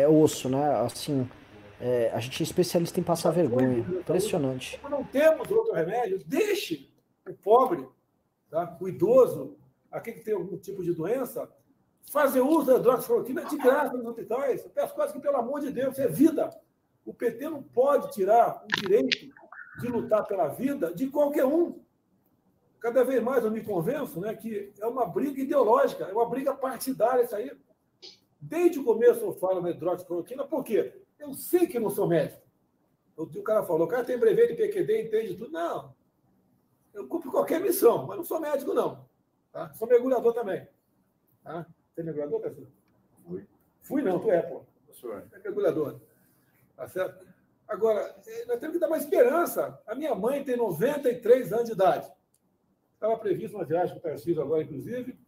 é osso, né? Assim, é, a gente é especialista em passar vergonha. Impressionante. Não temos outro remédio. Deixe o pobre, tá? o idoso, aquele que tem algum tipo de doença, fazer uso da hidroxicloroquina de graça nos hospitais. Peço quase que, pelo amor de Deus, é vida. O PT não pode tirar o direito de lutar pela vida de qualquer um. Cada vez mais eu me convenço né, que é uma briga ideológica, é uma briga partidária isso aí. Desde o começo eu falo na hidroxicloroquina, por quê? Eu sei que não sou médico. O cara falou, o cara tem brevet de PQD, entende tudo. Não. Eu cumpro qualquer missão, mas não sou médico, não. Tá? Sou mergulhador também. Tá? Você é mergulhador, pessoal? Fui. Fui não, tu é, pô. É mergulhador. Tá certo? Agora, eh, nós temos que dar uma esperança. A minha mãe tem 93 anos de idade. Estava previsto uma viagem com o Tarcísio agora, inclusive,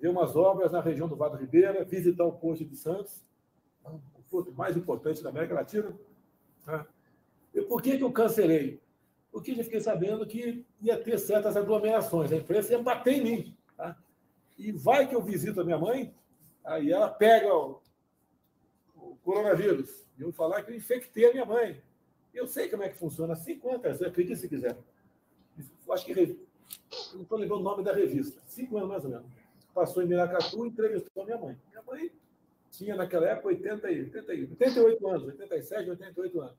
ver umas obras na região do Vado Ribeira, visitar o posto de Santos, o ponto mais importante da América Latina. Tá? E por que, que eu cancelei? Porque já fiquei sabendo que ia ter certas aglomerações, a imprensa ia bater em mim. Tá? E vai que eu visito a minha mãe, aí ela pega o, o coronavírus. E eu falar que eu infectei a minha mãe. Eu sei como é que funciona. Cinco anos, acredite se quiser. Acho que não estou lembrando o nome da revista, cinco anos mais ou menos. Passou em Miracatu e entrevistou minha mãe. Minha mãe tinha naquela época 80, 80, 88 anos, 87, 88 anos.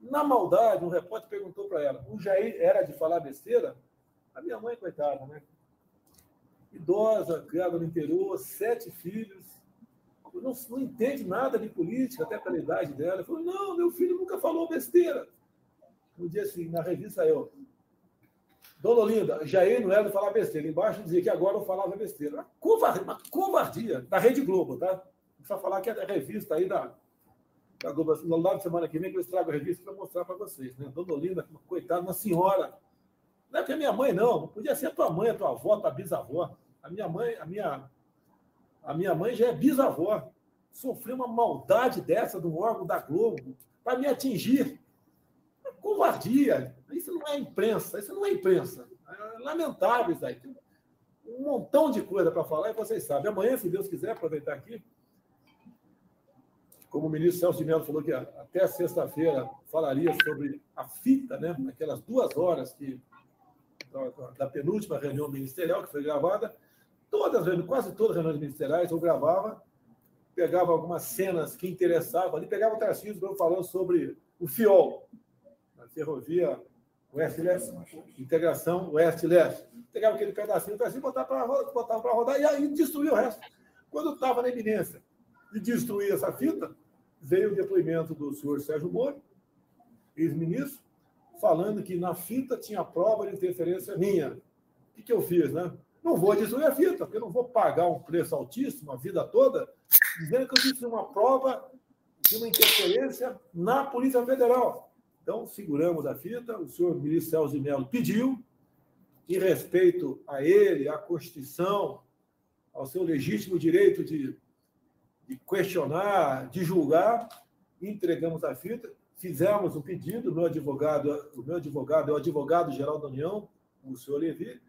Na maldade, um repórter perguntou para ela: o Jair era de falar besteira? A minha mãe, coitada, né? Idosa, criada no interior, sete filhos, não, não entende nada de política, até pela idade dela. Falou: não, meu filho nunca falou besteira. No dia assim, na revista eu, Dona Olinda, Jair não era de falar besteira. Embaixo dizia que agora eu falava besteira. Uma covardia, uma covardia da Rede Globo, tá? Não precisa falar que é a revista aí da, da Globo. No lado de semana que vem, que eu estrago a revista para mostrar para vocês. Né? Dona Olinda, coitada, uma senhora. Não é que é minha mãe, não. Não podia ser a tua mãe, a tua avó, a tua bisavó. A minha mãe, a minha, a minha mãe já é bisavó. Sofreu uma maldade dessa do órgão da Globo para me atingir. Covardia. Isso não é imprensa, isso não é imprensa. É lamentável isso aí. Tem um montão de coisa para falar e vocês sabem. Amanhã, se Deus quiser, aproveitar aqui, como o ministro Celso de Mello falou que até sexta-feira falaria sobre a fita, né? aquelas duas horas que da penúltima reunião ministerial que foi gravada, todas, quase todas as reuniões ministeriais eu gravava, pegava algumas cenas que interessavam ali, pegava o Tarcísio falando sobre o FIOL, ferrovia Oeste-Leste, integração Oeste-Leste. Pegava aquele pedacinho assim, botava para rodar, rodar e aí destruía o resto. Quando estava na iminência de destruir essa fita, veio o depoimento do senhor Sérgio Moro, ex-ministro, falando que na fita tinha prova de interferência minha. O que, que eu fiz, né? Não vou destruir a fita, porque eu não vou pagar um preço altíssimo a vida toda, dizendo que eu disse uma prova de uma interferência na Polícia Federal. Então, seguramos a fita, o senhor ministro Celso de Mello pediu, em respeito a ele, à Constituição, ao seu legítimo direito de, de questionar, de julgar, entregamos a fita, fizemos o pedido, meu advogado, o meu advogado é o advogado-geral da União, o senhor Levi,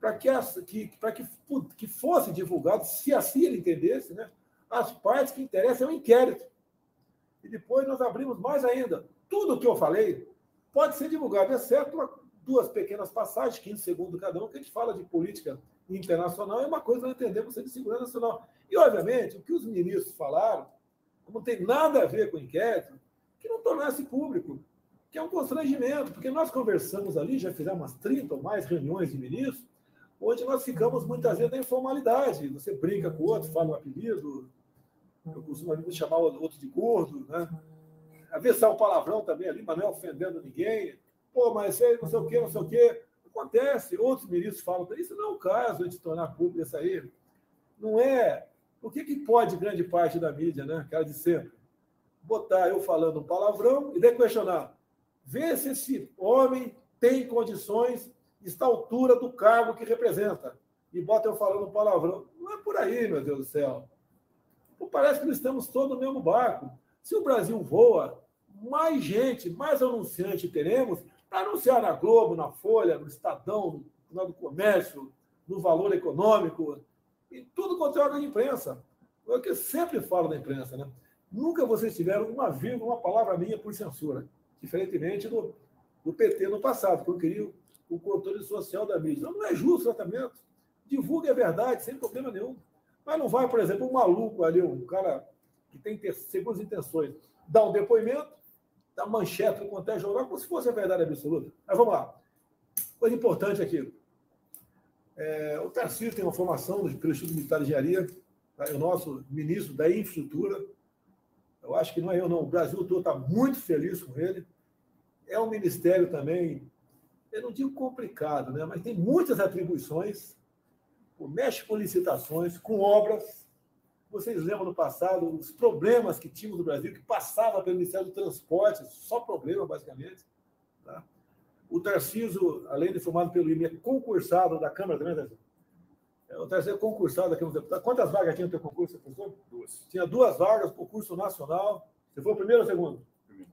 para que, que, que, que fosse divulgado, se assim ele entendesse, né, as partes que interessam é o inquérito. E depois nós abrimos mais ainda tudo o que eu falei pode ser divulgado, exceto duas pequenas passagens, 15 segundos cada um, que a gente fala de política internacional, é uma coisa nós entendemos de segurança nacional. E, obviamente, o que os ministros falaram não tem nada a ver com o inquérito, que não tornasse público, que é um constrangimento, porque nós conversamos ali, já fizemos umas 30 ou mais reuniões de ministros, onde nós ficamos muitas vezes na informalidade. Você brinca com o outro, fala um apelido, eu costumo chamar o outro de gordo, né? Sai um palavrão também ali, mas não é ofendendo ninguém. Pô, mas aí não sei o quê, não sei o quê. Acontece, outros ministros falam, isso não é o caso de tornar público isso aí. Não é. O que, que pode grande parte da mídia, né? Aquela de sempre? Botar eu falando um palavrão e daí questionar. Vê se esse homem tem condições, está à altura do cargo que representa. E bota eu falando um palavrão. Não é por aí, meu Deus do céu. Parece que nós estamos todos no mesmo barco. Se o Brasil voa, mais gente, mais anunciante teremos para anunciar na Globo, na Folha, no Estadão, no do Comércio, no Valor Econômico, e tudo quanto é órgão de imprensa. É o que eu sempre falo da imprensa, né? Nunca vocês tiveram uma vírgula, uma palavra minha por censura. Diferentemente do, do PT no passado, que eu queria o controle social da mídia. Não, não é justo o tratamento. Divulgue a verdade, sem problema nenhum. Mas não vai, por exemplo, um maluco ali, um cara que tem segundas intenções, dar um depoimento, dar manchete no contexto jornal, como se fosse a verdade absoluta. Mas vamos lá. Coisa importante aqui. É, o Tarcísio tem uma formação pelo Instituto Militar de Engenharia, tá? é o nosso ministro da Infraestrutura. Eu acho que não é eu, não. O Brasil todo está muito feliz com ele. É um ministério também, eu não digo complicado, né? mas tem muitas atribuições. Mexe com licitações, com obras. Vocês lembram no passado os problemas que tínhamos no Brasil, que passava pelo Ministério do Transporte, só problema, basicamente. Tá? O Tarcísio, além de formado pelo IME, é concursado da Câmara também, Tarcísio? É, o Tarcísio é concursado da Câmara dos Deputados. Quantas vagas tinha no teu concurso, professor? Duas. Tinha duas vagas, concurso nacional. Você foi o primeiro ou o segundo? Primeiro.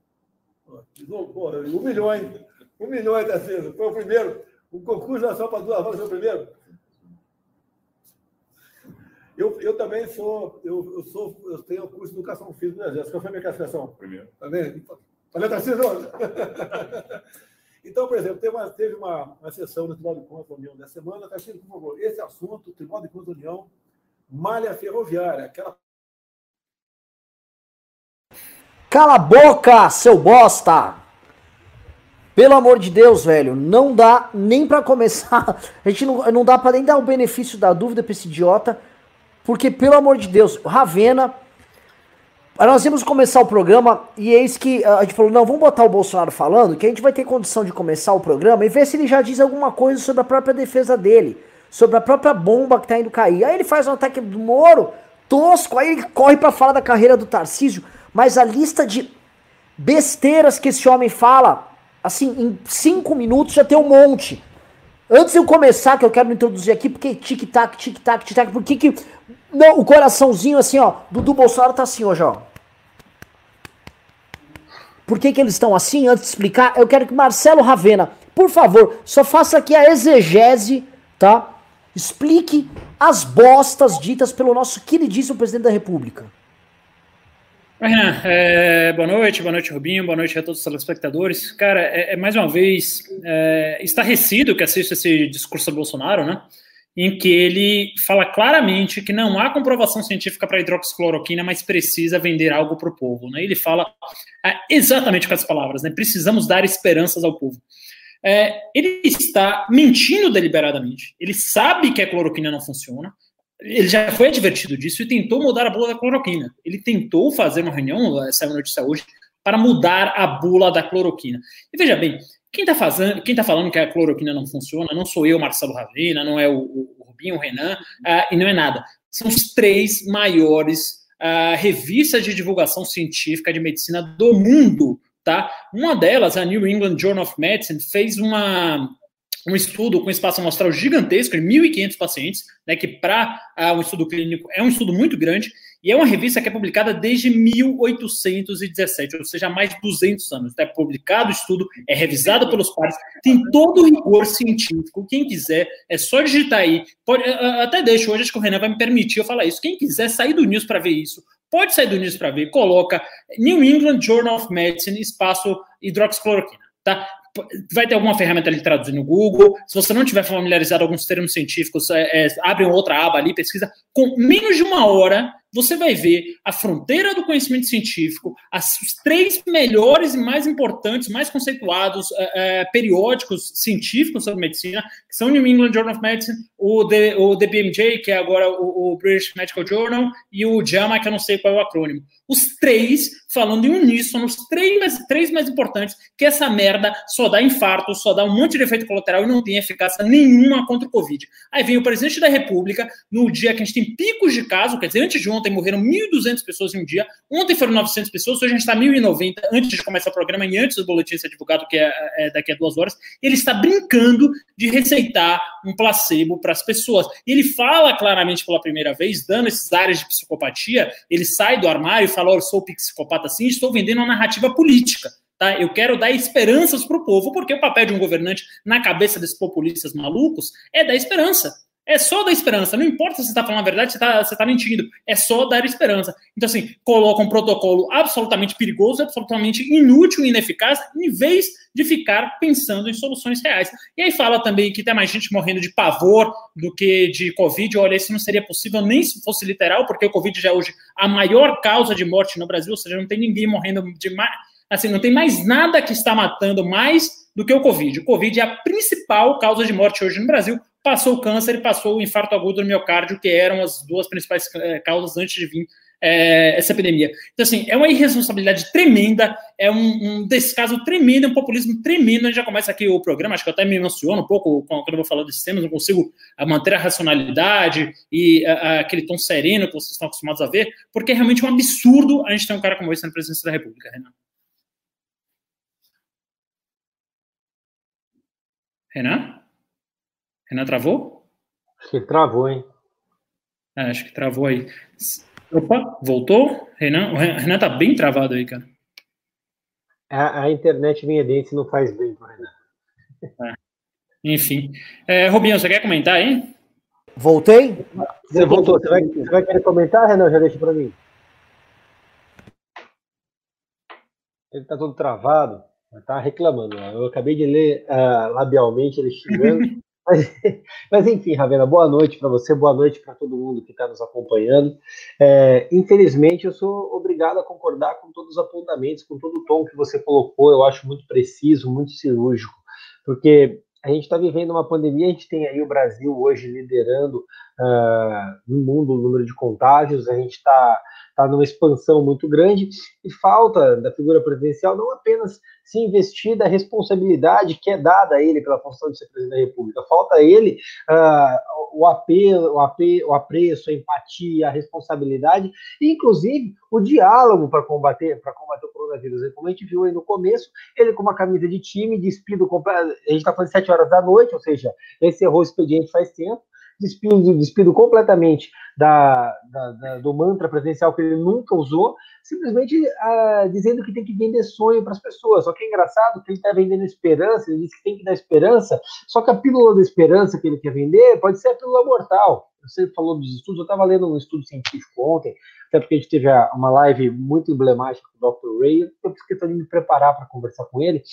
Porra, humilhou, hein? Humilhou, hein, Tarcísio? Foi o primeiro. O concurso nacional para duas vagas foi o primeiro? Eu, eu também sou eu, eu, sou, eu tenho curso de educação física no Exército. Qual foi a minha classificação? Primeiro. Tá vendo? Valeu, Tarcísio? Então, por exemplo, teve uma, teve uma, uma sessão no Tribunal de Contas da União dessa semana. Castilho, por favor, esse assunto, Tribunal de Contas da União, malha ferroviária, aquela. Cala a boca, seu bosta! Pelo amor de Deus, velho, não dá nem para começar. A gente não, não dá para nem dar o benefício da dúvida pra esse idiota, porque, pelo amor de Deus, Ravena nós íamos começar o programa e eis que a gente falou: não, vamos botar o Bolsonaro falando, que a gente vai ter condição de começar o programa e ver se ele já diz alguma coisa sobre a própria defesa dele, sobre a própria bomba que tá indo cair. Aí ele faz um ataque do Moro, tosco, aí ele corre para falar da carreira do Tarcísio, mas a lista de besteiras que esse homem fala, assim, em cinco minutos já tem um monte. Antes de eu começar, que eu quero me introduzir aqui, porque tic-tac, tic-tac, tic-tac, por que que não, o coraçãozinho assim, ó, do, do Bolsonaro tá assim hoje, ó. Por que, que eles estão assim? Antes de explicar, eu quero que Marcelo Ravena, por favor, só faça aqui a exegese, tá? Explique as bostas ditas pelo nosso queridíssimo presidente da República. Oi, Renan, é, boa noite, boa noite, Rubinho, boa noite a todos os telespectadores. Cara, é, é mais uma vez é, estarrecido que assisto esse discurso do Bolsonaro, né? em que ele fala claramente que não há comprovação científica para hidroxicloroquina, mas precisa vender algo para o povo. Né? Ele fala ah, exatamente com as palavras, né? precisamos dar esperanças ao povo. É, ele está mentindo deliberadamente, ele sabe que a cloroquina não funciona, ele já foi advertido disso e tentou mudar a bula da cloroquina. Ele tentou fazer uma reunião, saiu notícia hoje, para mudar a bula da cloroquina. E veja bem, quem está fazendo, quem tá falando que a cloroquina não funciona não sou eu, Marcelo Ravena, não é o, o, Rubinho, o Renan, uh, e não é nada. São os três maiores uh, revistas de divulgação científica de medicina do mundo, tá? Uma delas, a New England Journal of Medicine, fez uma um estudo com espaço amostral gigantesco, de 1.500 pacientes, né, que para uh, ah, um estudo clínico é um estudo muito grande, e é uma revista que é publicada desde 1817, ou seja, há mais de 200 anos. É publicado o estudo, é revisado pelos pares, tem todo o rigor científico. Quem quiser, é só digitar aí. Pode, até deixo hoje, acho que o Renan vai me permitir eu falar isso. Quem quiser sair do News para ver isso, pode sair do News para ver, coloca New England Journal of Medicine, espaço hidroxicloroquina. Tá? Vai ter alguma ferramenta ali traduzida no Google. Se você não tiver familiarizado com alguns termos científicos, é, é, abre outra aba ali, pesquisa. Com menos de uma hora, você vai ver a fronteira do conhecimento científico, as, os três melhores e mais importantes, mais conceituados é, é periódicos científicos sobre medicina, que são o New England Journal of Medicine, o, The, o DBMJ, que é agora o, o British Medical Journal, e o JAMA, que eu não sei qual é o acrônimo. Os três falando em uníssono, os três mais, três mais importantes, que essa merda só dá infarto, só dá um monte de efeito colateral e não tem eficácia nenhuma contra o Covid. Aí vem o presidente da República, no dia que a gente tem picos de caso, quer dizer, antes de ontem morreram 1.200 pessoas em um dia, ontem foram 900 pessoas, hoje a gente está 1.090, antes de começar o programa e antes do boletim ser divulgado, que é, é daqui a duas horas, ele está brincando de receitar um placebo para as pessoas. E ele fala claramente pela primeira vez, dando esses áreas de psicopatia, ele sai do armário e fala, oh, eu sou psicopata assim, estou vendendo uma narrativa política. Tá? Eu quero dar esperanças para o povo, porque o papel de um governante na cabeça desses populistas malucos é dar esperança. É só dar esperança. Não importa se você está falando a verdade, se está você tá mentindo. É só dar esperança. Então, assim, coloca um protocolo absolutamente perigoso, absolutamente inútil e ineficaz, em vez de ficar pensando em soluções reais. E aí fala também que tem mais gente morrendo de pavor do que de Covid. Olha, isso não seria possível nem se fosse literal, porque o Covid já é hoje a maior causa de morte no Brasil, ou seja, não tem ninguém morrendo de mais. Assim, não tem mais nada que está matando mais do que o Covid. O Covid é a principal causa de morte hoje no Brasil passou o câncer e passou o infarto agudo do miocárdio, que eram as duas principais eh, causas antes de vir é, essa epidemia. Então, assim, é uma irresponsabilidade tremenda, é um, um descaso tremendo, um populismo tremendo. A gente já começa aqui o programa, acho que eu até me emociono um pouco quando eu vou falar desses temas, não consigo ah, manter a racionalidade e a, ah, a, aquele tom sereno que vocês estão acostumados a ver, porque é realmente um absurdo a gente ter um cara como esse na presidência da República, Renan. Renan? Renan travou? Acho que travou, hein? É, acho que travou aí. Opa, voltou? Renan, o Renan tá bem travado aí, cara. A, a internet minha desse não faz bem pro Renan. É. Enfim. É, Rubinho, você quer comentar aí? Voltei? Você voltou. Você vai, você vai querer comentar, Renan? Já deixa para mim. Ele tá todo travado. Tá reclamando. Eu acabei de ler uh, labialmente ele xingando. Mas, mas, enfim, Ravena, boa noite para você, boa noite para todo mundo que está nos acompanhando. É, infelizmente, eu sou obrigado a concordar com todos os apontamentos, com todo o tom que você colocou, eu acho muito preciso, muito cirúrgico, porque a gente está vivendo uma pandemia, a gente tem aí o Brasil hoje liderando uh, no mundo o número de contágios, a gente está tá numa expansão muito grande e falta da figura presidencial não apenas se investir da responsabilidade que é dada a ele pela função de ser presidente da República, falta a ele uh, o apelo, o, apelo, o apreço, a empatia, a responsabilidade e inclusive o diálogo para combater para combater o coronavírus. Como a gente viu aí no começo, ele com uma camisa de time, despido a gente está falando de 7 horas da noite, ou seja, encerrou o expediente faz tempo, despido, despido completamente da, da, da, do mantra presidencial que ele nunca usou, simplesmente uh, dizendo que tem que vender sonho para as pessoas. Só que é engraçado que ele está vendendo esperança, ele diz que tem que dar esperança, só que a pílula da esperança que ele quer vender pode ser a pílula mortal. Você falou dos estudos, eu estava lendo um estudo científico ontem, até porque a gente teve uma live muito emblemática com o Dr. Ray, eu questão de me preparar para conversar com ele,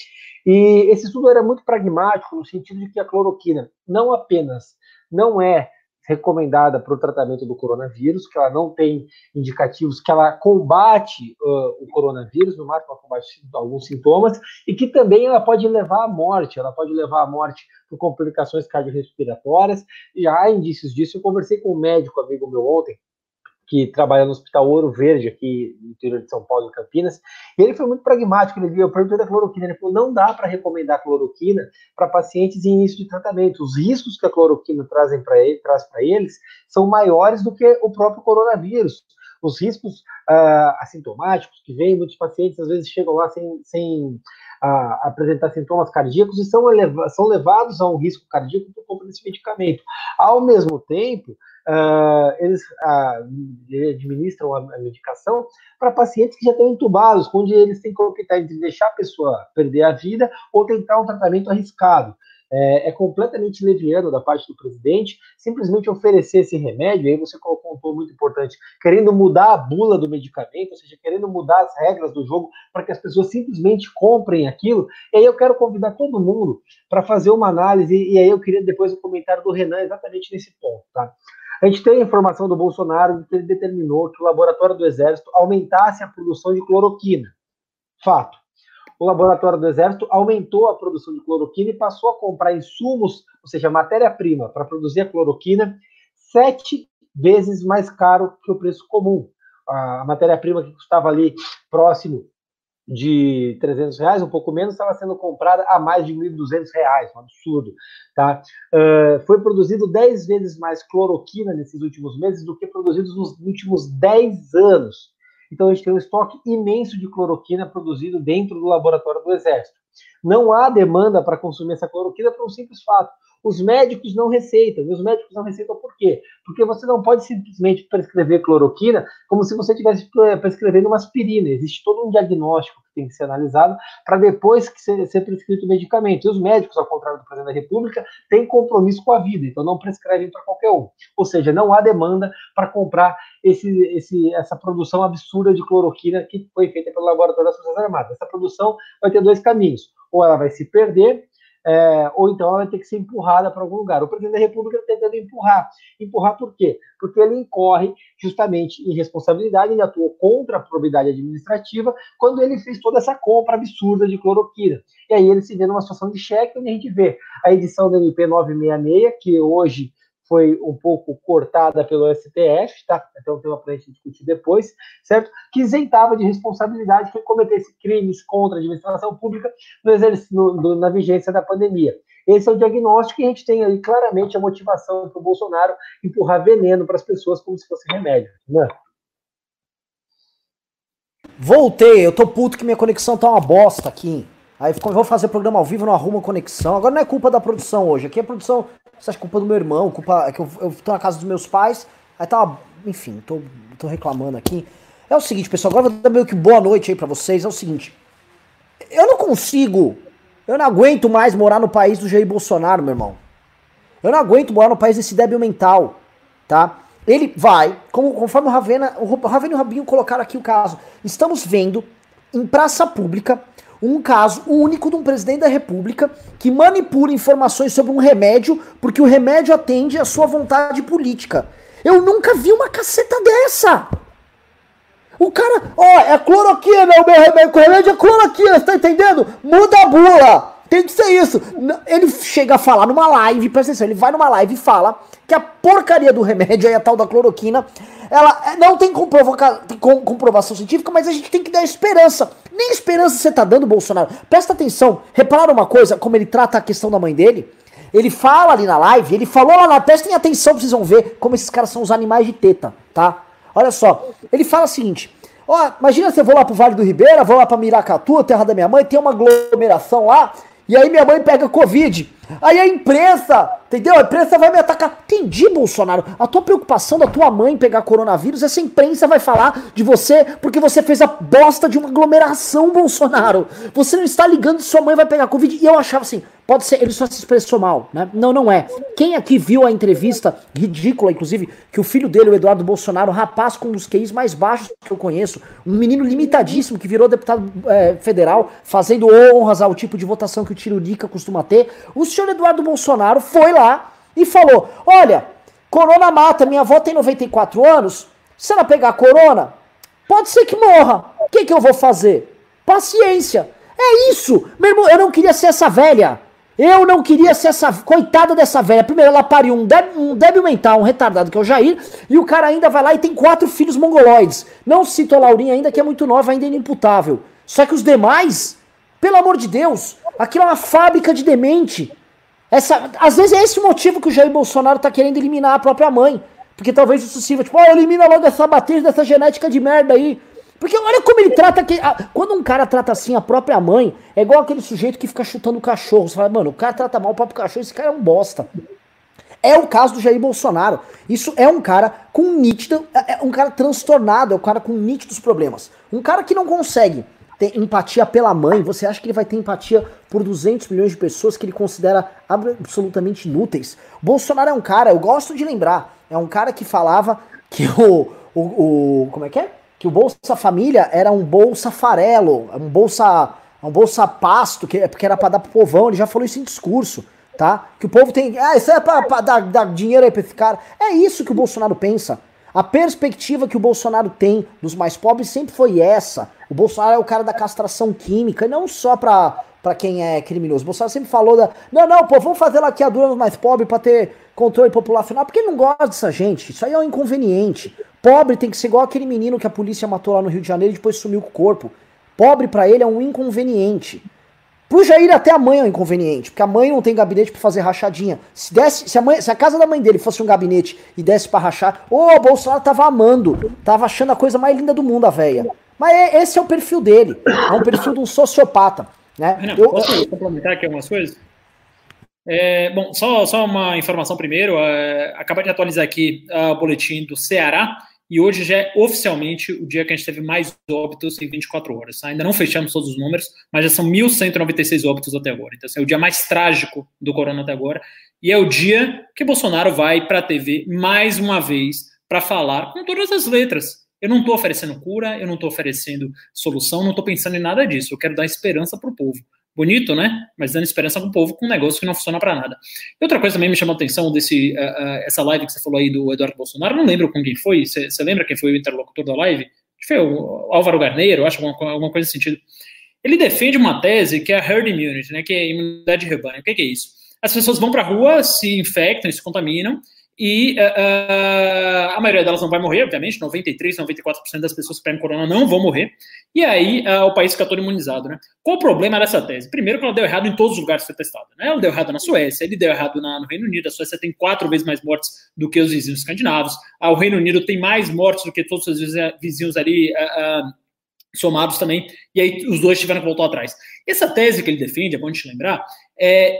e esse estudo era muito pragmático, no sentido de que a cloroquina não apenas não é recomendada para o tratamento do coronavírus, que ela não tem indicativos que ela combate uh, o coronavírus, no máximo ela combate alguns sintomas, e que também ela pode levar à morte, ela pode levar à morte por complicações cardiorrespiratórias, e há indícios disso. Eu conversei com um médico amigo meu ontem, que trabalha no Hospital Ouro Verde, aqui no interior de São Paulo, em Campinas, e ele foi muito pragmático. Ele viu, eu perguntei da cloroquina, ele falou: não dá para recomendar cloroquina para pacientes em início de tratamento. Os riscos que a cloroquina trazem para ele, traz para eles são maiores do que o próprio coronavírus. Os riscos uh, assintomáticos que vêm, muitos pacientes às vezes chegam lá sem, sem uh, apresentar sintomas cardíacos e são, eleva são levados a um risco cardíaco por conta desse medicamento. Ao mesmo tempo, Uh, eles uh, administram a, a medicação para pacientes que já estão entubados, onde eles têm que optar entre deixar a pessoa perder a vida ou tentar um tratamento arriscado. É, é, completamente leviano da parte do presidente simplesmente oferecer esse remédio, aí você colocou um ponto muito importante, querendo mudar a bula do medicamento, ou seja, querendo mudar as regras do jogo para que as pessoas simplesmente comprem aquilo. E aí eu quero convidar todo mundo para fazer uma análise, e aí eu queria depois o comentário do Renan exatamente nesse ponto, tá? A gente tem a informação do Bolsonaro que ele determinou que o laboratório do Exército aumentasse a produção de cloroquina. Fato. O laboratório do Exército aumentou a produção de cloroquina e passou a comprar insumos, ou seja, matéria-prima, para produzir a cloroquina, sete vezes mais caro que o preço comum. A matéria-prima que custava ali próximo de 300 reais, um pouco menos, estava sendo comprada a mais de 1.200 reais, um absurdo. Tá? Uh, foi produzido 10 vezes mais cloroquina nesses últimos meses do que produzidos nos últimos 10 anos. Então a gente tem um estoque imenso de cloroquina produzido dentro do laboratório do Exército. Não há demanda para consumir essa cloroquina por um simples fato. Os médicos não receitam. E os médicos não receitam por quê? Porque você não pode simplesmente prescrever cloroquina como se você estivesse prescrevendo uma aspirina. Existe todo um diagnóstico que tem que ser analisado para depois que ser, ser prescrito o medicamento. E os médicos, ao contrário do presidente da República, têm compromisso com a vida, então não prescrevem para qualquer um. Ou seja, não há demanda para comprar esse, esse, essa produção absurda de cloroquina que foi feita pelo Laboratório das Forças Armadas. Essa produção vai ter dois caminhos. Ou ela vai se perder, é, ou então ela vai ter que ser empurrada para algum lugar. O presidente da República está tentando empurrar. Empurrar por quê? Porque ele incorre justamente em responsabilidade, ele atuou contra a probidade administrativa quando ele fez toda essa compra absurda de cloroquina. E aí ele se vê numa situação de cheque, onde a gente vê a edição do MP 966, que hoje foi um pouco cortada pelo STF, tá? Então tem uma para a gente discutir depois, certo? Que isentava de responsabilidade quem cometesse crimes contra a administração pública no no, no, na vigência da pandemia. Esse é o diagnóstico que a gente tem aí claramente a motivação para o Bolsonaro empurrar veneno para as pessoas como se fosse remédio, né? Voltei, eu tô puto que minha conexão tá uma bosta aqui. Aí vou fazer programa ao vivo, não arruma conexão. Agora não é culpa da produção hoje. Aqui é produção você acha culpa do meu irmão? Culpa é que eu, eu tô na casa dos meus pais. Aí tá. Enfim, tô, tô reclamando aqui. É o seguinte, pessoal, agora vou dar meio que boa noite aí pra vocês. É o seguinte. Eu não consigo. Eu não aguento mais morar no país do Jair Bolsonaro, meu irmão. Eu não aguento morar no país desse débil mental, tá? Ele vai, como, conforme o Ravena, o Ravena e o Rabinho colocaram aqui o caso. Estamos vendo em praça pública um caso único de um presidente da república que manipula informações sobre um remédio porque o remédio atende à sua vontade política. Eu nunca vi uma caceta dessa. O cara, ó, é cloroquina, o meu remédio, o remédio é cloroquina, você tá entendendo? Muda a bula. Tem que ser isso. Ele chega a falar numa live, presta atenção, ele vai numa live e fala que a porcaria do remédio aí, a tal da cloroquina, ela é, não tem comprovação científica, mas a gente tem que dar esperança. Nem esperança você tá dando, Bolsonaro. Presta atenção. Repararam uma coisa, como ele trata a questão da mãe dele? Ele fala ali na live, ele falou lá na. Prestem atenção, vocês vão ver como esses caras são os animais de teta, tá? Olha só. Ele fala o seguinte: Ó, imagina se eu vou lá pro Vale do Ribeira, vou lá pra Miracatu, terra da minha mãe, tem uma aglomeração lá, e aí minha mãe pega Covid. Aí a imprensa, entendeu? A imprensa vai me atacar. Entendi, Bolsonaro. A tua preocupação da tua mãe pegar coronavírus, essa imprensa vai falar de você porque você fez a bosta de uma aglomeração, Bolsonaro. Você não está ligando se sua mãe vai pegar Covid. E eu achava assim, Pode ser, ele só se expressou mal, né? Não, não é. Quem aqui viu a entrevista, ridícula, inclusive, que o filho dele, o Eduardo Bolsonaro, rapaz com dos QIs mais baixos que eu conheço, um menino limitadíssimo que virou deputado é, federal, fazendo honras ao tipo de votação que o Tirurica costuma ter, o senhor Eduardo Bolsonaro foi lá e falou: Olha, corona mata, minha avó tem 94 anos, se ela pegar corona, pode ser que morra. O que, que eu vou fazer? Paciência. É isso! Meu irmão, eu não queria ser essa velha. Eu não queria ser essa coitada dessa velha. Primeiro, ela pariu um, débil, um débil mental, um retardado que é o Jair, e o cara ainda vai lá e tem quatro filhos mongoloides. Não cito a Laurinha ainda, que é muito nova, ainda é inimputável. Só que os demais, pelo amor de Deus, aquilo é uma fábrica de demente. Essa, às vezes é esse o motivo que o Jair Bolsonaro tá querendo eliminar a própria mãe. Porque talvez isso sirva, tipo, oh, elimina logo essa matriz dessa genética de merda aí. Porque olha como ele trata. Que, a, quando um cara trata assim a própria mãe, é igual aquele sujeito que fica chutando o cachorro. Você fala, mano, o cara trata mal o próprio cachorro, esse cara é um bosta. É o caso do Jair Bolsonaro. Isso é um cara com nítido. É, é um cara transtornado, é um cara com nítidos problemas. Um cara que não consegue ter empatia pela mãe. Você acha que ele vai ter empatia por 200 milhões de pessoas que ele considera absolutamente inúteis? Bolsonaro é um cara, eu gosto de lembrar, é um cara que falava que o. o, o como é que é? que o Bolsa Família era um bolsa farelo, um bolsa, um bolsa pasto, que, porque era para dar pro povão, ele já falou isso em discurso, tá? Que o povo tem, ah, isso é pra, pra dar, dar dinheiro aí pra esse cara. É isso que o Bolsonaro pensa. A perspectiva que o Bolsonaro tem dos mais pobres sempre foi essa. O Bolsonaro é o cara da castração química, não só pra, pra quem é criminoso. O Bolsonaro sempre falou da. Não, não, pô, vamos fazer laqueadura nos mais pobres pra ter controle populacional, porque ele não gosta dessa gente. Isso aí é um inconveniente. Pobre tem que ser igual aquele menino que a polícia matou lá no Rio de Janeiro e depois sumiu com o corpo. Pobre para ele é um inconveniente. Pro Jair até a mãe é um inconveniente, porque a mãe não tem gabinete para fazer rachadinha. Se, desse, se, a mãe, se a casa da mãe dele fosse um gabinete e desse para rachar, ô, oh, o Bolsonaro tava amando, tava achando a coisa mais linda do mundo, a véia. Mas é, esse é o perfil dele, é um perfil de um sociopata. Né? Renan, eu, posso eu... complementar aqui algumas coisas? É, bom, só, só uma informação primeiro. É, acabei de atualizar aqui uh, o boletim do Ceará e hoje já é oficialmente o dia que a gente teve mais óbitos em 24 horas. Ainda não fechamos todos os números, mas já são 1.196 óbitos até agora. Então, assim, é o dia mais trágico do corona até agora. E é o dia que Bolsonaro vai para a TV mais uma vez para falar com todas as letras. Eu não estou oferecendo cura, eu não estou oferecendo solução, não estou pensando em nada disso. Eu quero dar esperança para o povo. Bonito, né? Mas dando esperança para o povo com um negócio que não funciona para nada. E outra coisa também me chamou a atenção desse, uh, uh, essa live que você falou aí do Eduardo Bolsonaro. Não lembro com quem foi. Você lembra quem foi o interlocutor da live? Foi o Álvaro Garneiro, acho alguma, alguma coisa nesse sentido. Ele defende uma tese que é a herd immunity, né? Que é a imunidade de rebanho. O que, que é isso? As pessoas vão para a rua, se infectam, se contaminam, e uh, a maioria delas não vai morrer, obviamente, 93, 94% das pessoas que pegam corona não vão morrer, e aí uh, o país fica todo imunizado, né? Qual o problema dessa tese? Primeiro que ela deu errado em todos os lugares que foi testada, né? Ela deu errado na Suécia, ele deu errado na, no Reino Unido, a Suécia tem quatro vezes mais mortes do que os vizinhos escandinavos, ah, o Reino Unido tem mais mortes do que todos os vizinhos ali uh, somados também, e aí os dois tiveram que voltar atrás. Essa tese que ele defende, é bom te lembrar, é,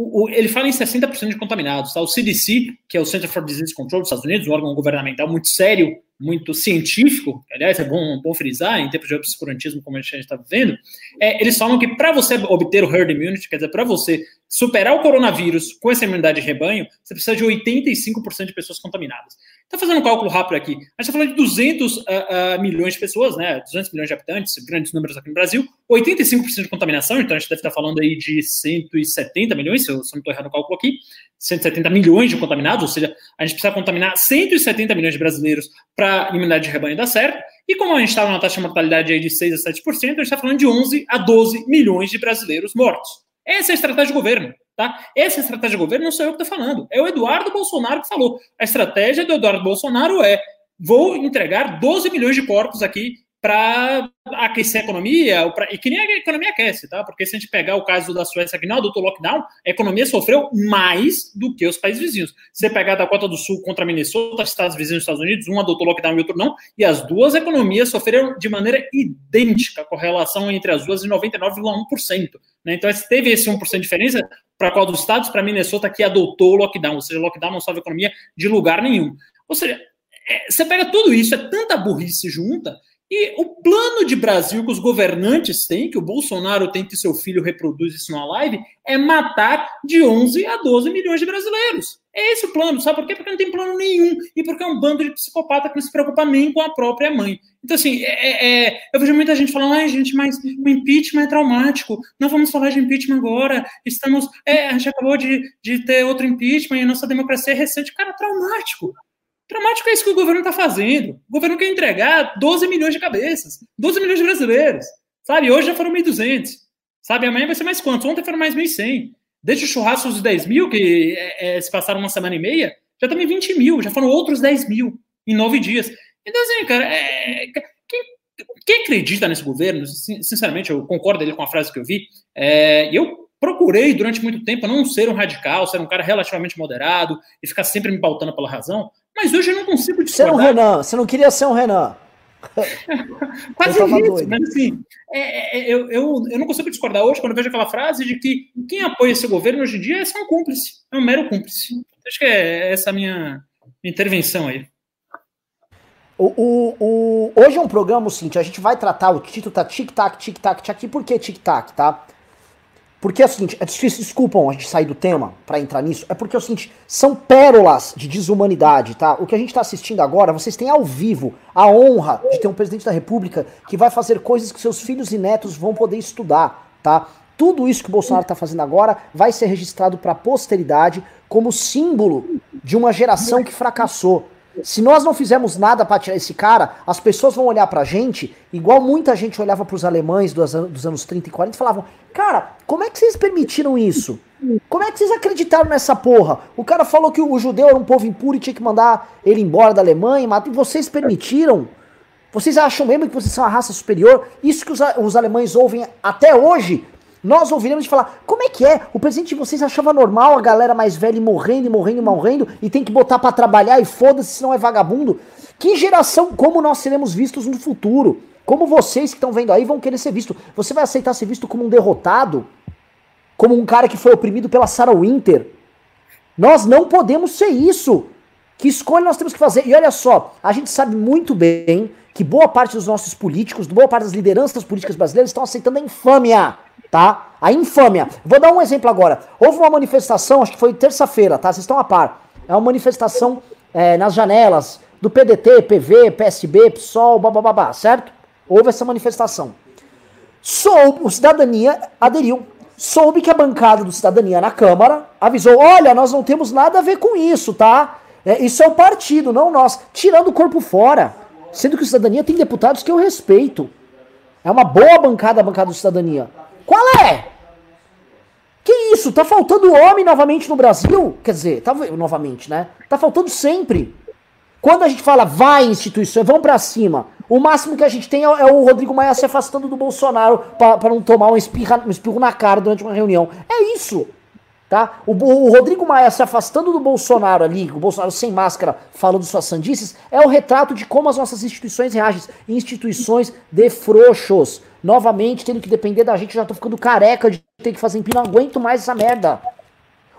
o, o, ele fala em 60% de contaminados. Tá? O CDC, que é o Center for Disease Control dos Estados Unidos, um órgão governamental muito sério, muito científico, aliás, é bom, bom frisar, em tempos de obscurantismo como a gente está vivendo, é, eles falam que para você obter o herd immunity, quer dizer, para você superar o coronavírus com essa imunidade de rebanho, você precisa de 85% de pessoas contaminadas. Está fazendo um cálculo rápido aqui. A gente está falando de 200 uh, uh, milhões de pessoas, né? 200 milhões de habitantes, grandes números aqui no Brasil, 85% de contaminação, então a gente deve estar falando aí de 170 milhões, se eu, se eu não estou errado no cálculo aqui, 170 milhões de contaminados, ou seja, a gente precisa contaminar 170 milhões de brasileiros para a imunidade de rebanho dar certo. E como a gente está numa taxa de mortalidade aí de 6 a 7%, a gente está falando de 11 a 12 milhões de brasileiros mortos. Essa é a estratégia de governo. Tá? Essa estratégia de governo não sou eu que estou falando, é o Eduardo Bolsonaro que falou. A estratégia do Eduardo Bolsonaro é: vou entregar 12 milhões de corpos aqui para aquecer a economia, pra, e que nem a economia aquece, tá? Porque se a gente pegar o caso da Suécia que não adotou lockdown, a economia sofreu mais do que os países vizinhos. Se você pegar da Cota do Sul contra Minnesota, estados vizinhos dos Estados Unidos, um adotou lockdown e outro não, e as duas economias sofreram de maneira idêntica, com relação entre as duas de 99,1%. Né? Então, teve esse 1% de diferença para qual dos estados, para Minnesota, que adotou lockdown, ou seja, lockdown não salva a economia de lugar nenhum. Ou seja, é, você pega tudo isso, é tanta burrice junta, e o plano de Brasil que os governantes têm, que o Bolsonaro tem que seu filho reproduz isso na live, é matar de 11 a 12 milhões de brasileiros. É esse o plano, sabe por quê? Porque não tem plano nenhum e porque é um bando de psicopata que não se preocupa nem com a própria mãe. Então, assim, é, é, é eu vejo muita gente falando, ai, gente, mas o impeachment é traumático, não vamos falar de impeachment agora, estamos. É, a gente acabou de, de ter outro impeachment e a nossa democracia é recente. Cara, traumático. Dramático é isso que o governo está fazendo. O governo quer entregar 12 milhões de cabeças, 12 milhões de brasileiros. Sabe, hoje já foram 1.200. Sabe, amanhã vai ser mais quantos? Ontem foram mais 1.100. Desde o churrasco dos 10 mil, que é, é, se passaram uma semana e meia, já também 20 mil, já foram outros 10 mil em nove dias. Então, assim, cara, é, quem, quem, acredita nesse governo, sinceramente, eu concordo ali com a frase que eu vi, é, eu procurei durante muito tempo não ser um radical, ser um cara relativamente moderado e ficar sempre me pautando pela razão, mas hoje eu não consigo discordar. Ser um Renan, você não queria ser um Renan. Quase isso, mas assim, é, é, eu, eu, eu não consigo discordar hoje quando eu vejo aquela frase de que quem apoia esse governo hoje em dia é só um cúmplice, é um mero cúmplice. Acho que é essa a minha intervenção aí. O, o, o, hoje é um programa, o seguinte, a gente vai tratar, o título tá tic-tac, tic-tac, tic-tac, por que tic-tac, tá? Porque é o seguinte, é difícil, desculpam a gente sair do tema para entrar nisso, é porque é o seguinte, são pérolas de desumanidade, tá? O que a gente está assistindo agora, vocês têm ao vivo a honra de ter um presidente da república que vai fazer coisas que seus filhos e netos vão poder estudar, tá? Tudo isso que o Bolsonaro está fazendo agora vai ser registrado para a posteridade como símbolo de uma geração que fracassou. Se nós não fizermos nada para tirar esse cara, as pessoas vão olhar pra gente, igual muita gente olhava pros alemães dos, dos anos 30 e 40 e falavam: Cara, como é que vocês permitiram isso? Como é que vocês acreditaram nessa porra? O cara falou que o judeu era um povo impuro e tinha que mandar ele embora da Alemanha, e vocês permitiram? Vocês acham mesmo que vocês são a raça superior? Isso que os, os alemães ouvem até hoje nós ouviremos falar, como é que é? O presidente de vocês achava normal a galera mais velha morrendo e morrendo e morrendo e tem que botar para trabalhar e foda-se se não é vagabundo? Que geração, como nós seremos vistos no futuro? Como vocês que estão vendo aí vão querer ser visto. Você vai aceitar ser visto como um derrotado? Como um cara que foi oprimido pela Sarah Winter? Nós não podemos ser isso. Que escolha nós temos que fazer? E olha só, a gente sabe muito bem que boa parte dos nossos políticos, boa parte das lideranças políticas brasileiras estão aceitando a infâmia, tá? A infâmia. Vou dar um exemplo agora. Houve uma manifestação, acho que foi terça-feira, tá? Vocês estão a par. É uma manifestação é, nas janelas do PDT, PV, PSB, PSOL, babá, certo? Houve essa manifestação. Soube, o Cidadania aderiu. Soube que a bancada do Cidadania na Câmara avisou: olha, nós não temos nada a ver com isso, tá? É, isso é o partido, não nós. Tirando o corpo fora. Sendo que o Cidadania tem deputados que eu respeito. É uma boa bancada a bancada do Cidadania. Qual é? Que isso? Tá faltando homem novamente no Brasil? Quer dizer, tá, novamente, né? Tá faltando sempre. Quando a gente fala vai instituições, vão para cima. O máximo que a gente tem é, é o Rodrigo Maia se afastando do Bolsonaro para não tomar um, espirra, um espirro na cara durante uma reunião. É isso. Tá? O, o, Rodrigo Maia se afastando do Bolsonaro ali, o Bolsonaro sem máscara falando suas sandices, é o retrato de como as nossas instituições reagem. Instituições de frouxos. Novamente, tendo que depender da gente, já tô ficando careca de ter que fazer empino, não aguento mais essa merda.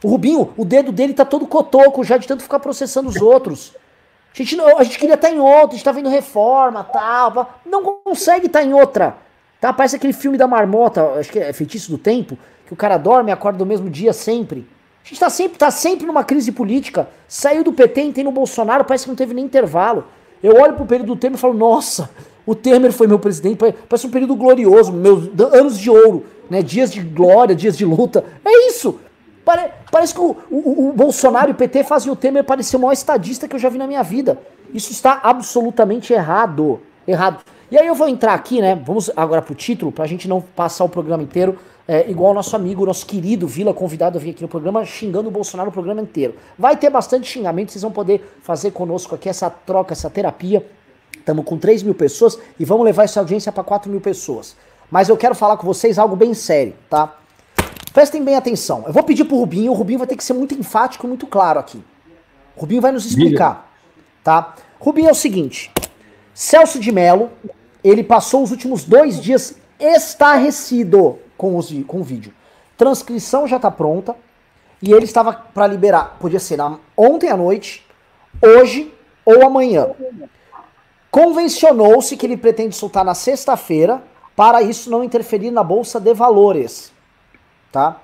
O Rubinho, o dedo dele tá todo cotoco já de tanto ficar processando os outros. A gente, não, a gente queria estar tá em outra, a gente tá vendo reforma, tal, não consegue estar tá em outra. Tá? Parece aquele filme da marmota, acho que é Feitiço do Tempo, que o cara dorme e acorda no mesmo dia sempre. A gente tá sempre, tá sempre numa crise política. Saiu do PT, e tem no Bolsonaro, parece que não teve nem intervalo. Eu olho pro período do Temer e falo, nossa, o Temer foi meu presidente, parece um período glorioso, meus anos de ouro, né? Dias de glória, dias de luta. É isso. Pare, parece que o, o, o, Bolsonaro e o PT fazem o Temer parecer o maior estadista que eu já vi na minha vida. Isso está absolutamente errado. Errado. E aí eu vou entrar aqui, né? Vamos agora pro título, pra gente não passar o programa inteiro é, igual o nosso amigo, nosso querido Vila, convidado a vir aqui no programa, xingando o Bolsonaro o programa inteiro. Vai ter bastante xingamento, vocês vão poder fazer conosco aqui essa troca, essa terapia. Estamos com 3 mil pessoas e vamos levar essa audiência para 4 mil pessoas. Mas eu quero falar com vocês algo bem sério, tá? Prestem bem atenção. Eu vou pedir pro Rubinho, o Rubinho vai ter que ser muito enfático e muito claro aqui. O Rubinho vai nos explicar, tá? Rubinho é o seguinte: Celso de Mello, ele passou os últimos dois dias estarrecido com, os, com o vídeo. Transcrição já está pronta e ele estava para liberar, podia ser ontem à noite, hoje ou amanhã. Convencionou-se que ele pretende soltar na sexta-feira para isso não interferir na bolsa de valores, tá?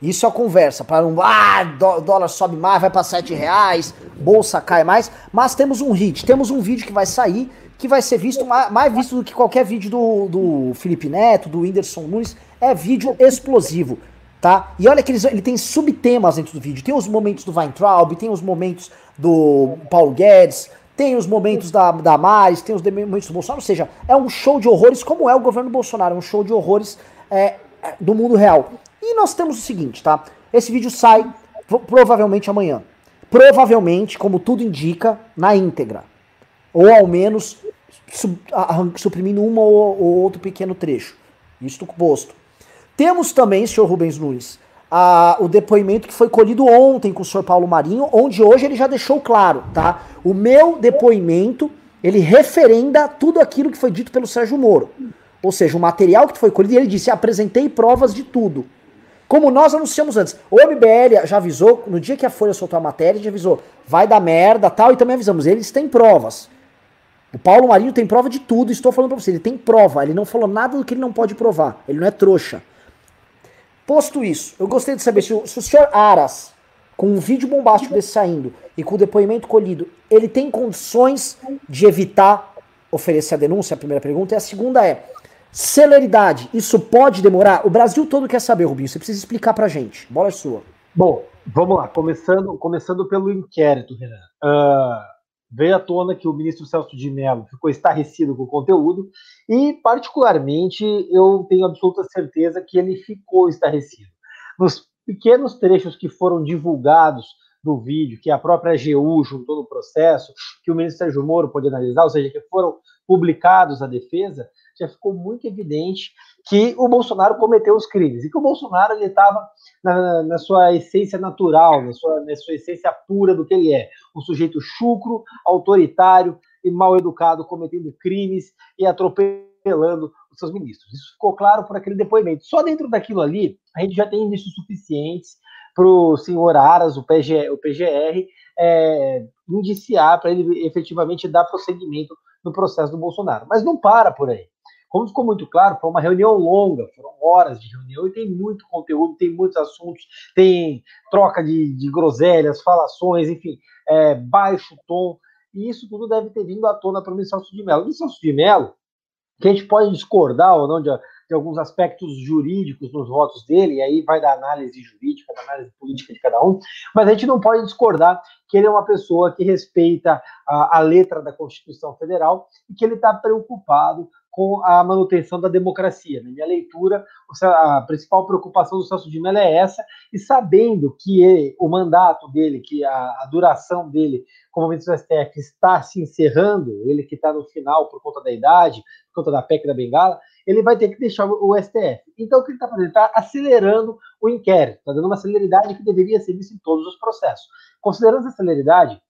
Isso é a conversa, para um ah, dólar sobe mais, vai para sete reais, bolsa cai mais, mas temos um hit, temos um vídeo que vai sair, que vai ser visto mais visto do que qualquer vídeo do, do Felipe Neto, do Whindersson Nunes, é vídeo explosivo, tá? E olha que eles, ele tem subtemas dentro do vídeo. Tem os momentos do Weintraub, tem os momentos do Paulo Guedes, tem os momentos da, da Maris, tem os momentos do Bolsonaro. Ou seja, é um show de horrores, como é o governo Bolsonaro, é um show de horrores é, é do mundo real. E nós temos o seguinte, tá? Esse vídeo sai provavelmente amanhã. Provavelmente, como tudo indica, na íntegra. Ou ao menos suprimindo um ou, ou outro pequeno trecho. Isto posto. Temos também, senhor Rubens Nunes, a, o depoimento que foi colhido ontem com o senhor Paulo Marinho, onde hoje ele já deixou claro, tá? O meu depoimento, ele referenda tudo aquilo que foi dito pelo Sérgio Moro. Ou seja, o material que foi colhido, ele disse, apresentei provas de tudo. Como nós anunciamos antes. O MBL já avisou, no dia que a Folha soltou a matéria, já avisou, vai dar merda tal, e também avisamos, eles têm provas. O Paulo Marinho tem prova de tudo, estou falando pra você, ele tem prova, ele não falou nada do que ele não pode provar, ele não é trouxa. Posto isso, eu gostaria de saber se o, se o senhor Aras, com um vídeo bombástico desse saindo e com o depoimento colhido, ele tem condições de evitar oferecer a denúncia? A primeira pergunta. E a segunda é: celeridade, isso pode demorar? O Brasil todo quer saber, Rubinho. Você precisa explicar pra gente. Bola é sua. Bom, vamos lá. Começando, começando pelo inquérito, Renan. Uh, veio à tona que o ministro Celso de Mello ficou estarrecido com o conteúdo e, particularmente, eu tenho absoluta certeza que ele ficou estarrecido. Nos pequenos trechos que foram divulgados do vídeo, que a própria AGU juntou no processo, que o ministro Sérgio Moro pôde analisar, ou seja, que foram publicados à defesa, já ficou muito evidente que o Bolsonaro cometeu os crimes e que o Bolsonaro ele estava na, na, sua essência natural, na sua, na sua essência pura do que ele é, um sujeito chucro, autoritário e mal educado, cometendo crimes e atropelando os seus ministros. Isso ficou claro por aquele depoimento. Só dentro daquilo ali, a gente já tem indícios suficientes para o senhor Aras, o, PG, o PGR, é, indiciar para ele efetivamente dar prosseguimento no processo do Bolsonaro. Mas não para por aí. Como ficou muito claro, foi uma reunião longa, foram horas de reunião e tem muito conteúdo, tem muitos assuntos, tem troca de, de groselhas, falações, enfim, é, baixo tom, e isso tudo deve ter vindo à tona para o Ministro de Mello. O Ministro de Mello, que a gente pode discordar ou não de, de, alguns aspectos jurídicos nos votos dele, e aí vai da análise jurídica, da análise política de cada um, mas a gente não pode discordar que ele é uma pessoa que respeita a, a letra da Constituição Federal e que ele está preocupado com a manutenção da democracia. Na minha leitura, a principal preocupação do Celso de Mello é essa, e sabendo que ele, o mandato dele, que a, a, duração dele como ministro do STF está se encerrando, ele que está no final por conta da idade, por conta da PEC da Bengala, ele vai ter que deixar o STF. Então, o que ele está fazendo? Ele está acelerando o inquérito, está dando uma celeridade que deveria ser vista em todos os processos. Considerando essa celeridade,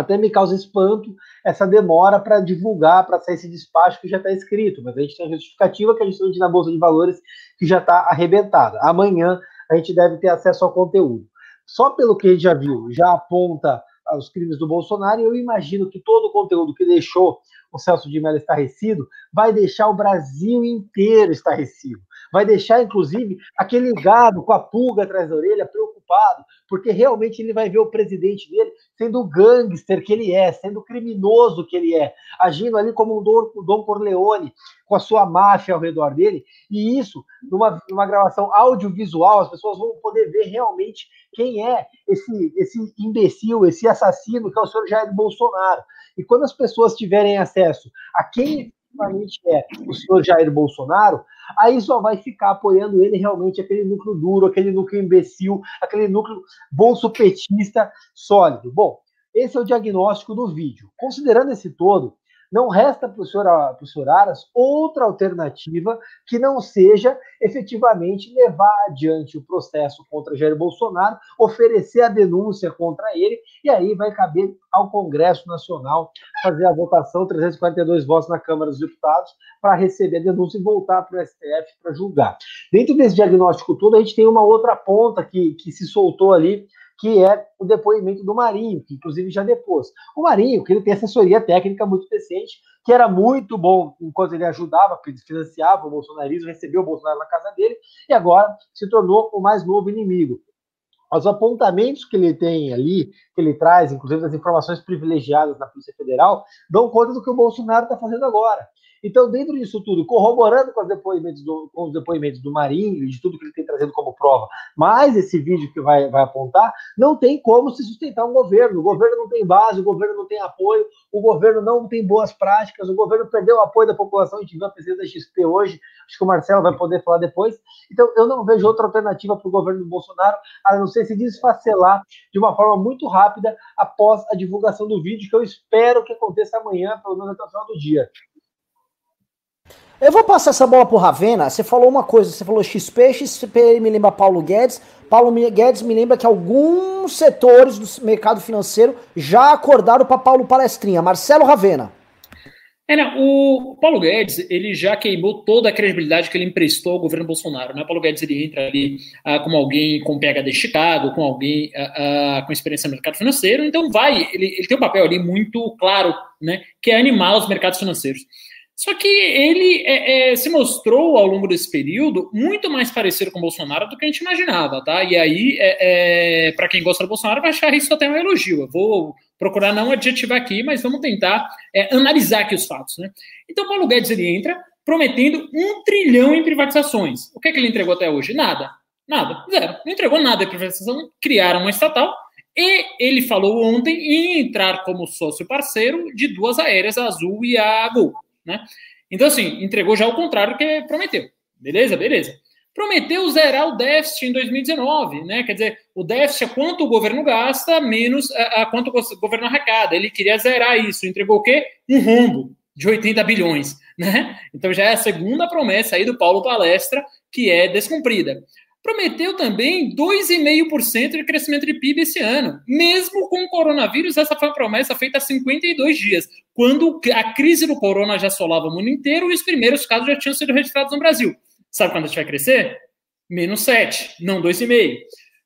até me causa espanto essa demora para divulgar, para sair esse despacho que já está escrito, mas a gente tem a justificativa que a gente tem na Bolsa de Valores que já está arrebentada. Amanhã a gente deve ter acesso ao conteúdo. Só pelo que a gente já viu, já aponta os crimes do Bolsonaro, e eu imagino que todo o conteúdo que deixou o Celso de Mello estarrecido vai deixar o Brasil inteiro estarrecido. Vai deixar, inclusive, aquele gado com a pulga atrás da orelha preocupado, porque realmente ele vai ver o presidente dele sendo o gangster que ele é, sendo o criminoso que ele é, agindo ali como um Dom Corleone, com a sua máfia ao redor dele, e isso, numa, numa gravação audiovisual, as pessoas vão poder ver realmente quem é esse, esse imbecil, esse assassino que é o senhor Jair Bolsonaro. E quando as pessoas tiverem acesso a quem é o senhor Jair Bolsonaro, aí só vai ficar apoiando ele realmente aquele núcleo duro, aquele núcleo imbecil, aquele núcleo bolsopetista sólido. Bom, esse é o diagnóstico do vídeo. Considerando esse todo, não resta para o senhor, senhor Aras outra alternativa que não seja efetivamente levar adiante o processo contra Jair Bolsonaro, oferecer a denúncia contra ele, e aí vai caber ao Congresso Nacional fazer a votação, 342 votos na Câmara dos Deputados, para receber a denúncia e voltar para o STF para julgar. Dentro desse diagnóstico todo, a gente tem uma outra ponta que, que se soltou ali, que é o depoimento do Marinho, que inclusive já depôs. O Marinho, que ele tem assessoria técnica muito decente, que era muito bom enquanto ele ajudava, financiava o bolsonarismo, recebeu o Bolsonaro na casa dele, e agora se tornou o mais novo inimigo. Os apontamentos que ele tem ali, que ele traz, inclusive das informações privilegiadas da Polícia Federal, dão conta do que o Bolsonaro está fazendo agora. Então, dentro disso tudo, corroborando com os depoimentos do, com os depoimentos do Marinho e de tudo que ele tem trazido como prova, mais esse vídeo que vai, vai apontar, não tem como se sustentar um governo. O governo não tem base, o governo não tem apoio, o governo não tem boas práticas, o governo perdeu o apoio da população. A gente viu a pesquisa da XP hoje, acho que o Marcelo vai poder falar depois. Então, eu não vejo outra alternativa para o governo do Bolsonaro, a não ser se desfacelar de uma forma muito rápida após a divulgação do vídeo, que eu espero que aconteça amanhã, pelo menos até o final do dia. Eu vou passar essa bola pro Ravena. Você falou uma coisa, você falou XP, XP me lembra Paulo Guedes. Paulo Guedes me lembra que alguns setores do mercado financeiro já acordaram para Paulo Palestrinha. Marcelo Ravena. É, não, o Paulo Guedes, ele já queimou toda a credibilidade que ele emprestou ao governo Bolsonaro. Né? O Paulo Guedes ele entra ali ah, como alguém com PHD de Chicago, com alguém ah, ah, com experiência no mercado financeiro, então vai, ele, ele tem um papel ali muito claro, né, que é animar os mercados financeiros. Só que ele é, é, se mostrou ao longo desse período muito mais parecido com Bolsonaro do que a gente imaginava, tá? E aí, é, é para quem gosta do Bolsonaro, vai achar isso até um elogio. Eu vou procurar não adjetivar aqui, mas vamos tentar é, analisar aqui os fatos, né? Então, Paulo Guedes ele entra prometendo um trilhão em privatizações. O que é que ele entregou até hoje? Nada. Nada. Zero. Não entregou nada em privatização. Criaram uma estatal e ele falou ontem em entrar como sócio parceiro de duas aéreas, a Azul e a Gol. Né? Então, assim, entregou já o contrário que prometeu. Beleza? Beleza. Prometeu zerar o déficit em 2019, né? Quer dizer, o déficit é quanto o governo gasta menos a, a quanto o governo arrecada. Ele queria zerar isso. Entregou o quê? Um rombo de 80 bilhões, né? Então já é a segunda promessa aí do Paulo Palestra que é descumprida. Prometeu também 2,5% de crescimento de PIB esse ano. Mesmo com o coronavírus, essa foi uma promessa feita há 52 dias, quando a crise do corona já assolava o mundo inteiro e os primeiros casos já tinham sido registrados no Brasil. Sabe quando a gente vai crescer? Menos 7, não 2,5.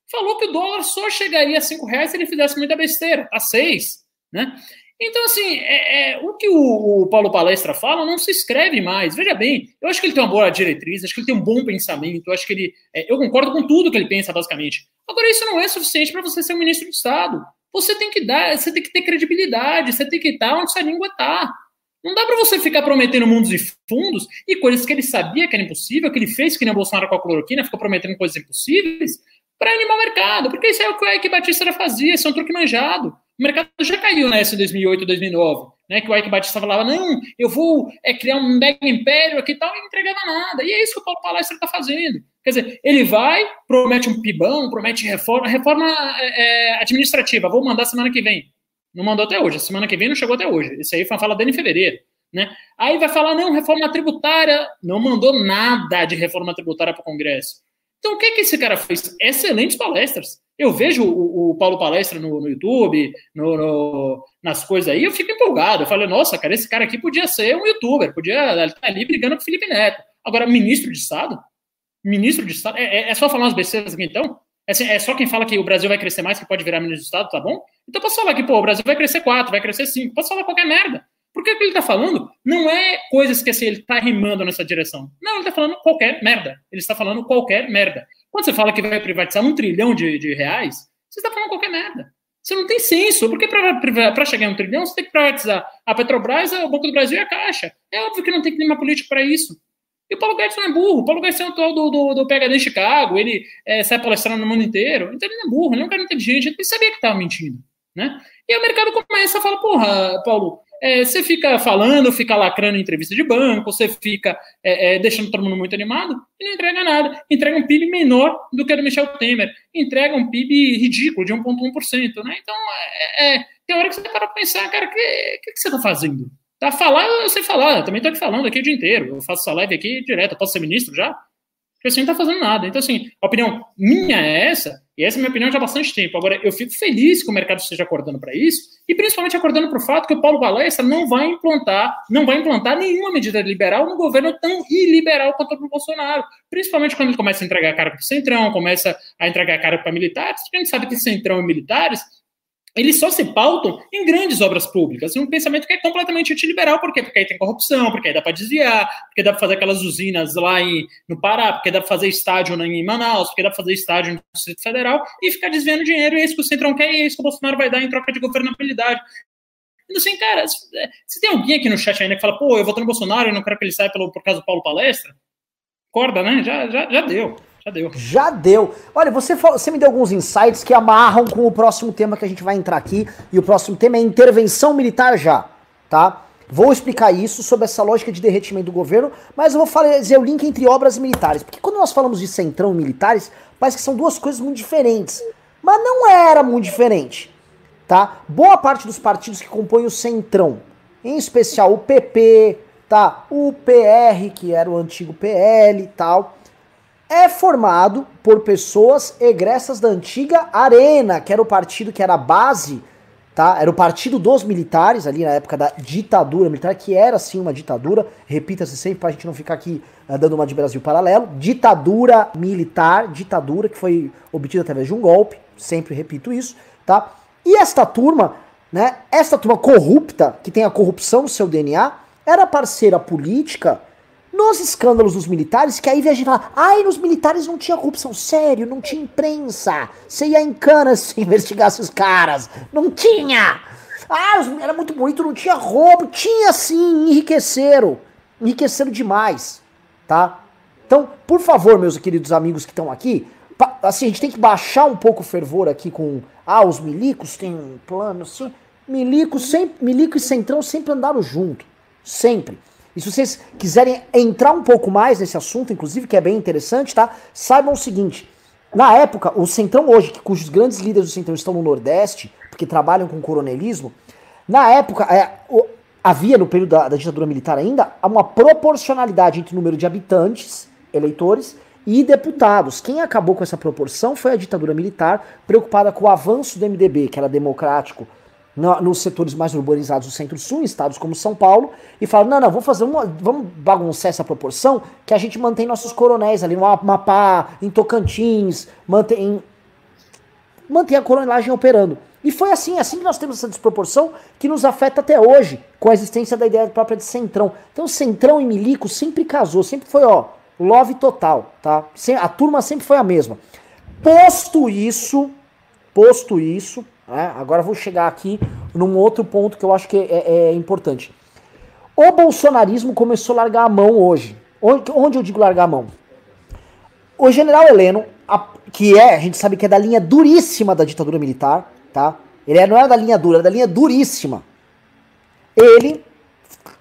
Falou que o dólar só chegaria a 5 reais se ele fizesse muita besteira, a 6, né? Então, assim, é, é, o que o, o, Paulo Palestra fala não se escreve mais. Veja bem, eu acho que ele tem uma boa diretriz, acho que ele tem um bom pensamento, acho que ele. É, eu concordo com tudo que ele pensa, basicamente. Agora, isso não é suficiente para você ser um ministro de Estado. Você tem que dar, você tem que ter credibilidade, você tem que estar onde sua língua está. Não dá para você ficar prometendo mundos e fundos e coisas que ele sabia que era impossível, que ele fez que nem o Bolsonaro com a cloroquina, ficou prometendo coisas impossíveis, para animar o mercado. Porque isso é o que o Eike Batista fazia, isso é um truque manjado. O mercado já caiu nessa em 2008, 2009, né? Que o Ike Batista falava, não, eu vou é, criar um mega império aqui e tal, e não entregava nada. E é isso que o Paulo Palestra está fazendo. Quer dizer, ele vai, promete um pibão, promete reforma, reforma é, é, administrativa, vou mandar semana que vem. Não mandou até hoje, semana que vem não chegou até hoje. Isso aí foi uma fala dele em fevereiro. Né? Aí vai falar, não, reforma tributária, não mandou nada de reforma tributária para o Congresso. Então, o que, que esse cara fez? Excelentes palestras. Eu vejo o, o Paulo Palestra no, no YouTube, no, no, nas coisas aí, eu fico empolgado. Eu falo, nossa, cara, esse cara aqui podia ser um youtuber, podia estar ali brigando com o Felipe Neto. Agora, ministro de Estado? Ministro de Estado? É, é, é só falar umas besteiras aqui, então? É, é, só quem fala que o Brasil vai crescer mais que pode virar ministro de Estado, tá bom? Então posso falar que, pô, o Brasil vai crescer 4, vai crescer 5, posso falar qualquer merda. Porque o que ele está falando não é coisas que assim, ele está rimando nessa direção. Não, ele está falando qualquer merda. Ele está falando qualquer merda. Quando você fala que vai privatizar um trilhão de, de reais, você está falando qualquer merda. Você não tem senso. Porque para chegar em um trilhão, você tem que privatizar a Petrobras, o Banco do Brasil e a Caixa. É óbvio que não tem clima político para isso. E o Paulo Guedes não é burro. O Paulo Guedes é um tal do, do, do PHD em Chicago, ele é, sai palestrando no mundo inteiro. Então ele não é burro, ele é um cara inteligente, ele sabia que estava mentindo. Né? E o mercado começa a falar, porra, Paulo, é, você fica falando, fica lacrando em entrevista de banco, você fica é, é, deixando todo mundo muito animado e não entrega nada. Entrega um PIB menor do que o do Michel Temer. Entrega um PIB ridículo, de 1,1%. Né? Então, é, é, tem hora que você para pensar, cara, o que, que, que, você está fazendo? Tá falar, eu sei falar, eu também estou aqui falando aqui o dia inteiro. Eu faço essa live aqui direto, eu posso ser ministro já? Porque assim, não está fazendo nada. Então, assim, a opinião minha é essa, e essa é a minha opinião já há bastante tempo. Agora, eu fico feliz que o mercado esteja acordando para isso, e principalmente acordando para o fato que o Paulo Balestra não vai implantar, não vai implantar nenhuma medida liberal no governo tão iliberal quanto o Bolsonaro. Principalmente quando ele começa a entregar cargo para o Centrão, começa a entregar cargo para militares, porque a gente sabe que Centrão e militares eles só se pautam em grandes obras públicas, um pensamento que é completamente antiliberal, por quê? Porque aí tem corrupção, porque aí dá para desviar, porque dá para fazer aquelas usinas lá em, no Pará, porque dá para fazer estádio em Manaus, porque dá para fazer estádio no Distrito Federal e ficar desviando dinheiro, e é isso que o Centrão quer, e é isso que o Bolsonaro vai dar em troca de governabilidade. Então, assim, cara, se tem alguém aqui no chat ainda que fala, pô, eu voto no Bolsonaro e não quero que ele saia pelo, por causa do Paulo Palestra, acorda, né? Já, já, já deu. Já deu. Já deu. Olha, você, você me deu alguns insights que amarram com o próximo tema que a gente vai entrar aqui. E o próximo tema é intervenção militar já, tá? Vou explicar isso sobre essa lógica de derretimento do governo, mas eu vou fazer o link entre obras militares. Porque quando nós falamos de centrão e militares, parece que são duas coisas muito diferentes. Mas não era muito diferente, tá? Boa parte dos partidos que compõem o centrão, em especial o PP, tá? O PR, que era o antigo PL e tal é formado por pessoas egressas da antiga Arena, que era o partido que era a base, tá? Era o partido dos militares ali na época da ditadura militar, que era sim uma ditadura. Repita-se sempre pra gente não ficar aqui uh, dando uma de Brasil paralelo. Ditadura militar, ditadura que foi obtida através de um golpe, sempre repito isso, tá? E esta turma, né? Esta turma corrupta, que tem a corrupção no seu DNA, era parceira política nos escândalos dos militares, que aí vem a gente falar, ai, nos militares não tinha corrupção, sério, não tinha imprensa, você ia em cana se investigasse os caras, não tinha. Ah, era muito bonito, não tinha roubo, tinha sim, enriqueceram, enriqueceram demais, tá? Então, por favor, meus queridos amigos que estão aqui, assim, a gente tem que baixar um pouco o fervor aqui com, ah, os milicos têm um plano, assim, milico, sempre, milico e centrão sempre andaram junto, sempre. E se vocês quiserem entrar um pouco mais nesse assunto, inclusive, que é bem interessante, tá? Saibam o seguinte: na época, o Centrão hoje, cujos grandes líderes do Centrão estão no Nordeste, porque trabalham com coronelismo, na época, é, o, havia no período da, da, ditadura militar ainda uma proporcionalidade entre o número de habitantes, eleitores, e deputados. Quem acabou com essa proporção foi a ditadura militar, preocupada com o avanço do MDB, que era democrático, no, nos setores mais urbanizados do centro-sul, em estados como São Paulo, e falaram: não, não, vamos fazer uma. Vamos bagunçar essa proporção que a gente mantém nossos coronéis ali no Amapá, em Tocantins, mantém. Mantém a coronelagem operando. E foi assim, assim que nós temos essa desproporção que nos afeta até hoje, com a existência da ideia própria de centrão. Então, centrão e milico sempre casou, sempre foi, ó, love total, tá? A turma sempre foi a mesma. Posto isso, posto isso, né, agora vou chegar aqui num outro ponto que eu acho que é, é importante. O bolsonarismo começou a largar a mão hoje. Onde, onde eu digo largar a mão? O general Heleno, a, que é, a gente sabe que é da linha duríssima da ditadura militar, tá? Ele é, não era da linha dura, era da linha duríssima. Ele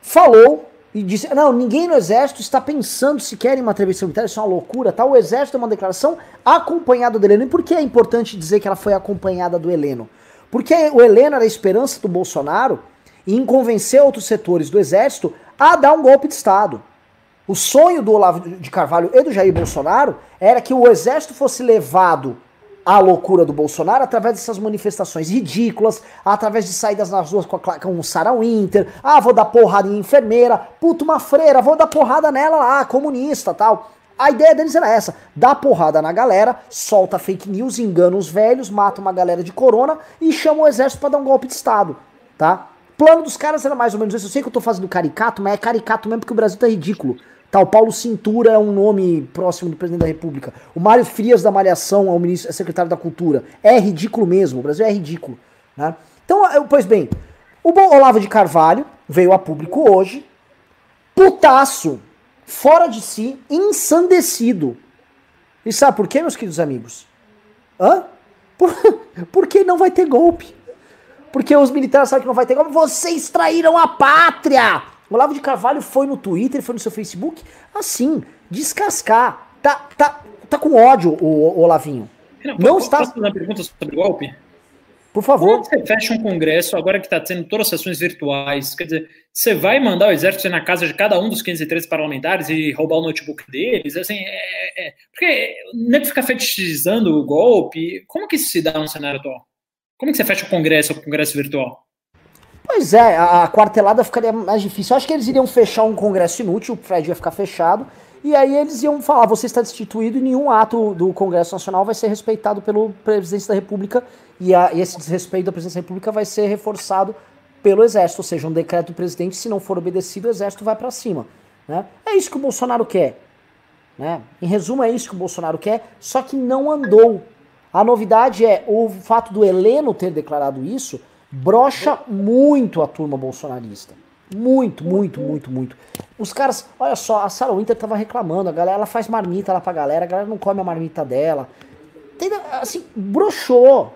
falou e disse: Não, ninguém no exército está pensando se querem uma intervenção militar, isso é uma loucura. Tá? O exército é uma declaração acompanhada do Heleno. E por que é importante dizer que ela foi acompanhada do Heleno? Porque o Heleno era a esperança do Bolsonaro em convencer outros setores do exército a dar um golpe de Estado. O sonho do Olavo de Carvalho e do Jair Bolsonaro era que o exército fosse levado a loucura do Bolsonaro através dessas manifestações ridículas, através de saídas nas ruas com, a, com o Sarah Winter, ah, vou dar porrada em enfermeira, puta, uma freira, vou dar porrada nela lá, comunista tal. A ideia deles era essa: dá porrada na galera, solta fake news, engana os velhos, mata uma galera de corona e chama o exército para dar um golpe de Estado, tá? plano dos caras era mais ou menos esse. Eu sei que eu tô fazendo caricato, mas é caricato mesmo porque o Brasil tá ridículo. Tá, o Paulo Cintura é um nome próximo do presidente da República. O Mário Frias da Malhação é o ministro, é secretário da Cultura. É ridículo mesmo, o Brasil é ridículo. Né? Então, pois bem, o Olavo de Carvalho veio a público hoje, putaço, fora de si, ensandecido. E sabe por quê, meus queridos amigos? Hã? Por, porque não vai ter golpe. Porque os militares sabem que não vai ter golpe. Vocês traíram a pátria! O Olavo de Carvalho foi no Twitter, foi no seu Facebook, assim, descascar. Tá, tá, tá com ódio o, o Olavinho. Não, não posso, está. Posso fazer uma pergunta sobre golpe? Por favor. Quando você fecha um congresso, agora que está tendo todas as sessões virtuais, quer dizer, você vai mandar o exército ir na casa de cada um dos 513 parlamentares e roubar o notebook deles? Assim, é, é, porque nem é ficar fetichizando o golpe. Como que isso se dá no cenário atual? Como que você fecha o congresso, o congresso virtual? Pois é, a, quartelada ficaria mais difícil. Eu acho que eles iriam fechar um congresso inútil, o Fred ia ficar fechado, e aí eles iam falar: você está destituído e nenhum ato do Congresso Nacional vai ser respeitado pelo presidente da República, e, a, e esse desrespeito da presidência da República vai ser reforçado pelo Exército, ou seja, um decreto do presidente, se não for obedecido, o Exército vai para cima. Né? É isso que o Bolsonaro quer. Né? Em resumo, é isso que o Bolsonaro quer, só que não andou. A novidade é o fato do Heleno ter declarado isso brocha muito a turma bolsonarista. Muito, muito, muito, muito. Os caras, olha só, a Sarah Winter tava reclamando, a galera ela faz marmita lá pra galera, a galera não come a marmita dela. Assim, broxou.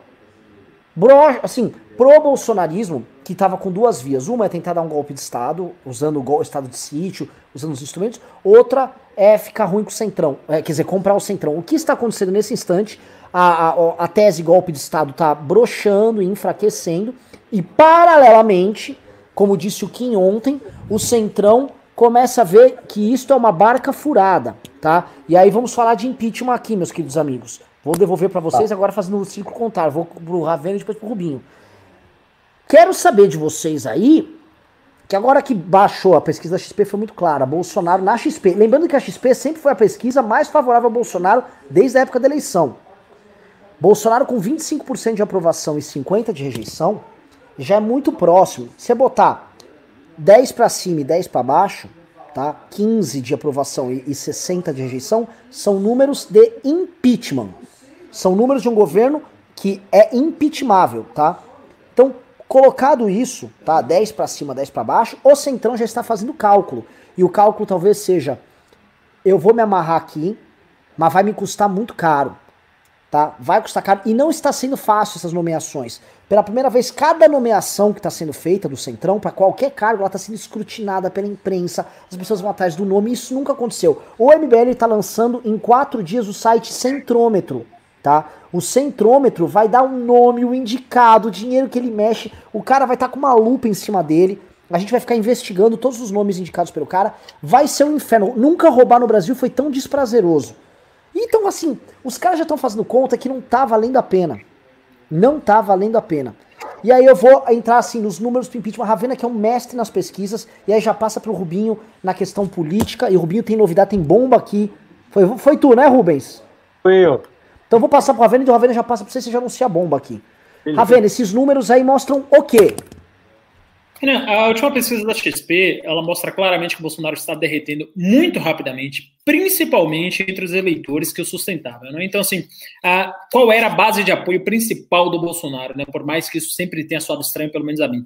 Broxa, assim, pro bolsonarismo, que tava com duas vias. Uma é tentar dar um golpe de Estado, usando o estado de sítio, usando os instrumentos. Outra é ficar ruim com o Centrão, é, quer dizer, comprar o Centrão. O que está acontecendo nesse instante? A, a, a tese golpe de Estado tá broxando e enfraquecendo. E paralelamente, como disse o Kim ontem, o Centrão começa a ver que isto é uma barca furada, tá? E aí vamos falar de impeachment aqui, meus queridos amigos. Vou devolver para vocês tá. agora fazendo o ciclo contar. Vou pro Ravena e depois pro Rubinho. Quero saber de vocês aí, que agora que baixou a pesquisa da XP foi muito clara, Bolsonaro na XP. Lembrando que a XP sempre foi a pesquisa mais favorável ao Bolsonaro desde a época da eleição. Bolsonaro com 25% de aprovação e 50% de rejeição já é muito próximo. Se você botar 10 para cima e 10 para baixo, tá? 15 de aprovação e, 60 de rejeição, são números de impeachment. São números de um governo que é impeachmável, tá? Então, colocado isso, tá? 10 para cima, 10 para baixo, o Centrão já está fazendo cálculo. E o cálculo talvez seja: eu vou me amarrar aqui, mas vai me custar muito caro. Tá? Vai custar caro. E não está sendo fácil essas nomeações. Pela primeira vez, cada nomeação que está sendo feita do Centrão, para qualquer cargo, ela está sendo escrutinada pela imprensa, as pessoas vão atrás do nome, isso nunca aconteceu. O MBL está lançando em quatro dias o site Centrômetro. Tá? O centrômetro vai dar um nome, o indicado, o dinheiro que ele mexe, o cara vai estar tá com uma lupa em cima dele. A gente vai ficar investigando todos os nomes indicados pelo cara. Vai ser um inferno. Nunca roubar no Brasil foi tão desprazeroso. Então, assim, os caras já estão fazendo conta que não tá valendo a pena. Não tá valendo a pena. E aí eu vou entrar assim nos números do impeachment. Ravena, que é um mestre nas pesquisas, e aí já passa pro Rubinho na questão política. E o Rubinho tem novidade, tem bomba aqui. Foi, foi tu, né, Rubens? Foi eu. Então eu vou passar pro Ravena e o Ravena já passa pra você, você já anuncia a bomba aqui. Ravena, esses números aí mostram o quê? A última pesquisa da XP, ela mostra claramente que o Bolsonaro está derretendo muito rapidamente, principalmente entre os eleitores que o sustentavam. Né? Então, assim, a, qual era a base de apoio principal do Bolsonaro, né? por mais que isso sempre tenha soado estranho, pelo menos a mim?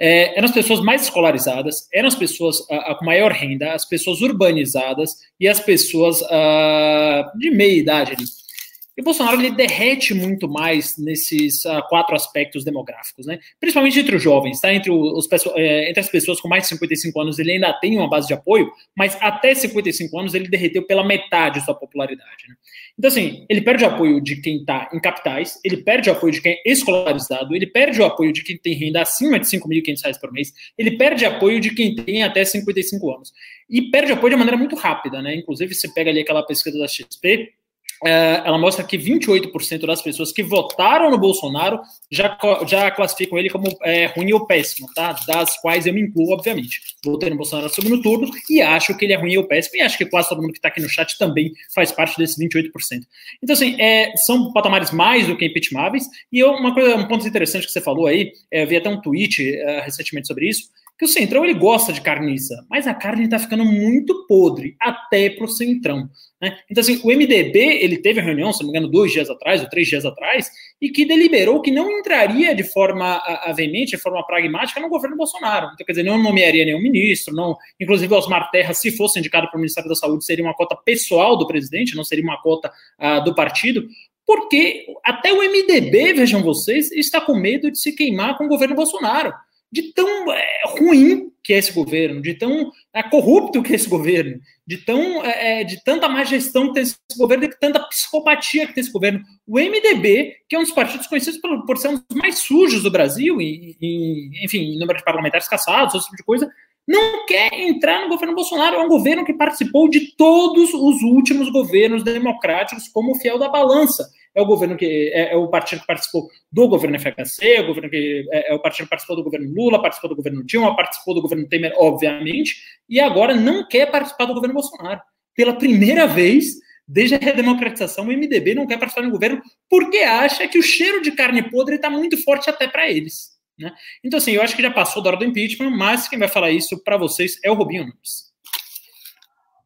É, eram as pessoas mais escolarizadas, eram as pessoas a, a, com maior renda, as pessoas urbanizadas e as pessoas a, de meia idade ali. E o Bolsonaro ele derrete muito mais nesses uh, quatro aspectos demográficos, né? Principalmente entre os jovens, tá? Entre, os, é, entre as pessoas com mais de 55 anos, ele ainda tem uma base de apoio, mas até 55 anos ele derreteu pela metade sua popularidade. Né? Então, assim, ele perde o apoio de quem está em capitais, ele perde o apoio de quem é escolarizado, ele perde o apoio de quem tem renda acima de 5.500 reais por mês, ele perde apoio de quem tem até 55 anos. E perde apoio de maneira muito rápida, né? Inclusive, você pega ali aquela pesquisa da XP, ela mostra que 28% das pessoas que votaram no Bolsonaro já, já classificam ele como é, ruim ou péssimo, tá? Das quais eu me incluo, obviamente. Votei no Bolsonaro no segundo turno e acho que ele é ruim ou péssimo, e acho que quase todo mundo que está aqui no chat também faz parte desses 28%. Então, assim, é, são patamares mais do que impeachmáveis, e uma coisa, um ponto interessante que você falou aí, é, eu vi até um tweet uh, recentemente sobre isso, que o Centrão ele gosta de carniça, mas a carne está ficando muito podre, até para o Centrão. Né? Então, assim, o MDB ele teve a reunião, se não me engano, dois dias atrás ou três dias atrás, e que deliberou que não entraria de forma veemente, de forma pragmática, no governo Bolsonaro. Então, quer dizer, não nomearia nenhum ministro, não, inclusive Osmar Terra, se fosse indicado para o Ministério da Saúde, seria uma cota pessoal do presidente, não seria uma cota do partido, porque até o MDB, vejam vocês, está com medo de se queimar com o governo Bolsonaro de tão é, ruim que é esse governo, de tão é, corrupto que é esse governo, de, tão, é, de tanta má gestão que tem esse governo, de tanta psicopatia que tem esse governo. O MDB, que é um dos partidos conhecidos por, por ser um dos mais sujos do Brasil, e, e enfim, número de parlamentares caçados, esse tipo de coisa, não quer entrar no governo Bolsonaro. É um governo que participou de todos os últimos governos democráticos como fiel da balança é o governo que é, é, o partido que participou do governo FHC, é o governo que é, é, o partido que participou do governo Lula, participou do governo Dilma, participou do governo Temer, obviamente, e agora não quer participar do governo Bolsonaro. Pela primeira vez desde a redemocratização, o MDB não quer participar do governo porque acha que o cheiro de carne podre está muito forte até para eles. Né? Então, assim, eu acho que já passou da hora do impeachment, mas quem vai falar isso para vocês é o Rubinho Nunes.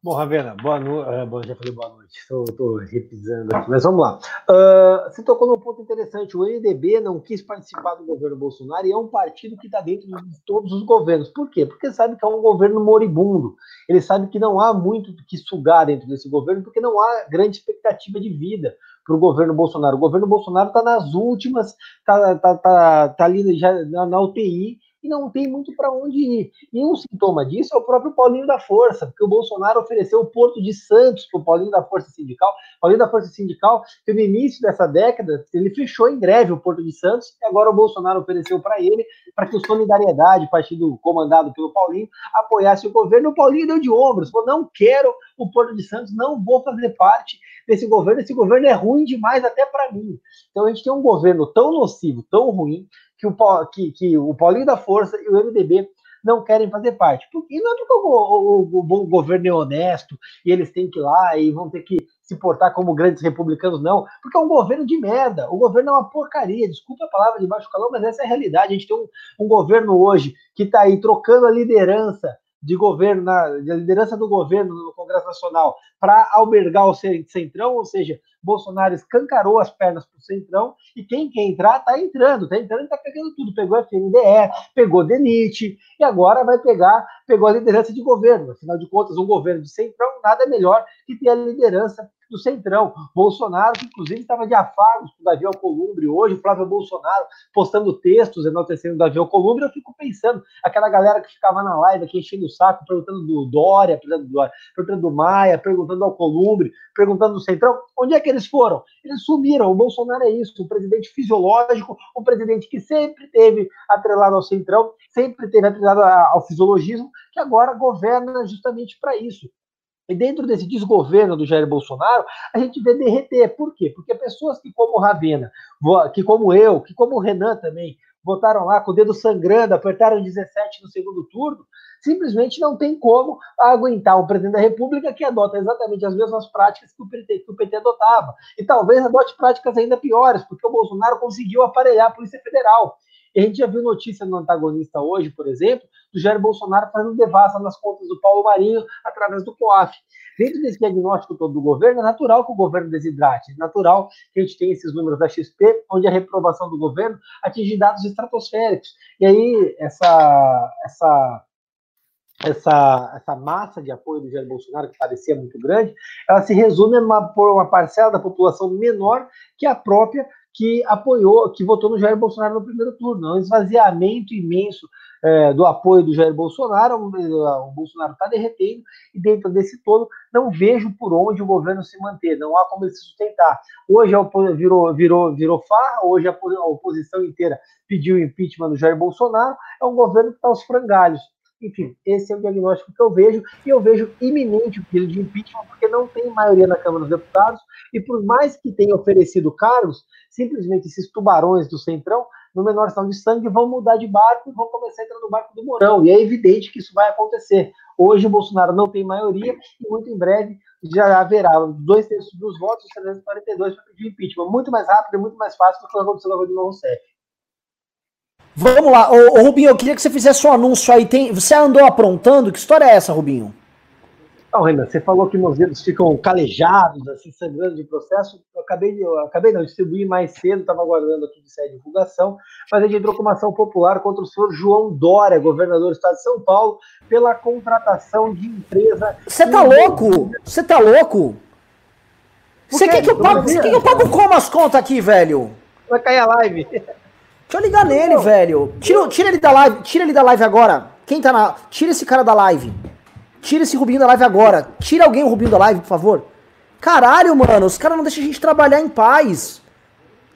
Bom, Ravena, boa noite. Bom, já falei boa noite, estou repisando aqui, mas vamos lá. Uh, você tocou num ponto interessante. O MDB não quis participar do governo Bolsonaro e é um partido que está dentro de todos os governos. Por quê? Porque sabe que é um governo moribundo. Ele sabe que não há muito que sugar dentro desse governo, porque não há grande expectativa de vida para o governo Bolsonaro. O governo Bolsonaro está nas últimas, está tá, tá, tá ali já na, na UTI e não tem muito para onde ir. E um sintoma disso é o próprio Paulinho da Força, porque o Bolsonaro ofereceu o Porto de Santos para o Paulinho da Força Sindical. Paulinho da Força Sindical, que no início dessa década, ele fechou em greve o Porto de Santos, e agora o Bolsonaro ofereceu para ele, para que o Solidariedade, partido comandado pelo Paulinho, apoiasse o governo. O Paulinho deu de ombros, falou: não quero o Porto de Santos, não vou fazer parte desse governo, esse governo é ruim demais até para mim. Então a gente tem um governo tão nocivo, tão ruim, que o, que, que o Paulinho da Força e o MDB não querem fazer parte. E não é porque o, o, o, o, governo é honesto e eles têm que ir lá e vão ter que se portar como grandes republicanos, não. Porque é um governo de merda. O governo é uma porcaria. Desculpa a palavra de baixo calor, mas essa é a realidade. A gente tem um, um governo hoje que está aí trocando a liderança de governo, na, de liderança do governo no Congresso Nacional para albergar o Centrão, ou seja, Bolsonaro escancarou as pernas para o Centrão e quem quer entrar está entrando, está entrando e está pegando tudo. Pegou a FNDE, pegou DENIT e agora vai pegar, pegou a liderança de governo. Afinal de contas, um governo de Centrão nada melhor que ter a liderança do Centrão. Bolsonaro, que inclusive estava de afagos com o Davi Alcolumbre hoje, o Flávio Bolsonaro postando textos enaltecendo o Davi Alcolumbre, eu fico pensando, aquela galera que ficava na live aqui enchendo o saco, perguntando do Dória, perguntando do, perguntando do Maia, perguntando do Alcolumbre, perguntando do Centrão, onde é que eles foram? Eles sumiram, o Bolsonaro é isso, um presidente fisiológico, um presidente que sempre teve atrelado ao Centrão, sempre teve atrelado ao fisiologismo, que agora governa justamente para isso E dentro desse desgoverno do Jair Bolsonaro, a gente vê derreter. Por quê? Porque pessoas que, como Ravena, que como eu, que como o Renan também, votaram lá com o dedo sangrando, apertaram 17 no segundo turno, simplesmente não tem como aguentar um presidente da República que adota exatamente as mesmas práticas que o PT, que o PT adotava. E talvez adote práticas ainda piores, porque o Bolsonaro conseguiu aparelhar a Polícia Federal. E a gente já viu notícia no antagonista hoje, por exemplo, do Jair Bolsonaro fazendo devassa nas contas do Paulo Marinho através do COAF. Dentro desse diagnóstico todo do governo, é natural que o governo desidrate, é natural que a gente tenha esses números da XP, onde a reprovação do governo atinge dados estratosféricos. E aí, essa, essa essa, essa massa de apoio do Jair Bolsonaro, que parecia muito grande, ela se resume a uma, uma parcela da população menor que a própria que apoiou, que votou no Jair Bolsonaro no primeiro turno. É um esvaziamento imenso é, do apoio do Jair Bolsonaro. O, Bolsonaro está derretendo e dentro desse todo não vejo por onde o governo se manter. Não há como ele se sustentar. Hoje virou, virou, virou farra. Hoje a oposição inteira pediu o impeachment do Jair Bolsonaro. É um governo que está aos frangalhos. Enfim, esse é o diagnóstico que eu vejo, e eu vejo iminente o pedido de impeachment, porque não tem maioria na Câmara dos Deputados, e por mais que tenha oferecido cargos, simplesmente esses tubarões do Centrão, no menor sinal de sangue, vão mudar de barco e vão começar a entrar no barco do Mourão. E é evidente que isso vai acontecer. Hoje o Bolsonaro não tem maioria e muito em breve já haverá dois terços dos votos, 342 para pedir impeachment. Muito mais rápido e muito mais fácil do que aconteceu na Rodrigo Rousseff. Vamos lá, ô, ô, Rubinho, eu queria que você fizesse um anúncio aí. Tem, você andou aprontando? Que história é essa, Rubinho? Não, Renan, você falou que meus dedos ficam calejados, assim, sangrando de processo. Eu acabei, eu acabei não, distribuir mais cedo, estava aguardando aqui de sair de divulgação, mas a gente entrou com uma ação popular contra o senhor João Dória, governador do estado de São Paulo, pela contratação de empresa. Você tá louco? Você tá louco? Você quer que eu pago? Você quer que eu pago como as contas aqui, velho? Vai cair a live. Deixa eu ligar nele, velho. Tira, tira ele da live. Tira ele da live agora. Quem tá na. Tira esse cara da live. Tira esse Rubinho da live agora. Tira alguém o Rubinho da live, por favor. Caralho, mano. Os caras não deixam a gente trabalhar em paz.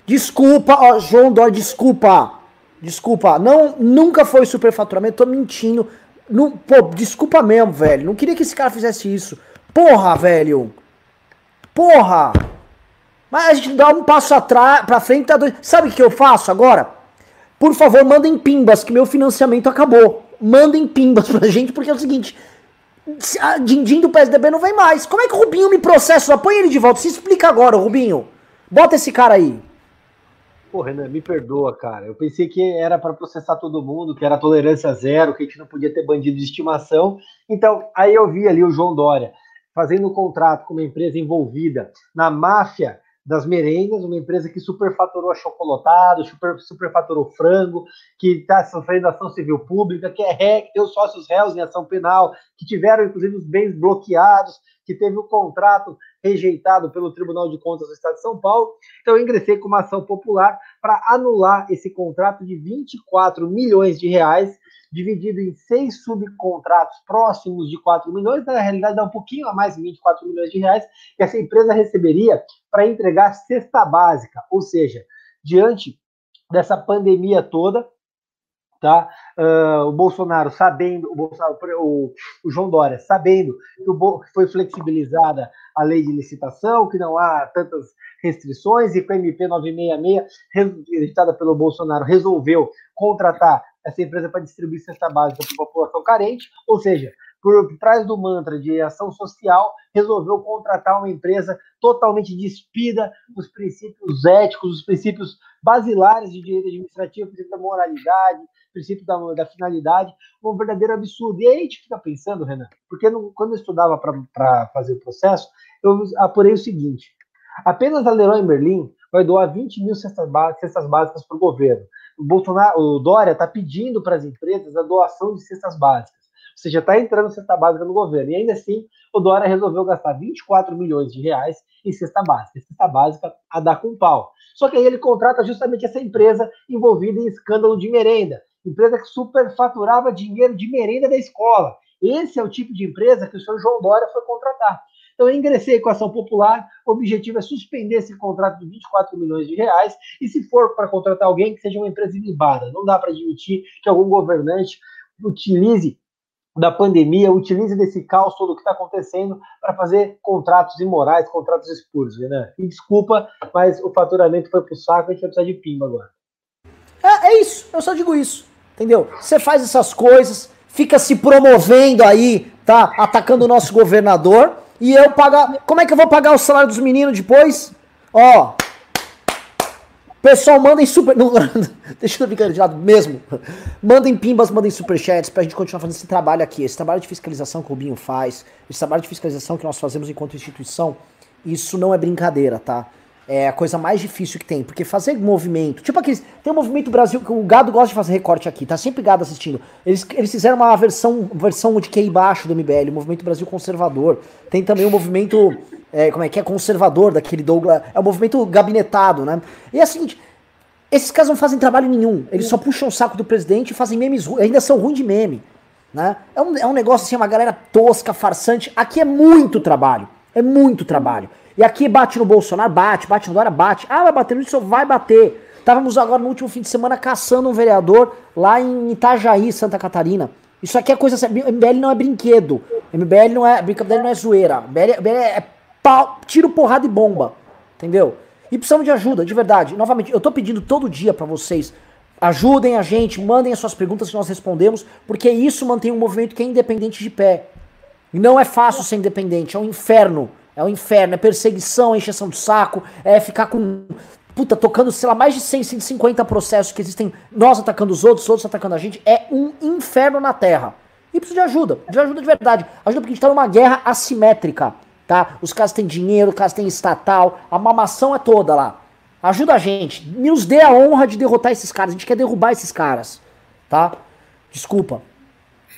Desculpa, ó, João Dói, desculpa. Desculpa. Não, nunca foi superfaturamento. Tô mentindo. Não, pô, desculpa mesmo, velho. Não queria que esse cara fizesse isso. Porra, velho. Porra. Mas a gente dá um passo atrás, pra frente, tá doido. Sabe o que eu faço agora? Por favor, mandem pimbas, que meu financiamento acabou. Mandem pimbas pra gente, porque é o seguinte. Dindim do PSDB não vem mais. Como é que o Rubinho me processa? Põe ele de volta. Se explica agora, Rubinho. Bota esse cara aí. Pô, Renan, me perdoa, cara. Eu pensei que era para processar todo mundo, que era tolerância zero, que a gente não podia ter bandido de estimação. Então, aí eu vi ali o João Dória fazendo um contrato com uma empresa envolvida na máfia das merendas, uma empresa que superfaturou achocolatado, super, superfaturou frango, que está sofrendo ação civil pública, que é ré, que tem os sócios réus em ação penal, que tiveram, inclusive, os bens bloqueados, que teve o contrato rejeitado pelo Tribunal de Contas do Estado de São Paulo. Então, eu ingressei com uma ação popular para anular esse contrato de 24 milhões de reais dividido em seis subcontratos próximos de 4 milhões, na realidade dá um pouquinho a mais de 24 milhões de reais, que essa empresa receberia para entregar cesta básica, ou seja, diante dessa pandemia toda, tá? Uh, o Bolsonaro sabendo, o, Bolsonaro, o, o João Dória sabendo que, o, que, foi flexibilizada a lei de licitação, que não há tantas restrições e que a MP 966, editada pelo Bolsonaro, resolveu contratar essa empresa para distribuir cesta básica para a população carente, ou seja, por trás do mantra de ação social, resolveu contratar uma empresa totalmente despida dos princípios éticos, dos princípios basilares de direito administrativo, princípio da moralidade, princípio da, da finalidade, um verdadeiro absurdo. E aí a gente fica pensando, Renan, porque no, quando eu estudava para fazer o processo, eu apurei o seguinte: apenas a Leroy Merlin vai doar 20 mil cestas, cestas básicas para o governo. O Bolsonaro, o Dória está pedindo para as empresas a doação de cestas básicas. Ou seja, está entrando cesta básica no governo. E ainda assim, o Dória resolveu gastar 24 milhões de reais em cesta básica. Cesta básica a dar com pau. Só que aí ele contrata justamente essa empresa envolvida em escândalo de merenda. Empresa que superfaturava dinheiro de merenda da escola. Esse é o tipo de empresa que o senhor João Dória foi contratar. Então, eu ingressei a ação popular. O objetivo é suspender esse contrato de 24 milhões de reais. E se for para contratar alguém, que seja uma empresa ilibada. Não dá para admitir que algum governante utilize da pandemia, utilize desse caos todo que está acontecendo para fazer contratos imorais, contratos espúrios, né? E desculpa, mas o faturamento foi para o saco, a gente vai precisar de pimba agora. É, é isso, eu só digo isso, entendeu? Você faz essas coisas, fica se promovendo aí, tá? Atacando o nosso governador, e eu pagar. Como é que eu vou pagar o salário dos meninos depois? Ó, Pessoal, mandem super. Não, deixa eu ficar de lado mesmo. Mandem pimbas, mandem superchats pra gente continuar fazendo esse trabalho aqui. Esse trabalho de fiscalização que o Rubinho faz, esse trabalho de fiscalização que nós fazemos enquanto instituição, isso não é brincadeira, tá? É a coisa mais difícil que tem, porque fazer movimento, tipo aqueles, tem um movimento Brasil, que o Gado gosta de fazer recorte aqui, tá sempre Gado assistindo. Eles, eles fizeram uma versão, versão de QI baixo do MBL, o Movimento Brasil Conservador. Tem também o movimento é, como é que é, conservador daquele Douglas, é o movimento gabinetado, né? E é o seguinte, esses caras não fazem trabalho nenhum, eles só puxam o saco do presidente e fazem memes, ainda são ruins de meme, né? É um, é um negócio assim, uma galera tosca, farsante, aqui é muito trabalho, é muito trabalho. E aqui bate no Bolsonaro, bate, bate no Dória, bate. Ah, vai bater nisso, vai bater. Estávamos agora no último fim de semana caçando um vereador lá em Itajaí, Santa Catarina. Isso aqui é coisa. MBL não é brinquedo. MBL não é. Brincadeira não é zoeira. MBL, MBL é pau, tiro, porrada e bomba. Entendeu? E precisamos de ajuda, de verdade. Novamente, eu tô pedindo todo dia para vocês. Ajudem a gente, mandem as suas perguntas que nós respondemos, porque isso mantém um movimento que é independente de pé. E não é fácil ser independente, é um inferno. É um inferno, é perseguição, é encheção de saco, é ficar com. Puta, tocando, sei lá, mais de 100, 150 processos que existem, nós atacando os outros, os outros atacando a gente. É um inferno na Terra. E precisa de ajuda, de ajuda de verdade. Ajuda porque a gente tá numa guerra assimétrica tá? Os caras têm dinheiro, os caras têm estatal, a mamação é toda lá. Ajuda a gente, nos dê a honra de derrotar esses caras, a gente quer derrubar esses caras, tá? Desculpa.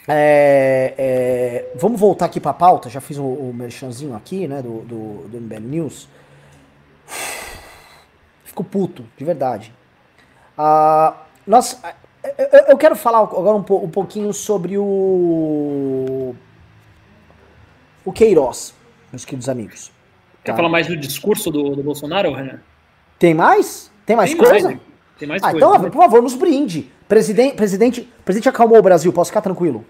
É, é, vamos voltar aqui pra pauta, já fiz o, o merchanzinho aqui, né, do, do, do MBL News. Fico puto, de verdade. Ah, nós, eu, eu quero falar agora um, um pouquinho sobre o o Queiroz meus queridos amigos. Quer tá? falar mais do discurso do, do Bolsonaro, Renan? Tem mais? Tem mais tem coisa? Mais, tem mais ah, coisa. Então, né? por favor, nos brinde. Presidente, presidente, presidente acalmou o Brasil, posso ficar tranquilo?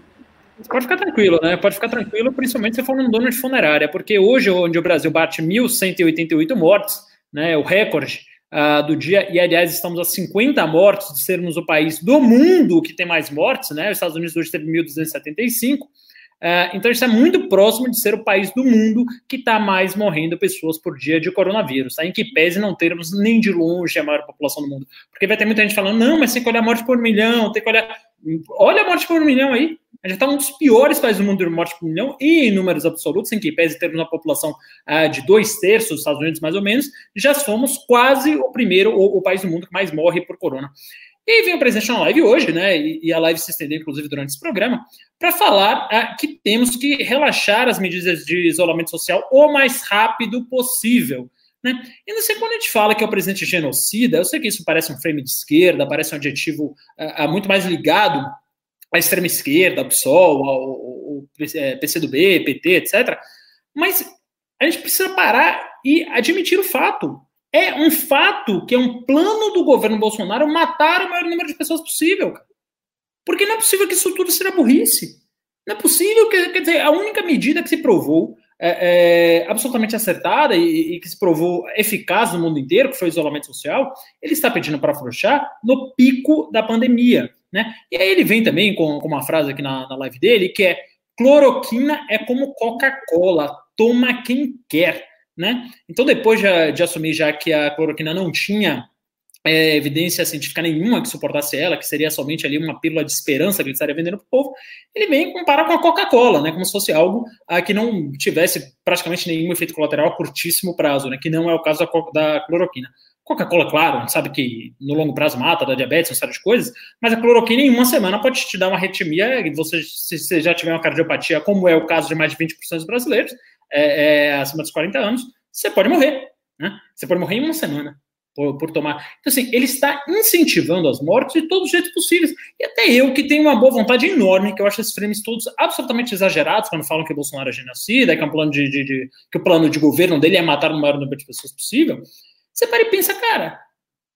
Pode ficar tranquilo, né? Pode ficar tranquilo, principalmente se for um dono de funerária, porque hoje, onde o Brasil bate 1.188 mortes, né, o recorde uh, do dia, e aliás, estamos a 50 mortes de sermos o país do mundo que tem mais mortes, né? Os Estados Unidos hoje teve 1.275. É, então, isso é muito próximo de ser o país do mundo que está mais morrendo pessoas por dia de coronavírus, tá? em que pese não termos nem de longe a maior população do mundo. Porque vai ter muita gente falando, não, mas tem que olhar a morte por milhão, tem que olhar. Olha a morte por milhão aí. Gente está um dos piores países do mundo de morte por milhão e em números absolutos, em que pese termos uma população uh, de dois terços dos Estados Unidos, mais ou menos, já somos quase o primeiro, o, o país do mundo que mais morre por corona. E vem o presidente na live hoje, né? E, a live se estendeu, inclusive, durante esse programa, para falar ah, que temos que relaxar as medidas de isolamento social o mais rápido possível. Né? E não sei quando a gente fala que é o presidente genocida, eu sei que isso parece um frame de esquerda, parece um adjetivo ah, ah, muito mais ligado à extrema esquerda, ao PSOL, ao, ao PCdoB, PT, etc. Mas a gente precisa parar e admitir o fato. É um fato que é um plano do governo Bolsonaro matar o maior número de pessoas possível. Porque não é possível que isso tudo seja burrice. Não é possível que, quer dizer, a única medida que se provou é, é, absolutamente acertada e, e, que se provou eficaz no mundo inteiro, que foi o isolamento social, ele está pedindo para afrouxar no pico da pandemia. Né? E aí ele vem também com, com uma frase aqui na, na live dele, que é cloroquina é como Coca-Cola, toma quem quer né? Então, depois de, de assumir já que a cloroquina não tinha é, evidência científica nenhuma que suportasse ela, que seria somente ali uma pílula de esperança que ele estaria vendendo para o povo, ele vem comparar com a Coca-Cola, né, como se fosse algo ah, que não tivesse praticamente nenhum efeito colateral a curtíssimo prazo, né, que não é o caso da, da cloroquina. Coca-Cola, claro, a gente sabe que no longo prazo mata, dá diabetes, uma série de coisas, mas a cloroquina em uma semana pode te dar uma arritmia, você, se você já tiver uma cardiopatia, como é o caso de mais de 20% dos brasileiros, é, é, acima dos 40 anos, você pode morrer. Né? Você pode morrer em uma semana por, por, tomar. Então, assim, ele está incentivando as mortes de todos os jeitos possíveis. E até eu, que tenho uma boa vontade enorme, que eu acho esses frames todos absolutamente exagerados, quando falam que Bolsonaro é genocida, que, é um plano de, de, de, que o plano de governo dele é matar o maior número de pessoas possível. Você para e pensa, cara,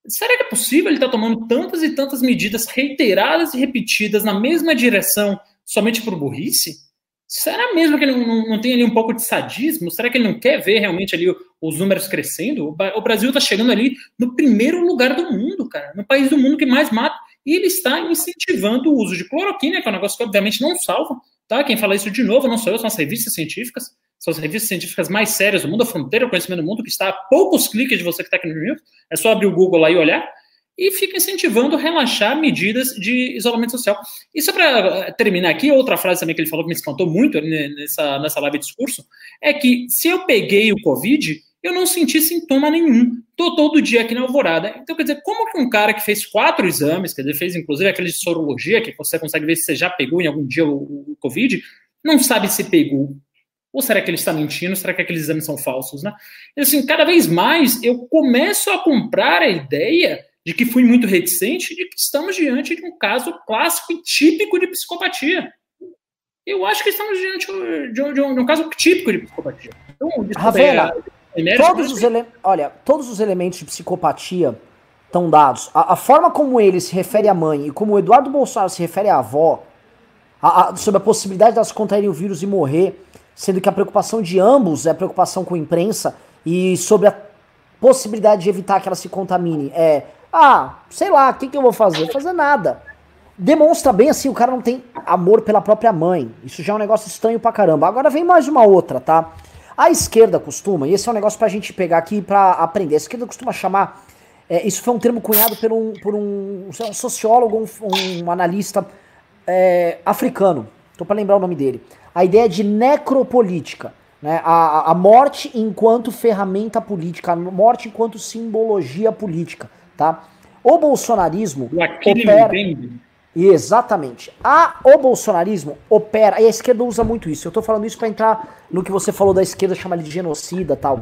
será que é possível ele estar tá tomando tantas e tantas medidas reiteradas e repetidas na mesma direção somente por burrice? Será mesmo que ele não, não, tem ali um pouco de sadismo? Será que ele não quer ver realmente ali os números crescendo? O Brasil está chegando ali no primeiro lugar do mundo, cara, no país do mundo que mais mata, e ele está incentivando o uso de cloroquina, que é um negócio que obviamente não salva, tá? Quem fala isso de novo não sou eu, são as revistas científicas, são as revistas científicas mais sérias do mundo, a fronteira do conhecimento do mundo, que está a poucos cliques de você que está aqui no Rio, é só abrir o Google lá e olhar, e fica incentivando relaxar medidas de isolamento social. E só para terminar aqui, outra frase também que ele falou que me espantou muito nessa, nessa live de discurso, é que se eu peguei o Covid, eu não senti sintoma nenhum. Tô todo dia aqui na alvorada. Então, quer dizer, como que um cara que fez quatro exames, quer dizer, fez inclusive aquele de sorologia, que você consegue ver se você já pegou em algum dia o, o Covid, não sabe se pegou. Ou será que ele está mentindo? Será que aqueles exames são falsos, né? E, assim, cada vez mais eu começo a comprar a ideia de que fui muito reticente, de que estamos diante de um caso clássico e típico de psicopatia. Eu acho que estamos diante de um, de um, de um caso típico de psicopatia. Então, Ravena, é, todos os ele... olha, todos os elementos de psicopatia estão dados. A, a, forma como ele se refere à mãe e como o Eduardo Bolsonaro se refere à avó, a, a, sobre a possibilidade de elas contraírem o vírus e morrer, sendo que a preocupação de ambos é a preocupação com a imprensa e sobre a possibilidade de evitar que ela se contamine é ah, sei lá, o que, que eu vou fazer? Fazer nada. Demonstra bem assim, o cara não tem amor pela própria mãe. Isso já é um negócio estranho pra caramba. Agora vem mais uma outra, tá? A esquerda costuma, e esse é um negócio pra gente pegar aqui pra aprender. A esquerda costuma chamar. É, isso foi um termo cunhado por um, por um, um sociólogo, um, um analista é, africano. Tô pra lembrar o nome dele. A ideia de necropolítica. Né? A, a morte enquanto ferramenta política, a morte enquanto simbologia política tá? O bolsonarismo opera... Exatamente. A, o bolsonarismo opera, e a esquerda usa muito isso. Eu tô falando isso para entrar no que você falou da esquerda, chamar ele de genocida tal.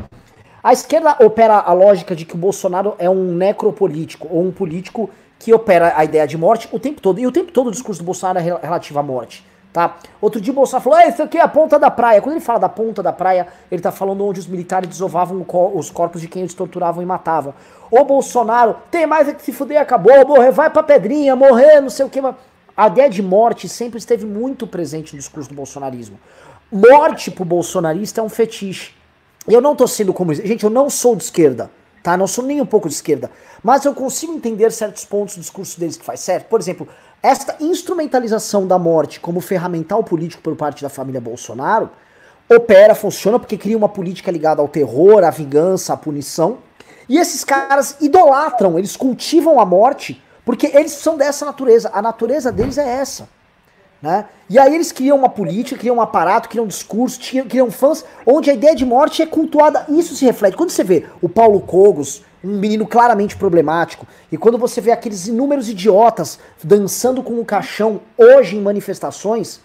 A esquerda opera a lógica de que o Bolsonaro é um necropolítico, ou um político que opera a ideia de morte o tempo todo. E o tempo todo o discurso do Bolsonaro é relativo à morte. Tá? Outro dia o Bolsonaro falou: ah, isso aqui é a ponta da praia. Quando ele fala da ponta da praia, ele tá falando onde os militares desovavam os corpos de quem eles torturavam e matavam. O Bolsonaro tem mais é que se fuder, acabou, morrer, vai pra pedrinha, morrer, não sei o que. A ideia de morte sempre esteve muito presente no discurso do bolsonarismo. Morte pro bolsonarista é um fetiche. Eu não tô sendo como. Gente, eu não sou de esquerda, tá? Não sou nem um pouco de esquerda. Mas eu consigo entender certos pontos do discurso deles que faz certo. Por exemplo, esta instrumentalização da morte como ferramental político por parte da família Bolsonaro opera, funciona porque cria uma política ligada ao terror, à vingança, à punição. E esses caras idolatram, eles cultivam a morte porque eles são dessa natureza. A natureza deles é essa. Né? E aí eles criam uma política, criam um aparato, criam um discurso, criam fãs, onde a ideia de morte é cultuada. Isso se reflete. Quando você vê o Paulo Cogos, um menino claramente problemático, e quando você vê aqueles inúmeros idiotas dançando com o caixão hoje em manifestações,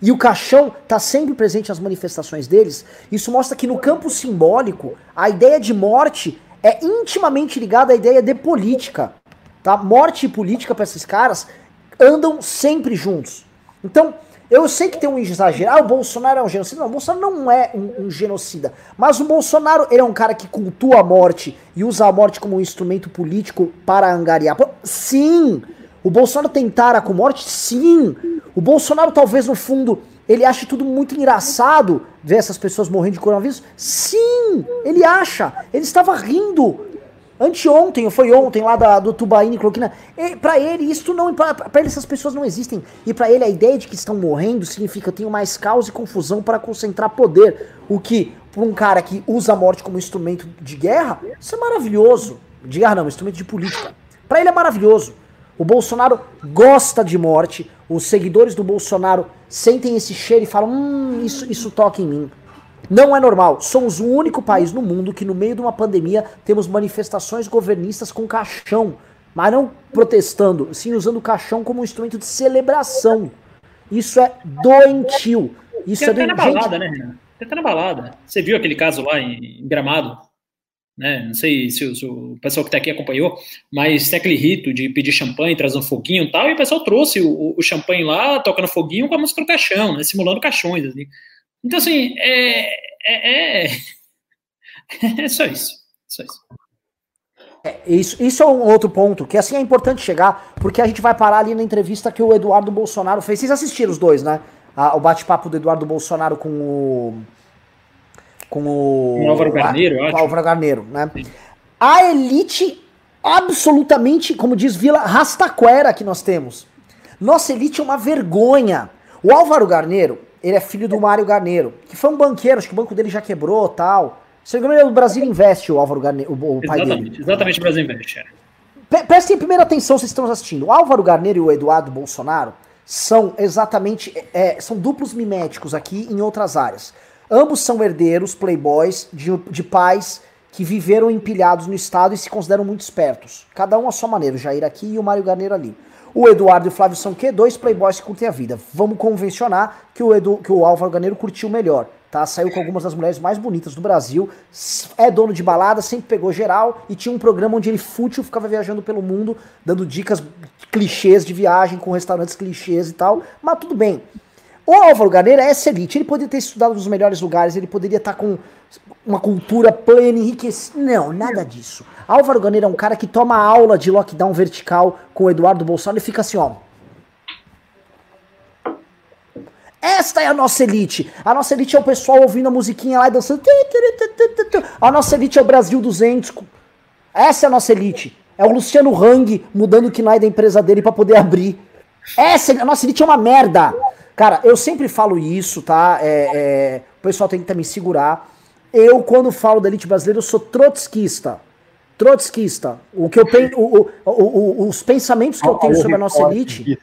e o caixão está sempre presente nas manifestações deles, isso mostra que no campo simbólico, a ideia de morte é intimamente ligada à ideia de política. Tá? Morte e política para esses caras andam sempre juntos. Então, eu sei que tem um exagero. Ah, o Bolsonaro é um genocida. Não, o Bolsonaro não é um, um, genocida. Mas o Bolsonaro, ele é um cara que cultua a morte e usa a morte como um instrumento político para angariar. Sim! O Bolsonaro tentara com morte? Sim! O Bolsonaro, talvez no fundo, ele acha tudo muito engraçado ver essas pessoas morrendo de coronavírus? Sim! Ele acha! Ele estava rindo Anteontem, foi ontem, lá da, do Tubaína e Cloquina, para ele isso não, para ele essas pessoas não existem. E para ele a ideia de que estão morrendo significa tenho mais caos e confusão para concentrar poder. O que, para um cara que usa a morte como instrumento de guerra, isso é maravilhoso. De guerra não, instrumento de política. Para ele é maravilhoso. O Bolsonaro gosta de morte, os seguidores do Bolsonaro sentem esse cheiro e falam: hum, isso, isso toca em mim. Não é normal. Somos o único país no mundo que, no meio de uma pandemia, temos manifestações governistas com caixão. Mas não protestando, sim usando o caixão como um instrumento de celebração. Isso é doentio. Isso Tem é doentio. na balada, né, Renan? Tem até na balada. Você viu aquele caso lá em Gramado? Né? Não sei se, se o pessoal que está aqui acompanhou, mas tem aquele rito de pedir champanhe, trazer um foguinho e tal, e o pessoal trouxe o, o champanhe lá, tocando foguinho com a música do caixão, né? simulando caixões. Assim. Então, assim, é, é, é, é só isso. Só isso. É, isso, isso é um outro ponto, que assim é importante chegar, porque a gente vai parar ali na entrevista que o Eduardo Bolsonaro fez. Vocês assistiram os dois, né? A, o bate-papo do Eduardo Bolsonaro com o. Com o. Com o Álvaro Garneiro, eu acho. Álvaro Garneiro, né? Sim. A elite absolutamente, como diz Vila, rastaquera que nós temos. Nossa elite é uma vergonha. O Álvaro Garneiro, ele é filho do Mário Garneiro, que foi um banqueiro, acho que o banco dele já quebrou tal. Se não me engano, é o Brasil Investe, o Álvaro Garneiro, o, o pai exatamente, dele. Exatamente, o Brasil Investe. É. Prestem primeira atenção, vocês estão assistindo. O Álvaro Garneiro e o Eduardo Bolsonaro são exatamente, é, são duplos miméticos aqui em outras áreas. Ambos são herdeiros, playboys, de, de pais que viveram empilhados no Estado e se consideram muito espertos. Cada um à sua maneira, o Jair aqui e o Mário Garneiro ali. O Eduardo e o Flávio são que dois playboys que curtem a vida. Vamos convencionar que o, Edu, que o Álvaro Garneiro curtiu melhor. Tá? Saiu com algumas das mulheres mais bonitas do Brasil. É dono de balada, sempre pegou geral e tinha um programa onde ele fútil ficava viajando pelo mundo, dando dicas clichês de viagem com restaurantes clichês e tal. Mas tudo bem. O Álvaro Garneiro é elite. Ele poderia ter estudado nos melhores lugares, ele poderia estar com uma cultura plena, enriquecida. Não, nada disso. Álvaro Garneiro é um cara que toma aula de lockdown vertical com o Eduardo Bolsonaro e fica assim, ó. Esta é a nossa elite. A nossa elite é o pessoal ouvindo a musiquinha lá e dançando. A nossa elite é o Brasil 200. Essa é a nossa elite. É o Luciano Hang mudando o KNAI da empresa dele para poder abrir. Essa, a nossa elite é uma merda. Cara, eu sempre falo isso, tá? É, é, o pessoal tem que me segurar. Eu, quando falo da elite brasileira, eu sou trotskista. Trotskista. O que eu penso, o, o, os pensamentos que eu tenho sobre a nossa elite.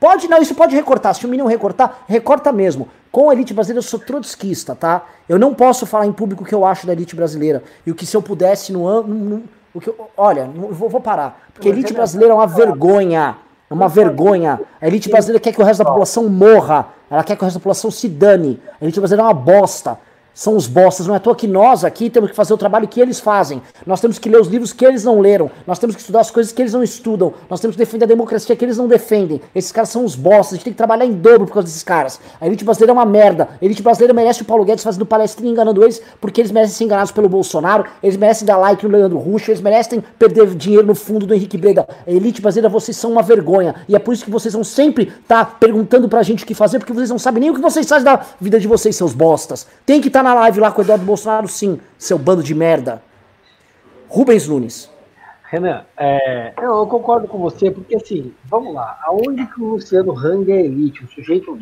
Pode, não, isso pode recortar. Se o menino recortar, recorta mesmo. Com a elite brasileira, eu sou trotskista, tá? Eu não posso falar em público o que eu acho da elite brasileira. E o que se eu pudesse no ano. O que eu, olha, vou, vou parar. Porque a elite brasileira é uma vergonha. É uma vergonha. A elite brasileira quer que o resto da população morra. Ela quer que o resto da população se dane. A elite brasileira é uma bosta são os bostas. Não é à toa que nós aqui temos que fazer o trabalho que eles fazem. Nós temos que ler os livros que eles não leram. Nós temos que estudar as coisas que eles não estudam. Nós temos que defender a democracia que eles não defendem. Esses caras são os bostas. A gente tem que trabalhar em dobro por causa desses caras. A elite brasileira é uma merda. A elite brasileira merece o Paulo Guedes fazendo palestrinha enganando eles, porque eles merecem ser enganados pelo Bolsonaro. Eles merecem dar like no Leandro Russo. Eles merecem perder dinheiro no fundo do Henrique Breda. A elite brasileira, vocês são uma vergonha. E é por isso que vocês vão sempre estar tá perguntando pra gente o que fazer, porque vocês não sabem nem o que vocês fazem da vida de vocês, seus bostas. Tem que estar tá na live lá com o Eduardo Bolsonaro, sim, seu bando de merda. Rubens Nunes. Renan, é, eu concordo com você, porque assim, vamos lá, aonde que o Luciano Hang é elite? O sujeito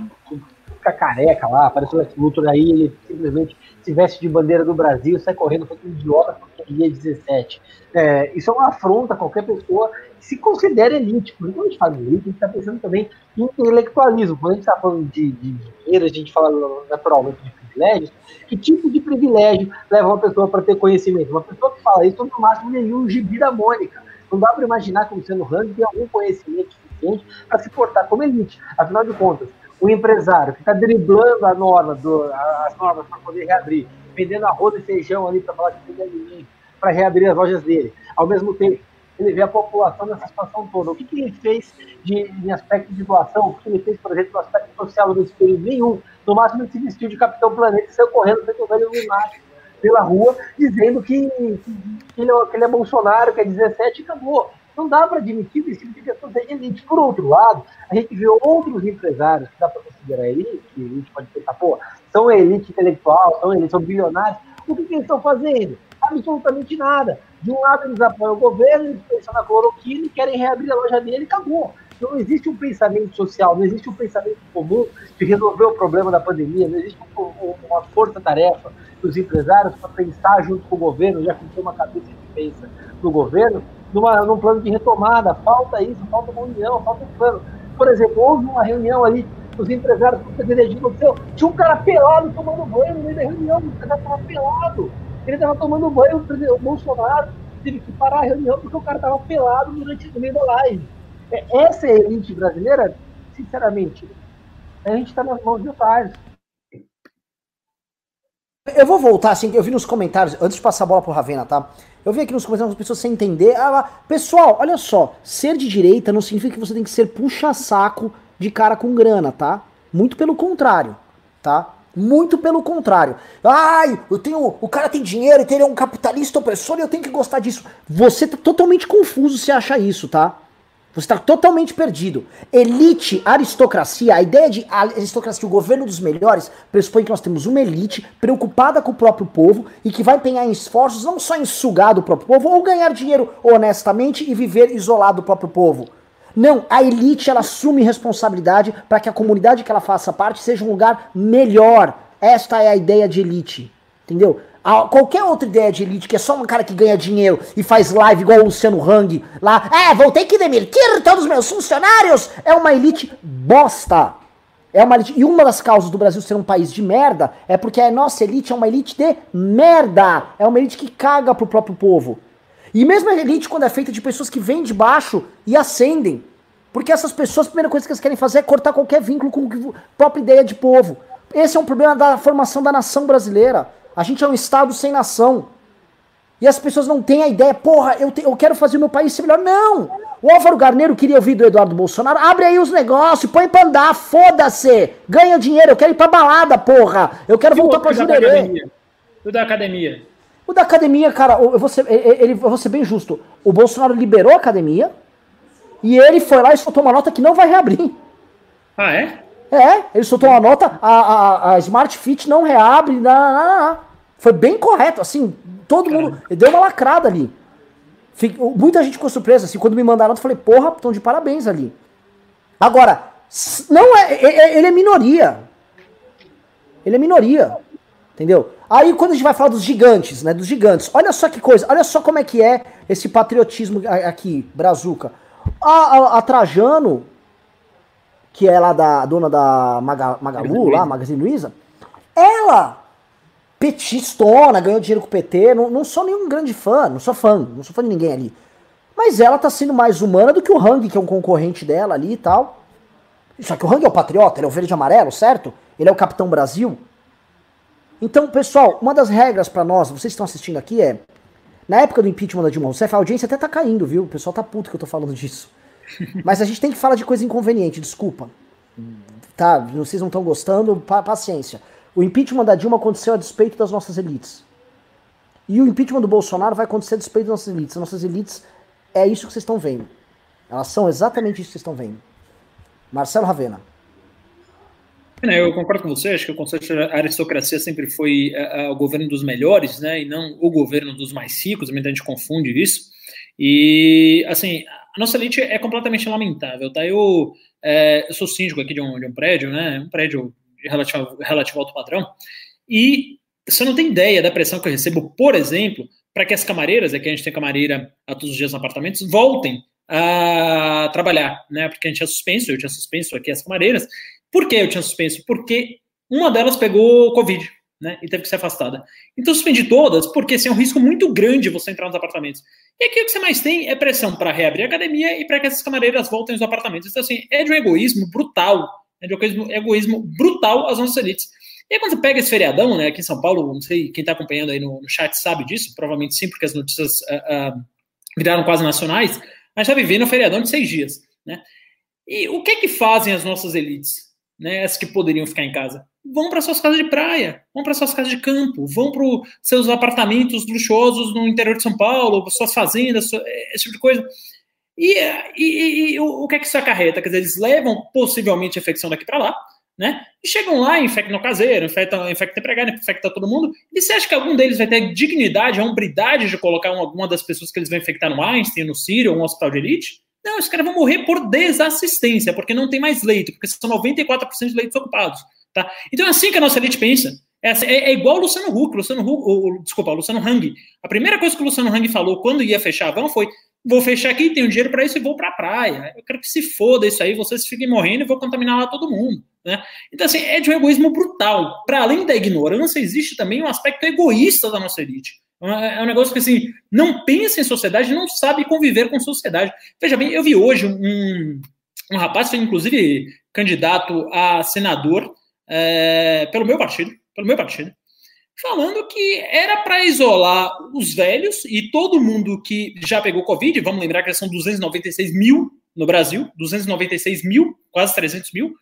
fica careca lá, aparece o Luthor aí, ele simplesmente se veste de bandeira do Brasil, sai correndo feito um idiota porque é dia 17. É, isso é uma afronta a qualquer pessoa que se considere elite. Quando a gente fala de elite, a gente está pensando também em intelectualismo. Quando a gente está falando de, de dinheiro, a gente fala naturalmente de privilégios, que tipo de privilégio leva uma pessoa para ter conhecimento? Uma pessoa que fala isso, no máximo, nenhum gibi da Mônica. Não dá para imaginar como sendo Rand tem algum conhecimento suficiente para se portar como elite. Afinal de contas, o empresário que está driblando a norma do, as normas para poder reabrir, vendendo arroz e feijão ali para falar que tem alimento, para reabrir as lojas dele, ao mesmo tempo ele vê a população nessa situação toda. O que, que ele fez de, em aspecto de doação? O que ele fez, por exemplo, no aspecto social nesse período? Nenhum. No máximo, ele se vestiu de Capitão Planeta e saiu correndo feito um velho lunático pela rua, dizendo que, que, ele, é, que ele é Bolsonaro, que é 17 e acabou. Não dá para admitir que esse tipo de questão seja elite. Por outro lado, a gente vê outros empresários que dá para considerar elite, que a gente pode pensar, pô, são elite intelectual, são elite, são bilionários. O que, que eles estão fazendo? Absolutamente nada. De um lado, eles apoiam o governo, eles pensam na cloroquina e querem reabrir a loja dele e acabou. Não existe um pensamento social, não existe um pensamento comum de resolver o problema da pandemia, não existe uma força-tarefa dos empresários para pensar junto com o governo, já que tem uma cabeça que pensa no governo, numa, num plano de retomada. Falta isso, falta uma união, falta um plano. Por exemplo, houve uma reunião ali, os empresários com o aconteceu, tinha um cara pelado tomando banho no meio da reunião, o empresário estava pelado. Ele estava tomando banho, o Bolsonaro teve que parar a reunião porque o cara estava pelado durante o meio da live. É, essa elite brasileira, sinceramente, a gente está nas mãos de otários. Eu vou voltar, assim, eu vi nos comentários, antes de passar a bola pro Ravena, tá? Eu vi aqui nos comentários as pessoas sem entender. Ah, pessoal, olha só, ser de direita não significa que você tem que ser puxa-saco de cara com grana, tá? Muito pelo contrário, tá? Muito pelo contrário. Ai, eu tenho. O cara tem dinheiro, então ele é um capitalista opressor e eu tenho que gostar disso. Você tá totalmente confuso se acha isso, tá? Você está totalmente perdido. Elite, aristocracia, a ideia de aristocracia, o governo dos melhores, pressupõe que nós temos uma elite preocupada com o próprio povo e que vai empenhar em esforços não só em sugar do próprio povo ou ganhar dinheiro honestamente e viver isolado do próprio povo. Não, a elite ela assume responsabilidade para que a comunidade que ela faça parte seja um lugar melhor. Esta é a ideia de elite. Entendeu? Qualquer outra ideia de elite, que é só um cara que ganha dinheiro e faz live igual o Luciano Hang lá, é, vou ter que demitir todos os meus funcionários, é uma elite bosta. É uma elite, e uma das causas do Brasil ser um país de merda é porque a nossa elite é uma elite de merda. É uma elite que caga pro próprio povo. E mesmo a elite, quando é feita de pessoas que vêm de baixo e ascendem. Porque essas pessoas, a primeira coisa que elas querem fazer é cortar qualquer vínculo com a própria ideia de povo. Esse é um problema da formação da nação brasileira. A gente é um Estado sem nação. E as pessoas não têm a ideia, porra, eu, te, eu quero fazer o meu país ser melhor. Não! O Álvaro Garneiro queria ouvir do Eduardo Bolsonaro. Abre aí os negócios, põe pra andar, foda-se! Ganha dinheiro, eu quero ir pra balada, porra! Eu quero e voltar pra Jurerê. O da academia. O da academia, cara, eu vou, ser, ele, eu vou ser bem justo. O Bolsonaro liberou a academia e ele foi lá e soltou uma nota que não vai reabrir. Ah, é? É, ele soltou uma nota, a, a, a Smart Fit não reabre, não, não, não. Foi bem correto, assim, todo Caramba. mundo. Deu uma lacrada ali. muita gente ficou surpresa, assim, quando me mandaram, eu falei, porra, estão de parabéns ali. Agora, não é, é, é, ele é minoria. Ele é minoria. Entendeu? Aí quando a gente vai falar dos gigantes, né? Dos gigantes, olha só que coisa, olha só como é que é esse patriotismo aqui, Brazuca. A, a, a Trajano, que é lá da dona da Maga, Magalu, lá, Magazine Luiza, ela petistona, ganhou dinheiro com o PT, não, não sou nenhum grande fã, não sou fã, não sou fã de ninguém ali. Mas ela tá sendo mais humana do que o Hang, que é um concorrente dela ali e tal. Só que o Hang é o patriota, ele é o verde e amarelo, certo? Ele é o Capitão Brasil. Então, pessoal, uma das regras para nós, vocês estão assistindo aqui, é. Na época do impeachment da Dilma Rousseff, a audiência até tá caindo, viu? O pessoal tá puto que eu tô falando disso. Mas a gente tem que falar de coisa inconveniente, desculpa. Tá, vocês não estão gostando, paciência. O impeachment da Dilma aconteceu a despeito das nossas elites. E o impeachment do Bolsonaro vai acontecer a despeito das nossas elites. As nossas elites é isso que vocês estão vendo. Elas são exatamente isso que vocês estão vendo. Marcelo Ravena. Eu concordo com você, acho que o conceito de aristocracia sempre foi uh, o governo dos melhores, né, e não o governo dos mais ricos, muita gente confunde isso. E, assim, a nossa elite é completamente lamentável, tá? Eu, é, eu sou síndico aqui de um, de um prédio, né, um prédio relativo, relativo alto padrão. E você não tem ideia da pressão que eu recebo, por exemplo, para que as camareiras, aqui a gente tem camareira a todos os dias nos apartamentos, voltem a trabalhar, né? Porque a gente tinha suspenso, eu tinha suspenso aqui as camareiras. Por que eu tinha suspenso? Porque uma delas pegou Covid, né? E teve que ser afastada. Então suspendi todas, porque assim, é um risco muito grande você entrar nos apartamentos. E aqui o que você mais tem é pressão para reabrir a academia e para que essas camareiras voltem aos apartamentos. Então, assim, é de um egoísmo brutal é de egoísmo, egoísmo brutal às nossas elites. E aí, quando você pega esse feriadão, né, aqui em São Paulo, não sei quem está acompanhando aí no, no, chat sabe disso, provavelmente sim, porque as notícias uh, uh, viraram quase nacionais, mas está vivendo um feriadão de seis dias. Né? E o que é que fazem as nossas elites, né, as que poderiam ficar em casa? Vão para suas casas de praia, vão para suas casas de campo, vão para seus apartamentos luxuosos no interior de São Paulo, suas fazendas, esse tipo de coisa. E, e, e, o, o, que é que isso acarreta? Quer dizer, eles levam possivelmente a infecção daqui para lá, né? E chegam lá, infectam o caseiro, infectam, infectam empregado, infectam todo mundo. E você acha que algum deles vai ter dignidade, a hombridade de colocar uma, alguma das pessoas que eles vão infectar no Einstein, no Sírio, ou um hospital de elite? Não, esses caras vão morrer por desassistência, porque não tem mais leito, porque são 94% de leitos ocupados. Tá? Então é assim que a nossa elite pensa. É, assim, é, é igual o Luciano Huck, Luciano Huck, o, desculpa, o Luciano Hang. A primeira coisa que o Luciano Hang falou quando ia fechar a van foi: vou fechar aqui, tenho dinheiro para isso e vou para a praia. Eu quero que se foda isso aí, vocês fiquem morrendo e vou contaminar lá todo mundo. Né? Então, assim, é de um egoísmo brutal. Para além da ignorância, existe também um aspecto egoísta da nossa elite. É um é negócio que, assim, não pensa em sociedade, não sabe conviver com sociedade. Veja bem, eu vi hoje um, um rapaz, foi inclusive candidato a senador é, pelo meu partido, pelo meu partido, falando que era para isolar os velhos e todo mundo que já pegou Covid, vamos lembrar que são 296 mil no Brasil, 296 mil, quase 300 mil,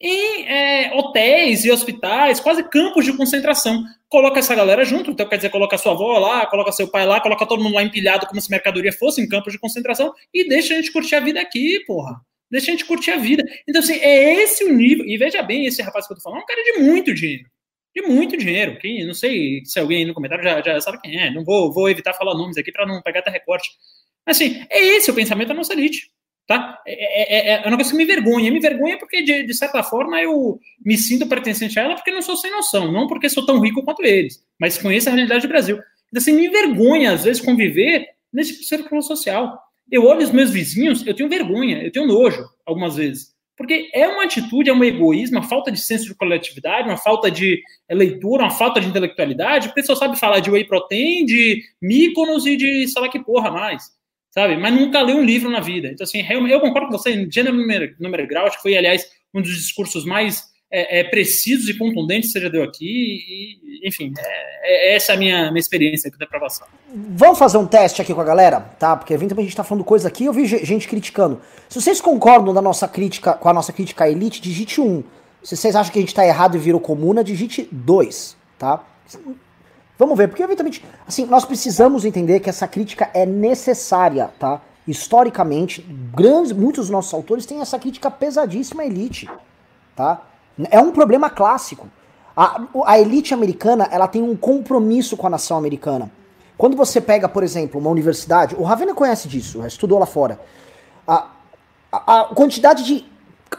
em é, hotéis e hospitais, quase campos de concentração. Coloca essa galera junto, então quer dizer, coloca sua avó lá, coloca seu pai lá, coloca todo mundo lá empilhado como se mercadoria fosse em campos de concentração e deixa a gente curtir a vida aqui, porra. Deixa a gente curtir a vida. Então, assim, é esse o nível. E veja bem, esse rapaz que eu tô falando é um cara de muito dinheiro. De muito dinheiro. Quem, não sei se alguém no comentário já, já sabe quem é. Não vou, vou evitar falar nomes aqui para não pegar até recorte. Assim, é esse o pensamento da nossa elite. Tá? É, é, é, é uma coisa que me vergonha. Me vergonha porque, de, de, certa forma, eu me sinto pertencente a ela porque não sou sem noção, não porque sou tão rico quanto eles, mas conheço a realidade do Brasil. Então, assim, me vergonha, às vezes, conviver nesse círculo social. Eu olho os meus vizinhos, eu tenho vergonha, eu tenho nojo, algumas vezes. Porque é uma atitude, é um egoísmo, uma falta de senso de coletividade, uma falta de leitura, uma falta de intelectualidade, porque só sabe falar de whey protein, de míconos e de sei lá que porra mais sabe? Mas nunca leu um livro na vida. Então, assim, eu concordo com você, em gênero, número, número grau, acho que foi, aliás, um dos discursos mais é, é, precisos e contundentes que você já deu aqui. E, enfim, é, é essa é a minha, minha experiência aqui da aprovação. Vamos fazer um teste aqui com a galera, tá? Porque eventualmente a gente tá falando coisa aqui eu vi gente criticando. Se vocês concordam da nossa crítica, com a nossa crítica à elite, digite 1. Se vocês acham que a gente tá errado e virou comuna, digite 2, tá? Vamos ver, porque eventualmente, assim, nós precisamos entender que essa crítica é necessária, tá? Historicamente, grandes, muitos dos nossos autores têm essa crítica pesadíssima à elite, tá? É um problema clássico. A, a elite americana, ela tem um compromisso com a nação americana. Quando você pega, por exemplo, uma universidade, o Ravena conhece disso, estudou lá fora. A, a, a quantidade de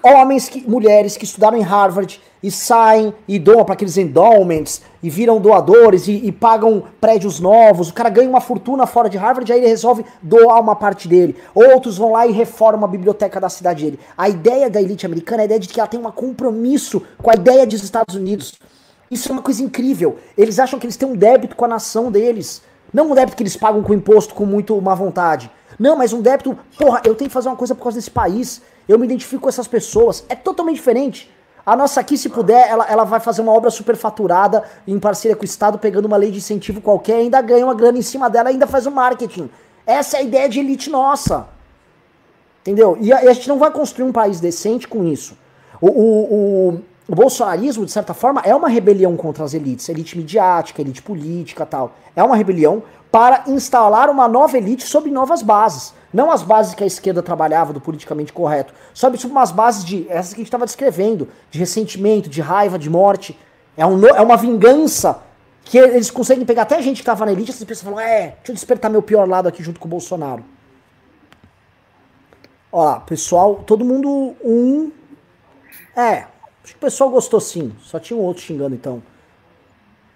homens, que, mulheres que estudaram em Harvard e saem e doam para aqueles endowments e viram doadores e, e, pagam prédios novos. O cara ganha uma fortuna fora de Harvard, aí ele resolve doar uma parte dele. Outros vão lá e reformam a biblioteca da cidade dele. A ideia da elite americana é a ideia de que ela tem um compromisso com a ideia dos Estados Unidos. Isso é uma coisa incrível. Eles acham que eles têm um débito com a nação deles. Não um débito que eles pagam com imposto com muito má vontade. Não, mas um débito, porra, eu tenho que fazer uma coisa por causa desse país. Eu me identifico com essas pessoas. É totalmente diferente. A nossa aqui, se puder, ela, ela vai fazer uma obra superfaturada em parceria com o Estado, pegando uma lei de incentivo qualquer, ainda ganha uma grana em cima dela, ainda faz o marketing. Essa é a ideia de elite nossa. Entendeu? E a, e a gente não vai construir um país decente com isso. O, o, o, o, bolsonarismo, de certa forma, é uma rebelião contra as elites, elite midiática, elite política tal. É uma rebelião para instalar uma nova elite sob novas bases. Não as bases que a esquerda trabalhava do politicamente correto, sob, sob umas bases de. essas que a gente estava descrevendo, de ressentimento, de raiva, de morte. É, um, é uma vingança que eles conseguem pegar até a gente que estava na elite, essas pessoas falam, é, deixa eu despertar meu pior lado aqui junto com o Bolsonaro. Ó lá, pessoal, todo mundo um. É, acho que o pessoal gostou sim. Só tinha um outro xingando então.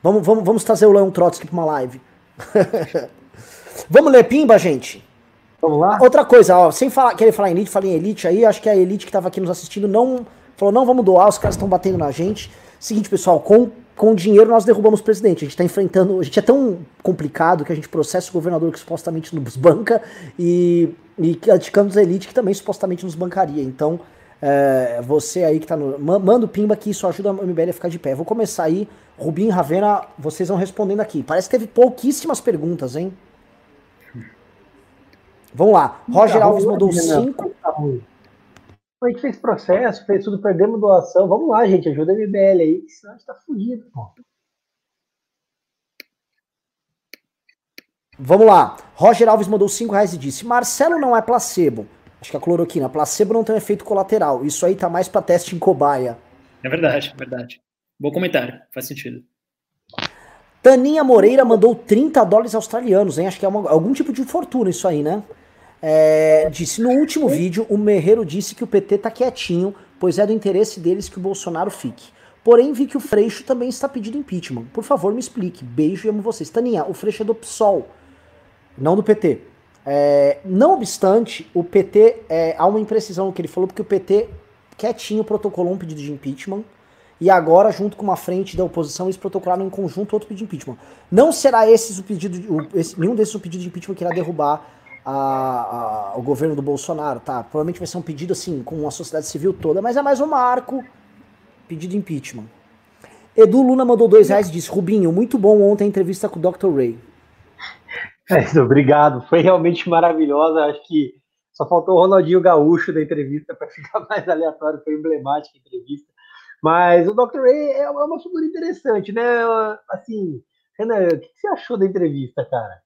Vamos, vamos, vamos trazer o Leon Trotsky pra uma live. vamos ler Pimba, gente? Vamos lá? Outra coisa, ó, sem falar, querer falar em elite, falei em elite aí, acho que a elite que estava aqui nos assistindo não falou, não vamos doar, os caras estão batendo na gente. Seguinte, pessoal, com, com dinheiro nós derrubamos o presidente. A gente está enfrentando, a gente é tão complicado que a gente processa o governador que supostamente nos banca e, e criticamos a elite que também supostamente nos bancaria. Então, é, você aí que tá no. Manda o pimba que isso ajuda a MBL a ficar de pé. Vou começar aí. Rubinho Ravena, vocês vão respondendo aqui. Parece que teve pouquíssimas perguntas, hein? Vamos lá. Roger Alves mandou 5. Tá a gente fez processo, fez tudo, perdemos doação. Vamos lá, gente. Ajuda a MBL aí, que senão a gente tá fugido, pô. Vamos lá. Roger Alves mandou 5 reais e disse: Marcelo não é placebo. Acho que a cloroquina. Placebo não tem efeito colateral. Isso aí tá mais pra teste em cobaia. É verdade, é verdade. Bom comentário. Faz sentido. Taninha Moreira mandou 30 dólares australianos, hein? Acho que é uma, algum tipo de fortuna isso aí, né? É, disse, no último vídeo, o Merreiro disse que o PT tá quietinho, pois é do interesse deles que o Bolsonaro fique. Porém, vi que o Freixo também está pedindo impeachment. Por favor, me explique. Beijo e amo vocês. Taninha, o Freixo é do PSOL, não do PT. É, não obstante, o PT, é, há uma imprecisão no que ele falou, porque o PT quietinho protocolou um pedido de impeachment, e agora, junto com uma frente da oposição, eles protocolaram em conjunto outro pedido de impeachment. Não será esse o pedido, o, esse, nenhum desses o pedido de impeachment que irá derrubar a, a, o governo do Bolsonaro, tá? Provavelmente vai ser um pedido assim, com a sociedade civil toda, mas é mais um marco, pedido impeachment. Edu Luna mandou dois reais e disse, Rubinho, muito bom ontem a entrevista com o Dr. Ray. É, obrigado, foi realmente maravilhosa, acho que só faltou o Ronaldinho Gaúcho da entrevista para ficar mais aleatório, foi emblemática a entrevista. Mas o Dr. Ray é uma figura interessante, né? Assim, Renan, o que você achou da entrevista, cara?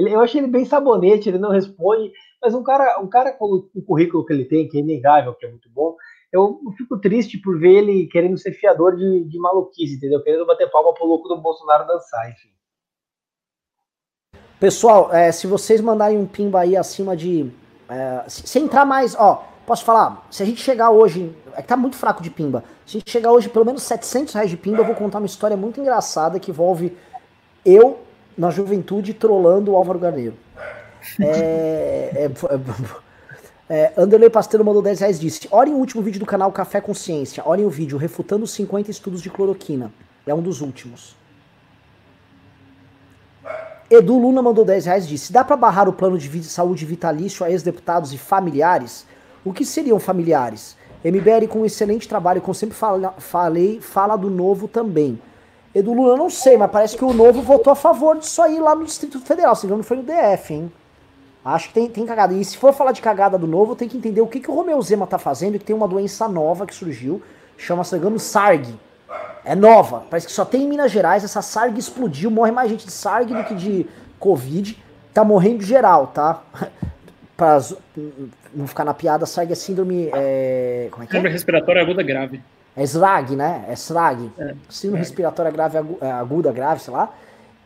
Ele, eu achei ele bem sabonete, ele não responde, mas um cara, um cara com o currículo que ele tem, que é inegável, que é muito bom, eu fico triste por ver ele querendo ser fiador de, de maluquice, entendeu? Querendo bater palma pro louco do Bolsonaro dançar, enfim. Pessoal, é, se vocês mandarem um pimba aí acima de. É, se, se, entrar mais, ó, posso falar? Se a gente chegar hoje. É que tá muito fraco de pimba. Se a gente chegar hoje pelo menos 700 reais de pimba, eu vou contar uma história muito engraçada que envolve eu, na juventude, trollando o Álvaro Garneiro. É. é, é Anderley Pasteiro mandou 10 reais disse: Olhem o último vídeo do canal Café Consciência. Olhem o vídeo refutando os 50 estudos de cloroquina. É um dos últimos. Edu Luna mandou 10 reais disse: Dá para barrar o plano de saúde vitalício a ex-deputados e familiares? O que seriam familiares? MBL com um excelente trabalho, como sempre fala, falei, fala do novo também. Edu Luna, não sei, mas parece que o novo votou a favor disso aí lá no Distrito Federal, se não foi no DF, hein? Acho que tem, tem cagada. E se for falar de cagada do novo, tem que entender o que, que o Romeu Zema tá fazendo, que tem uma doença nova que surgiu, chama-se, SARG é nova. Parece que só tem em Minas Gerais. Essa SARG explodiu. Morre mais gente de SARG do que de Covid. Tá morrendo geral, tá? pra não ficar na piada, SARG é síndrome. É... Como é que é? Síndrome respiratória aguda grave. É SRAG, né? É SRAG. É, síndrome é. respiratória grave, é, aguda, grave, sei lá.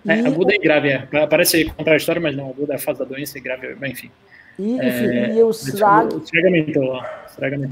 É, e... aguda e grave, é. Parece contraditório, mas não. Aguda é a fase da doença e grave, enfim. E, enfim, é, e o SRAG. O SRAG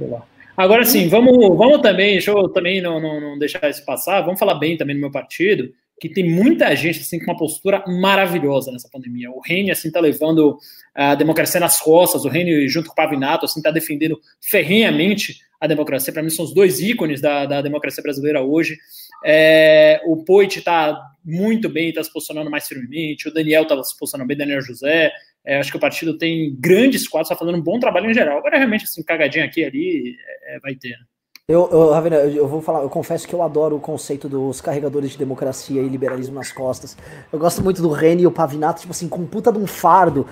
lá. Agora sim, vamos, vamos também, deixa eu também não, não, não deixar isso passar, vamos falar bem também no meu partido, que tem muita gente assim com uma postura maravilhosa nessa pandemia. O Reni assim tá levando a democracia nas costas, o Reni junto com o Pavinato assim tá defendendo ferrenhamente a democracia. Para mim são os dois ícones da, da democracia brasileira hoje. É, o Poit está muito bem, está se posicionando mais firmemente. O Daniel está se posicionando bem, Daniel José. É, acho que o partido tem grandes quadros, está fazendo um bom trabalho em geral. Agora, realmente, assim, cagadinha aqui ali é, vai ter. Né? Eu, eu, Ravena, eu vou falar, eu confesso que eu adoro o conceito dos carregadores de democracia e liberalismo nas costas. Eu gosto muito do Reni e o Pavinato, tipo assim, com puta de um fardo.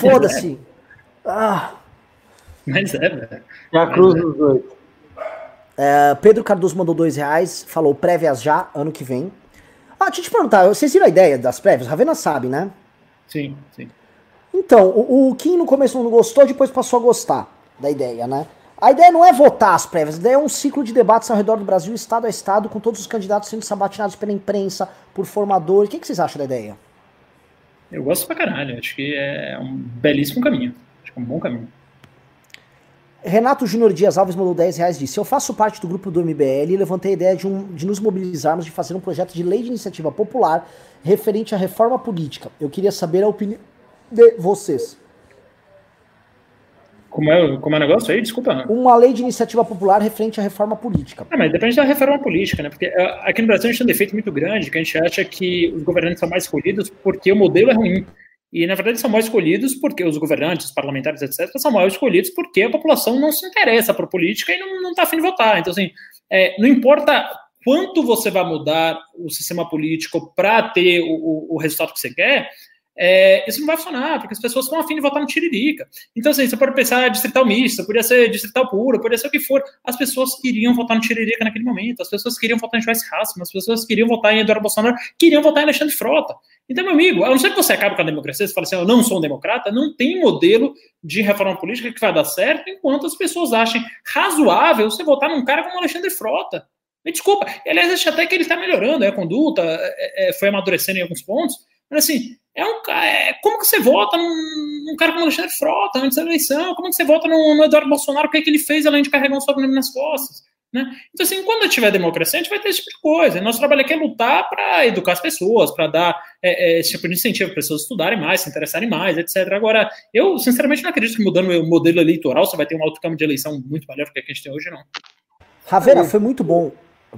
Foda-se. ah. Mas é, velho. É a cruz dos dois. É, Pedro Cardoso mandou dois reais, falou prévias já, ano que vem. Ah, deixa eu te perguntar, vocês viram a ideia das prévias? Ravena sabe, né? Sim, sim. Então, o, o Kim no começo não gostou, depois passou a gostar da ideia, né? A ideia não é votar as prévias, a ideia é um ciclo de debates ao redor do Brasil, estado a estado, com todos os candidatos sendo sabatinados pela imprensa, por formadores. O que, que vocês acham da ideia? Eu gosto pra caralho, acho que é um belíssimo caminho. Acho que é um bom caminho. Renato Júnior Dias Alves mandou 10 reais e disse: Eu faço parte do grupo do MBL e levantei a ideia de, um, de nos mobilizarmos de fazer um projeto de lei de iniciativa popular referente à reforma política. Eu queria saber a opinião de vocês. Como é, como é o negócio aí? Desculpa. Uma lei de iniciativa popular referente à reforma política. Ah, mas depende da reforma política, né? Porque é, aqui no Brasil a gente tem um defeito muito grande, que a gente acha que os governantes são mais escolhidos porque o modelo é ruim. E, na verdade, são mal escolhidos porque os governantes, os parlamentares, etc., são mal escolhidos porque a população não se interessa por política e não está afim de votar. Então, assim, é, não importa quanto você vai mudar o sistema político para ter o, o, resultado que você quer, é, isso não vai funcionar, porque as pessoas estão afim de votar no Tiririca. Então, assim, você pode pensar distrital misto, podia ser distrital puro, podia ser o que for. As pessoas queriam votar no Tiririca naquele momento, as pessoas queriam votar em Joyce Hassman, as pessoas queriam votar em Eduardo Bolsonaro, queriam votar em Alexandre Frota. Então, meu amigo, a não ser que você acabe com a democracia, você fala assim, eu não sou um democrata, não tem modelo de reforma política que vai dar certo enquanto as pessoas achem razoável você votar num cara como Alexandre Frota. Me desculpa, aliás, acho até que ele está melhorando, é, a conduta é, é, foi amadurecendo em alguns pontos, mas assim, é um é, como que você vota num, num cara como Alexandre Frota antes da eleição? Como que você vota no, no Eduardo Bolsonaro? O que, é que ele fez além de carregar um sobrenome nas costas? Né? Então, assim, quando tiver democracia, a gente vai ter esse tipo de coisa. Nosso trabalho aqui é lutar para educar as pessoas, para dar é, é, esse tipo de incentivo para pessoas estudarem mais, se interessarem mais, etc. Agora, eu, sinceramente, não acredito que mudando o modelo eleitoral você vai ter um alto campo de eleição muito melhor do que a gente tem hoje, não. Ravena, foi muito bom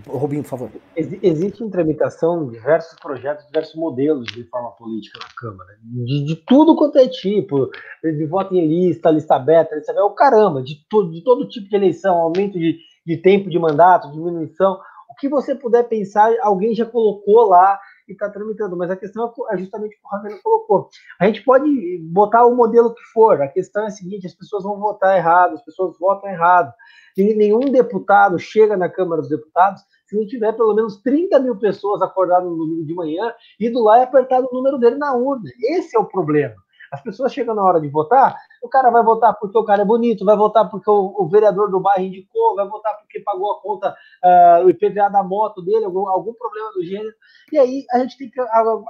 Robinho, por favor. Ex existe em tramitação diversos projetos, diversos modelos de reforma política na Câmara. De, de tudo quanto é tipo, de voto em lista, lista aberta, lista aberta, o caramba, de, to de todo tipo de eleição, aumento de, de tempo de mandato, diminuição. O que você puder pensar, alguém já colocou lá que está tramitando, mas a questão é, é justamente o que o Ravena colocou. A gente pode botar o modelo que for, a questão é a seguinte: as pessoas vão votar errado, as pessoas votam errado. Nenhum deputado chega na Câmara dos Deputados se não tiver pelo menos 30 mil pessoas acordadas no domingo de manhã, indo lá e apertar o número dele na urna. Esse é o problema. As pessoas chegam na hora de votar, o cara vai votar porque o cara é bonito, vai votar porque o, o vereador do bairro indicou, vai votar porque pagou a conta, uh, o IPVA da moto dele, algum, algum problema do gênero. E aí a gente tem que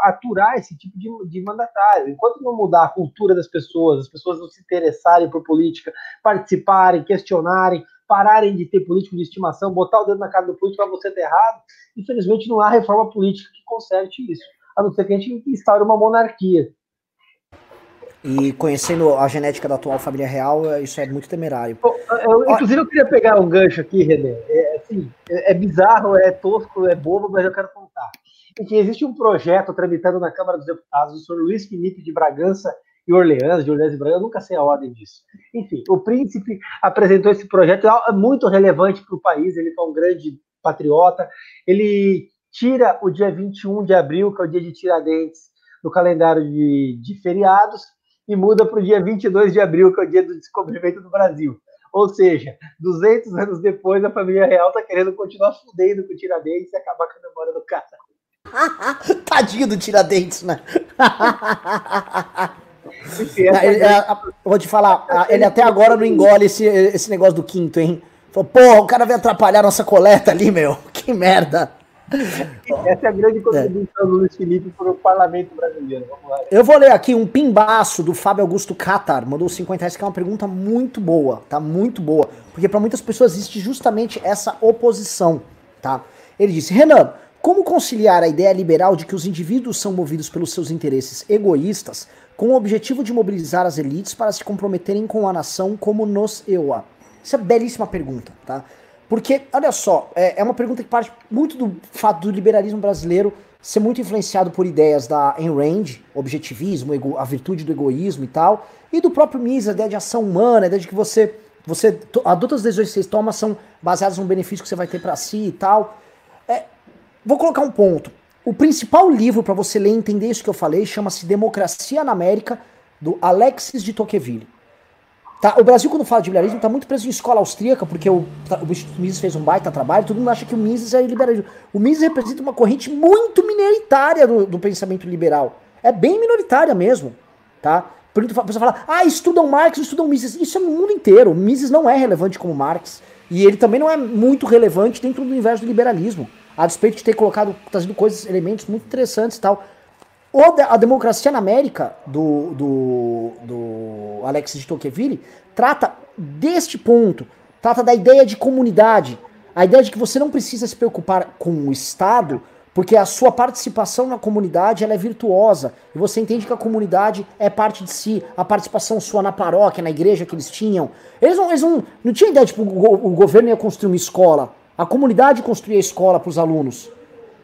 aturar esse tipo de, de mandatário. Enquanto não mudar a cultura das pessoas, as pessoas não se interessarem por política, participarem, questionarem, pararem de ter político de estimação, botar o dedo na cara do político para você ter errado, infelizmente não há reforma política que conserte isso, a não ser que a gente instaure uma monarquia. E conhecendo a genética da atual família real, isso é muito temerário. Eu, inclusive, eu queria pegar um gancho aqui, René. É, assim, é, é bizarro, é tosco, é bobo, mas eu quero contar. Enfim, existe um projeto tramitando na Câmara dos Deputados, o senhor Luiz Felipe de Bragança e Orleans, de Orleans e Bragança, eu nunca sei a ordem disso. Enfim, o príncipe apresentou esse projeto, é muito relevante para o país, ele é um grande patriota, ele tira o dia 21 de abril, que é o dia de Tiradentes, do calendário de, de feriados, e muda para o dia 22 de abril, que é o dia do descobrimento do Brasil. Ou seja, 200 anos depois, a família real está querendo continuar fudendo com o Tiradentes e acabar com a memória do cara. Tadinho do Tiradentes, né? ele, é, vou te falar, ele até agora não engole esse, esse negócio do quinto, hein? Falou, porra, o cara vai atrapalhar nossa coleta ali, meu. Que merda. Essa é a grande contribuição é. do Luiz Felipe para o parlamento brasileiro. Eu vou ler aqui um pimbaço do Fábio Augusto Catar, mandou 50 reais, que é uma pergunta muito boa, tá? Muito boa. Porque para muitas pessoas existe justamente essa oposição, tá? Ele disse: Renan, como conciliar a ideia liberal de que os indivíduos são movidos pelos seus interesses egoístas com o objetivo de mobilizar as elites para se comprometerem com a nação como nos EUA? Isso é belíssima pergunta, tá? Porque, olha só, é, é uma pergunta que parte muito do fato do liberalismo brasileiro ser muito influenciado por ideias da Ayn Rand, objetivismo, ego, a virtude do egoísmo e tal, e do próprio Mises, a ideia de ação humana, a ideia de que você, você adota as decisões que você toma são baseadas no benefício que você vai ter para si e tal. É, vou colocar um ponto. O principal livro para você ler e entender isso que eu falei chama-se Democracia na América, do Alexis de Tocqueville. Tá, o Brasil, quando fala de liberalismo, está muito preso em escola austríaca, porque o, o Instituto Mises fez um baita trabalho, todo mundo acha que o Mises é liberalismo. O Mises representa uma corrente muito minoritária do, do pensamento liberal. É bem minoritária mesmo, tá? Por isso a pessoa fala, ah, estudam Marx, estudam Mises. Isso é no mundo inteiro. O Mises não é relevante como Marx. E ele também não é muito relevante dentro do universo do liberalismo. A despeito de ter colocado, trazido coisas, elementos muito interessantes e tal. A Democracia na América, do, do, do Alexis de Tocqueville, trata deste ponto, trata da ideia de comunidade, a ideia de que você não precisa se preocupar com o Estado, porque a sua participação na comunidade ela é virtuosa, e você entende que a comunidade é parte de si, a participação sua na paróquia, na igreja que eles tinham. Eles não, eles não, não tinham ideia de que o, o governo ia construir uma escola, a comunidade construía a escola para os alunos.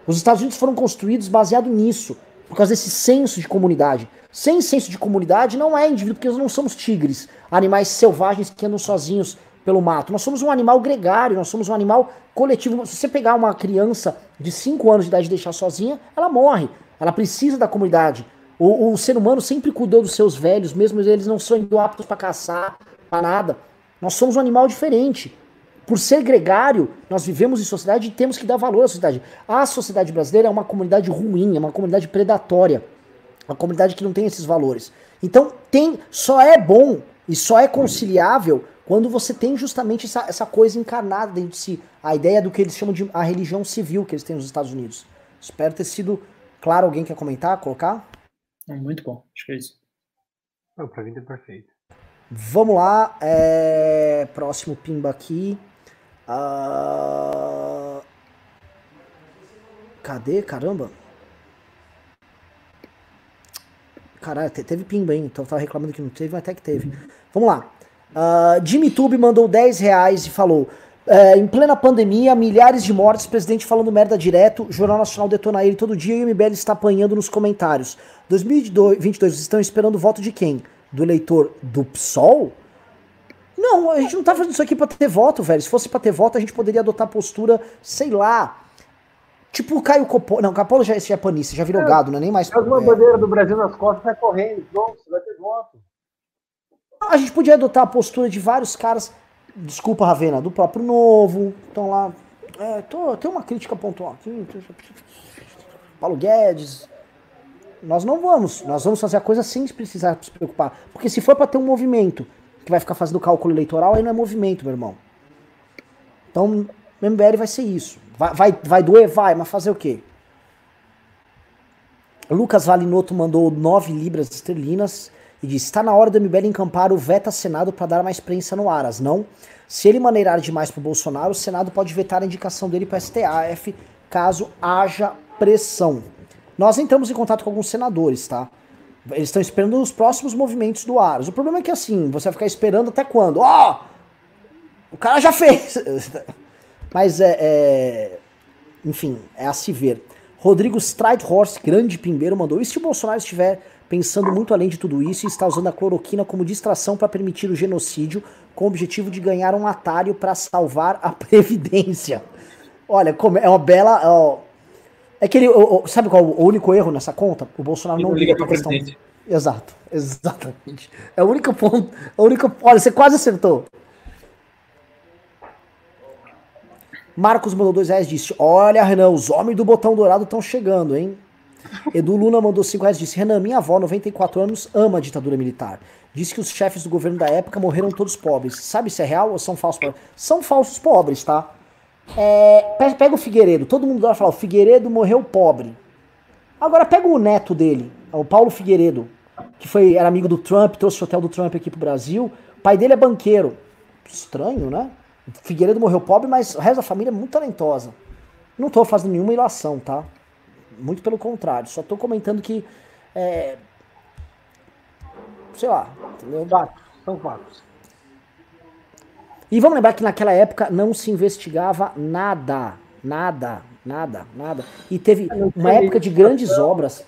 Os Estados Unidos foram construídos baseado nisso por causa desse senso de comunidade. Sem senso de comunidade não é indivíduo, porque nós não somos tigres, animais selvagens que andam sozinhos pelo mato. Nós somos um animal gregário, nós somos um animal coletivo. Se você pegar uma criança de 5 anos de idade e deixar sozinha, ela morre. Ela precisa da comunidade. O, o ser humano sempre cuidou dos seus velhos, mesmo eles não sendo aptos para caçar, para nada. Nós somos um animal diferente. Por ser gregário, nós vivemos em sociedade e temos que dar valor à sociedade. A sociedade brasileira é uma comunidade ruim, é uma comunidade predatória, uma comunidade que não tem esses valores. Então, tem, só é bom e só é conciliável quando você tem justamente essa, essa coisa encarnada dentro de si. A ideia do que eles chamam de a religião civil que eles têm nos Estados Unidos. Espero ter sido claro. Alguém quer comentar, colocar? Muito bom, acho que é isso. Não, pra mim tá perfeito. Vamos lá, é... próximo pimba aqui. Uh... Cadê? Caramba. Caralho, teve pimba, hein? Então tava reclamando que não teve, mas até que teve. Vamos lá. Uh, Jimmy Tube mandou 10 reais e falou: é, em plena pandemia, milhares de mortes, presidente falando merda direto, Jornal Nacional detona ele todo dia e o MBL está apanhando nos comentários. 2022, vocês estão esperando o voto de quem? Do eleitor do PSOL? Não, a gente não tá fazendo isso aqui pra ter voto, velho. Se fosse pra ter voto, a gente poderia adotar postura, sei lá, Tipo o Caio Coppola. Não, o Coppola já, já é panista, já virou é, gado, não é nem mais. Faz uma é. bandeira do Brasil nas costas, vai correndo, pronto, você vai ter voto. A gente podia adotar a postura de vários caras, desculpa, Ravena, do próprio Novo, estão lá. É, tô, tem uma crítica pontual aqui. Paulo Guedes. Nós não vamos, nós vamos fazer a coisa sem precisar se preocupar. Porque se for para ter um movimento que vai ficar fazendo cálculo eleitoral, aí não é movimento, meu irmão. Então, o MBL vai ser isso. Vai, vai, vai doer? Vai, mas fazer o quê? Lucas Valinotto mandou 9 libras esterlinas e disse: Está na hora do MBL encampar o Veta Senado para dar mais prensa no Aras, não? Se ele maneirar demais para o Bolsonaro, o Senado pode vetar a indicação dele para STAF caso haja pressão. Nós entramos em contato com alguns senadores, tá? Eles estão esperando os próximos movimentos do Aras. O problema é que assim, você vai ficar esperando até quando? Ó! Oh, o cara já fez! Mas é, é, Enfim, é a se ver. Rodrigo Stridehorst, grande pimbeiro, mandou: e se o Bolsonaro estiver pensando muito além de tudo isso e está usando a cloroquina como distração para permitir o genocídio, com o objetivo de ganhar um atalho para salvar a Previdência? Olha, é uma bela. Ó, é que ele. Sabe qual é o único erro nessa conta? O Bolsonaro não, não liga para a questão. Presidente. Exato, exatamente. É o único ponto. A única, olha, você quase acertou. Marcos mandou dois reais disse: Olha, Renan, os homens do botão dourado estão chegando, hein? Edu Luna mandou cinco reais disse: Renan, minha avó, 94 anos, ama a ditadura militar. Disse que os chefes do governo da época morreram todos pobres. Sabe se é real ou são falsos pobres? São falsos pobres, tá? É, pega o Figueiredo. Todo mundo vai falar: o Figueiredo morreu pobre. Agora pega o neto dele, o Paulo Figueiredo, que foi, era amigo do Trump, trouxe o hotel do Trump aqui pro Brasil. O pai dele é banqueiro. Estranho, né? Figueiredo morreu pobre, mas o resto da família é muito talentosa. Não estou fazendo nenhuma ilação, tá? Muito pelo contrário. Só estou comentando que. É... Sei lá, entendeu? Fatos, são fatos. E vamos lembrar que naquela época não se investigava nada. Nada, nada, nada. E teve uma época de grandes obras.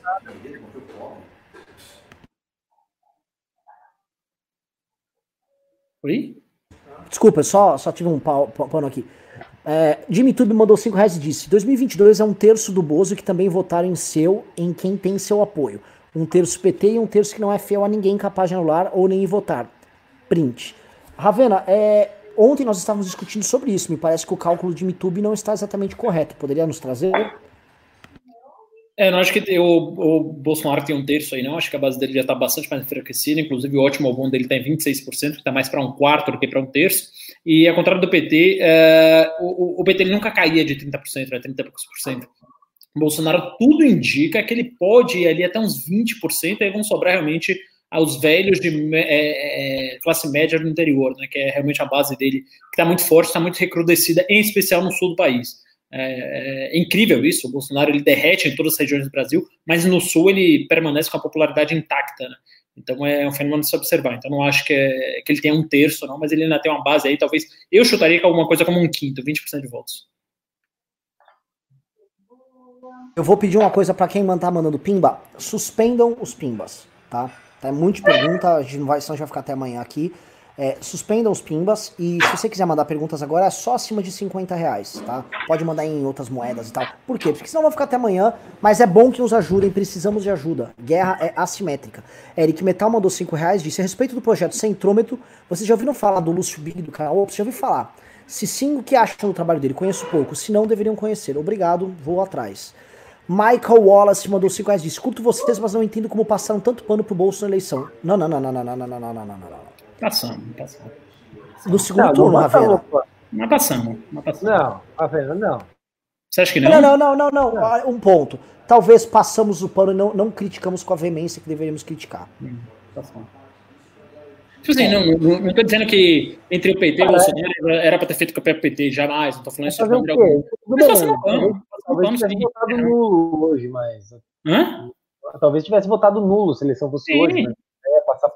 Oi? Desculpa, só, só tive um pano aqui. É, Jimmy Tube mandou 5 reais e disse: 2022 é um terço do Bozo que também votaram em seu, em quem tem seu apoio. Um terço PT e um terço que não é fiel a ninguém capaz de anular ou nem votar. Print. Ravena, é, ontem nós estávamos discutindo sobre isso. Me parece que o cálculo de MeTube não está exatamente correto. Poderia nos trazer? É, não acho que o, o, Bolsonaro tem um terço aí, não. Acho que a base dele já está bastante mais enfraquecida. Inclusive, o ótimo bom dele está em 26%, que está mais para um quarto do que para um terço. E, ao contrário do PT, é, o, o, PT nunca caía de 30%, né, 30 poucos por cento. Bolsonaro, tudo indica que ele pode ir ali até uns 20%, aí vão sobrar realmente aos velhos de é, é, classe média no interior, né, que é realmente a base dele, que está muito forte, está muito recrudescida, em especial no sul do país. É, é, incrível isso. O Bolsonaro ele derrete em todas as regiões do Brasil, mas no sul ele permanece com a popularidade intacta. Né? Então é um fenômeno de se observar. Então não acho que, é, que ele tenha um terço, não, mas ele ainda tem uma base aí. Talvez eu chutaria que alguma coisa como um quinto, 20% de votos. Eu vou pedir uma coisa para quem tá mandando pimba: suspendam os pimbas, tá? Tá muita pergunta, a gente não vai, senão a gente vai ficar até amanhã aqui. É, suspendam os pimbas e se você quiser mandar perguntas agora é só acima de 50 reais, tá? Pode mandar em outras moedas e tal. Por quê? Porque senão vai ficar até amanhã, mas é bom que nos ajudem, precisamos de ajuda. Guerra é assimétrica. Eric Metal mandou 5 reais, disse a respeito do projeto Centrômetro, vocês já ouviram falar do Lúcio Big do canal? Você já ouviu falar? Se sim, o que acham do trabalho dele? Conheço pouco, se não, deveriam conhecer. Obrigado, vou atrás. Michael Wallace mandou 5 reais, disse, curto vocês, mas não entendo como passaram tanto pano pro bolso na eleição. Não, não, não, não, não, não, não, não, não, não, não, não. Passamos, passamos. No segundo não, turno, Ravena. Mas passamos, mas passamos. Não, Ravena, não. Você acha que não? Não, não, não, não, não. não. Um ponto. Talvez passamos o pano e não, não criticamos com a veemência que deveríamos criticar. Hum, passamos. Tipo assim, não, não, não tô dizendo que entre o PT e o Bolsonaro era pra ter feito com o PT, jamais. Não tô falando isso alguma. Mas passamos pano. Talvez tivesse votado nulo hoje, mas. Hã? Talvez tivesse votado nulo se a eleição fosse Sim. hoje, né?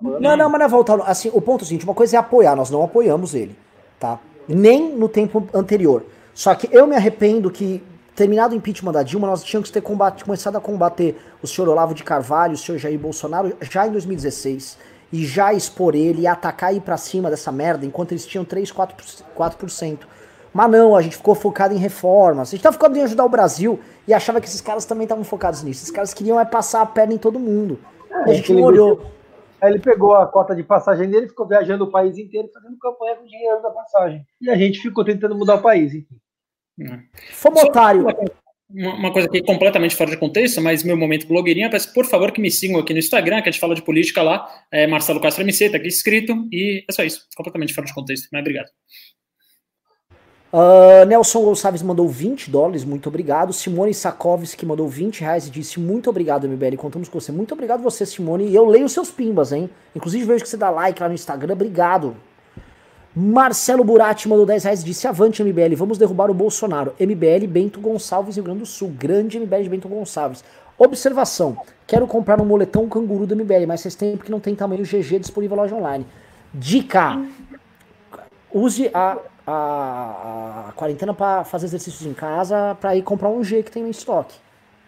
pano. Não, não, mas não é voltar. Assim, o ponto é o seguinte: uma coisa é apoiar, nós não apoiamos ele, tá? Nem no tempo anterior. Só que eu me arrependo que, terminado o impeachment da Dilma, nós tínhamos que ter combate, começado a combater o senhor Olavo de Carvalho, o senhor Jair Bolsonaro, já em 2016. E já expor ele e atacar e ir pra cima dessa merda, enquanto eles tinham 3, 4%. 4%. Mas não, a gente ficou focado em reformas. A gente tava focado em ajudar o Brasil e achava que esses caras também estavam focados nisso. Esses caras queriam é passar a perna em todo mundo. É, a gente não olhou. Aí ele pegou a cota de passagem dele, ficou viajando o país inteiro, fazendo campanha com o dinheiro da passagem. E a gente ficou tentando mudar o país, enfim. É. Fomos otário uma, coisa aqui completamente fora de contexto, mas meu momento blogueirinha, peço por favor que me sigam aqui no Instagram, que a gente fala de política lá, é Marcelo Castro MC, tá aqui escrito, e é só isso, completamente fora de contexto, mas obrigado. Uh, Nelson Gonçalves mandou 20 dólares, muito obrigado. Simone Sakovski mandou 20 reais e disse muito obrigado, MBL. Contamos com você. Muito obrigado você, Simone. E eu leio seus pimbas, hein? Inclusive vejo que você dá like lá no Instagram. Obrigado. Marcelo Burati mandou 10 reais disse: Avante, MBL, vamos derrubar o Bolsonaro. MBL Bento Gonçalves, Rio Grande do Sul. Grande MBL de Bento Gonçalves. Observação: quero comprar um moletom canguru do MBL, mas faz tempo que não tem tamanho GG disponível loja online. Dica: use a, a, a quarentena para fazer exercícios em casa para ir comprar um G que tem no estoque.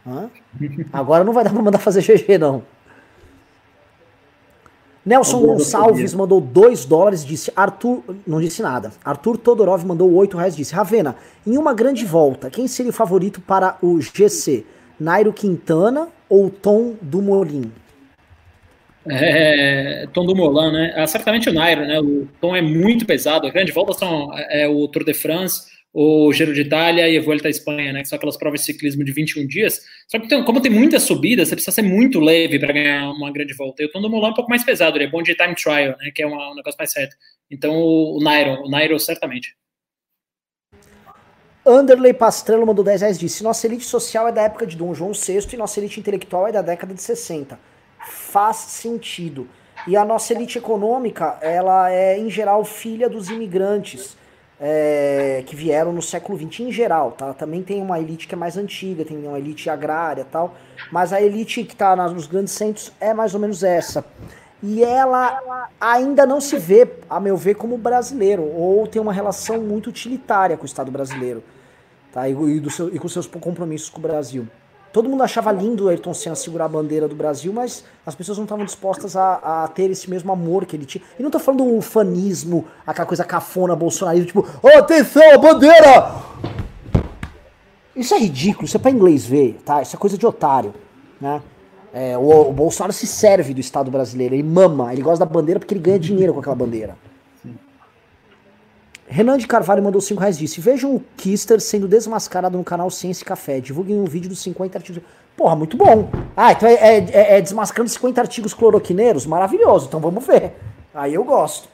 Hã? Agora não vai dar para mandar fazer GG, não. Nelson Gonçalves mandou 2 dólares, disse Arthur, não disse nada. Arthur Todorov mandou 8 reais, disse Ravena, em uma grande volta, quem seria o favorito para o GC? Nairo Quintana ou Tom Dumoulin? É, Tom Dumoulin, né? Ah, certamente o Nairo, né? O Tom é muito pesado. A grande volta são é, o Tour de France, o Giro de Itália e a Vuelta à Espanha, né? Que são aquelas provas de ciclismo de 21 dias. Só que tem, como tem muita subida, você precisa ser muito leve para ganhar uma grande volta. E o Tom Dumoulin é um pouco mais pesado, ele é bom de time trial, né? Que é uma, um negócio mais certo. Então o, o Nairo, o Nairo certamente. Anderley Pastrello mandou 10 reais disse: Nossa elite social é da época de Dom João VI e nossa elite intelectual é da década de 60. Faz sentido. E a nossa elite econômica, ela é, em geral, filha dos imigrantes é, que vieram no século XX em geral, tá? Também tem uma elite que é mais antiga, tem uma elite agrária tal, mas a elite que está nos grandes centros é mais ou menos essa. E ela ainda não se vê, a meu ver, como brasileiro, ou tem uma relação muito utilitária com o Estado brasileiro, tá? E, e, seu, e com seus compromissos com o Brasil. Todo mundo achava lindo o Ayrton Senna segurar a bandeira do Brasil, mas as pessoas não estavam dispostas a, a, ter esse mesmo amor que ele tinha. E não tô falando um fanismo, aquela coisa cafona, bolsonarista, tipo, oh, atenção, a bandeira! Isso é ridículo, isso é pra inglês ver, tá? Isso é coisa de otário, né? É, o, o Bolsonaro se serve do Estado brasileiro, ele mama, ele gosta da bandeira porque ele ganha dinheiro com aquela bandeira. Renan de Carvalho mandou 5 reais disse: Vejam o Kister sendo desmascarado no canal Ciência e Café. Divulguem um vídeo dos 50 artigos. Porra, muito bom. Ah, então é, é, é, é desmascarando 50 artigos cloroquineiros? Maravilhoso. Então vamos ver. Aí eu gosto.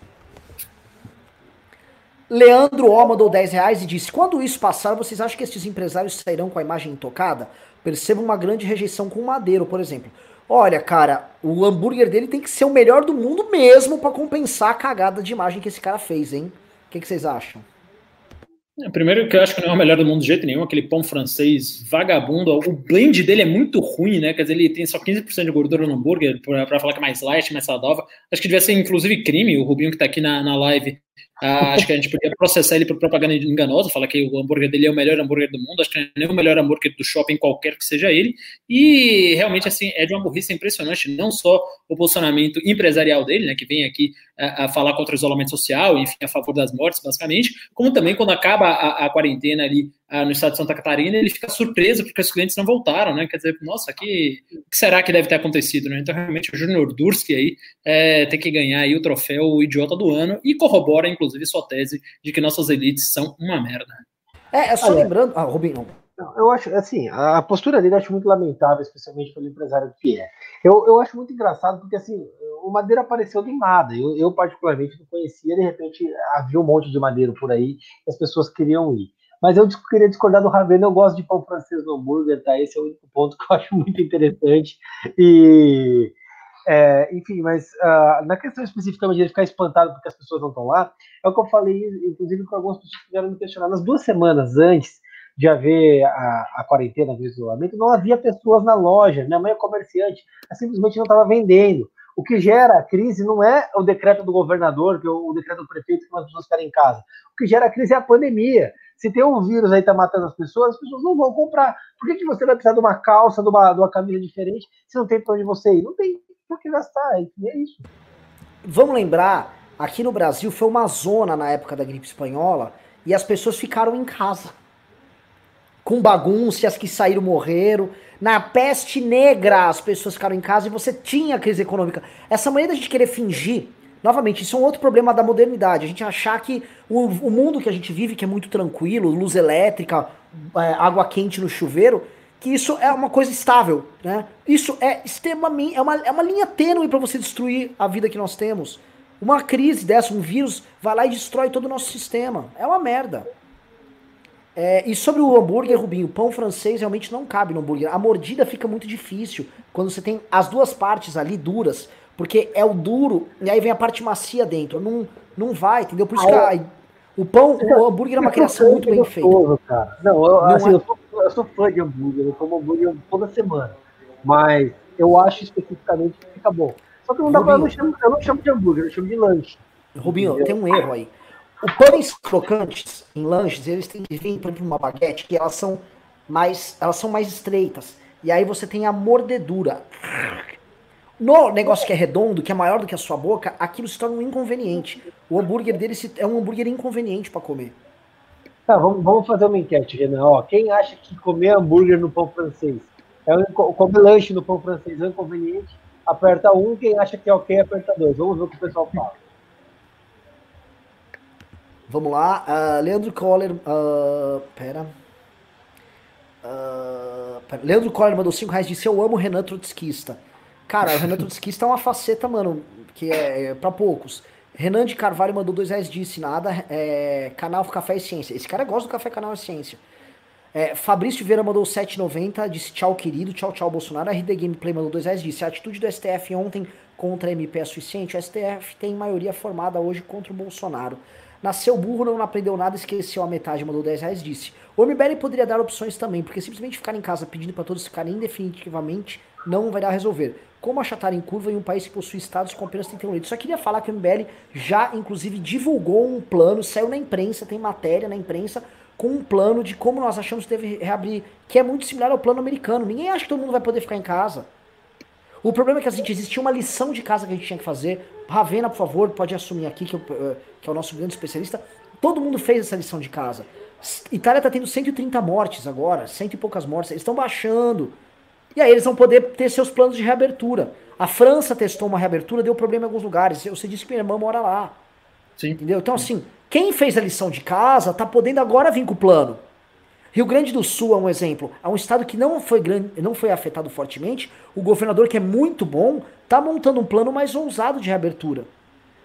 Leandro O mandou 10 reais e disse: Quando isso passar, vocês acham que esses empresários sairão com a imagem intocada? Percebo uma grande rejeição com o Madeiro, por exemplo. Olha, cara, o hambúrguer dele tem que ser o melhor do mundo mesmo para compensar a cagada de imagem que esse cara fez, hein? Que, que vocês acham? É, primeiro que eu acho que não é o melhor do mundo de jeito nenhum, aquele pão francês vagabundo. O blend dele é muito ruim, né? Quer dizer, ele tem só 15% de gordura no hambúrguer, para falar que é mais light, mais saudável. Acho que devia ser, inclusive, crime. O Rubinho que tá aqui na, na live ah, acho que a gente podia processar ele por propaganda enganosa, falar que o hambúrguer dele é o melhor hambúrguer do mundo, acho que não é o melhor hambúrguer do shopping, qualquer que seja ele. E realmente, assim, é de uma burrice impressionante, não só o posicionamento empresarial dele, né, que vem aqui a, a falar contra o isolamento social, enfim, a favor das mortes, basicamente, como também quando acaba a, a quarentena ali no estado de Santa Catarina, ele fica surpreso porque os clientes não voltaram, né? Quer dizer, nossa, que, o que será que deve ter acontecido, né? Então, realmente, o Júnior Durski aí é, tem que ganhar aí o troféu Idiota do Ano e corrobora, inclusive, sua tese de que nossas elites são uma merda. É, é só Olha, lembrando. Ah, Rubinho. Eu acho, assim, a postura dele eu acho muito lamentável, especialmente pelo empresário que é. Eu, eu acho muito engraçado porque, assim, o Madeira apareceu do nada. Eu, eu, particularmente, não conhecia, de repente havia um monte de madeiro por aí e as pessoas queriam ir. Mas eu queria discordar do Ravena, eu gosto de pão francês no hambúrguer, tá? Esse é o único ponto que eu acho muito interessante. E, é, enfim, mas uh, na questão especificamente de ele ficar espantado porque as pessoas não estão lá, é o que eu falei, inclusive com algumas pessoas que vieram me questionar. Nas duas semanas antes de haver a, a quarentena, do isolamento, não havia pessoas na loja. Minha mãe é comerciante, simplesmente não estava vendendo. O que gera a crise não é o decreto do governador, que é o decreto do prefeito, que as pessoas ficarem em casa. O que gera a crise é a pandemia. Se tem um vírus aí que tá matando as pessoas, as pessoas não vão comprar. Por que, que você vai precisar de uma calça, de uma, de uma camisa diferente, se não tem para onde você ir? Não tem por que gastar, é isso. Vamos lembrar, aqui no Brasil foi uma zona na época da gripe espanhola, e as pessoas ficaram em casa. Com bagunça, as que saíram morreram. Na peste negra, as pessoas ficaram em casa e você tinha crise econômica. Essa maneira da gente querer fingir, novamente, isso é um outro problema da modernidade. A gente achar que o, o mundo que a gente vive, que é muito tranquilo, luz elétrica, é, água quente no chuveiro, que isso é uma coisa estável, né? Isso é extremamente, é uma, é uma linha tênue para você destruir a vida que nós temos. Uma crise dessa, um vírus, vai lá e destrói todo o nosso sistema. É uma merda. É, e sobre o hambúrguer, Rubinho, pão francês realmente não cabe no hambúrguer. A mordida fica muito difícil quando você tem as duas partes ali duras, porque é o duro e aí vem a parte macia dentro. Não, não vai, entendeu? Por isso que a, o pão, o hambúrguer é uma criação muito bem feita. Cara. Não, eu, não assim, é... eu, sou, eu sou fã de hambúrguer, eu como hambúrguer toda semana. Mas eu acho especificamente que fica bom. Só que não dá Rubinho. pra, eu, não chamo, eu não chamo de hambúrguer, eu chamo de lanche. Rubinho, entendeu? tem um erro aí. O pães crocantes em lanches, eles têm que vir, por exemplo, uma baguete, que elas são mais, elas são mais estreitas. E aí você tem a mordedura. No negócio que é redondo, que é maior do que a sua boca, aquilo se torna um inconveniente. O hambúrguer dele é um hambúrguer inconveniente para comer. Tá, vamos, vamos fazer uma enquete, Renan. Ó, quem acha que comer hambúrguer no pão francês é um, comer lanche no pão francês é um inconveniente? Aperta um, quem acha que é ok, aperta dois. Vamos ver o que o pessoal fala. Vamos lá. Uh, Leandro Coller. Uh, pera. Uh, pera. Leandro Coller mandou 5 reais e disse: Eu amo Renan Trotskista. Cara, o Renan Trotskista é uma faceta, mano, que é, é pra poucos. Renan de Carvalho mandou dois reais, disse nada. É, canal Café e Ciência. Esse cara gosta do Café Canal e Ciência. É, Fabrício Vieira mandou 7,90, disse tchau, querido, tchau, tchau, Bolsonaro. RD Gameplay mandou 2 reais, disse a atitude do STF ontem contra a MP é suficiente. O STF tem maioria formada hoje contra o Bolsonaro. Nasceu burro, não aprendeu nada, esqueceu a metade, mandou 10 reais, disse. O MBL poderia dar opções também, porque simplesmente ficar em casa pedindo para todos ficarem indefinitivamente não vai dar a resolver. Como achatar em curva em um país que possui estados com apenas 31 leitos? Só queria falar que o MBL já, inclusive, divulgou um plano, saiu na imprensa, tem matéria na imprensa, com um plano de como nós achamos que deve reabrir, que é muito similar ao plano americano. Ninguém acha que todo mundo vai poder ficar em casa. O problema é que a gente existia uma lição de casa que a gente tinha que fazer. Ravena, por favor, pode assumir aqui, que, eu, eh, que é o nosso grande especialista. Todo mundo fez essa lição de casa. Itália está tendo 130 mortes agora, cento e poucas mortes. Eles estão baixando. E aí eles vão poder ter seus planos de reabertura. A França testou uma reabertura, deu problema em alguns lugares. Você disse que minha irmã mora lá. Sim. Entendeu? Então, assim, quem fez a lição de casa tá podendo agora vir com o plano. Rio Grande do Sul é um exemplo. É um estado que não foi, grande, não foi afetado fortemente. O governador, que é muito bom, tá montando um plano mais ousado de reabertura.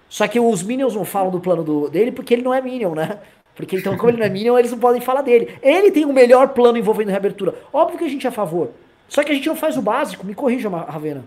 Só que os Minions não falam do plano do, dele porque ele não é Minion, né? Porque então, como ele não é Minion, eles não podem falar dele. Ele tem o melhor plano envolvendo reabertura. Óbvio que a gente é a favor. Só que a gente não faz o básico. Me corrija, Ravena.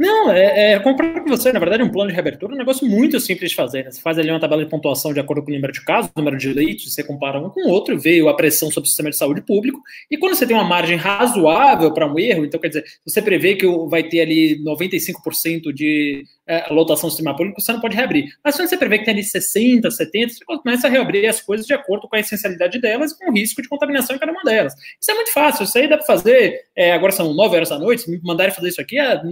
Não, é, é concordo com você. Na verdade, um plano de reabertura é um negócio muito simples de fazer. Né? Você faz ali uma tabela de pontuação de acordo com o número de casos, número de leitos, você compara um com o outro, vê a pressão sobre o sistema de saúde público. E quando você tem uma margem razoável para um erro, então quer dizer, você prevê que vai ter ali 95% de é, lotação do sistema público, você não pode reabrir. Mas quando você prevê que tem ali 60, 70, você começa a reabrir as coisas de acordo com a essencialidade delas e com o risco de contaminação em cada uma delas. Isso é muito fácil, isso aí dá para fazer, é, agora são 9 horas da noite, me mandarem fazer isso aqui, é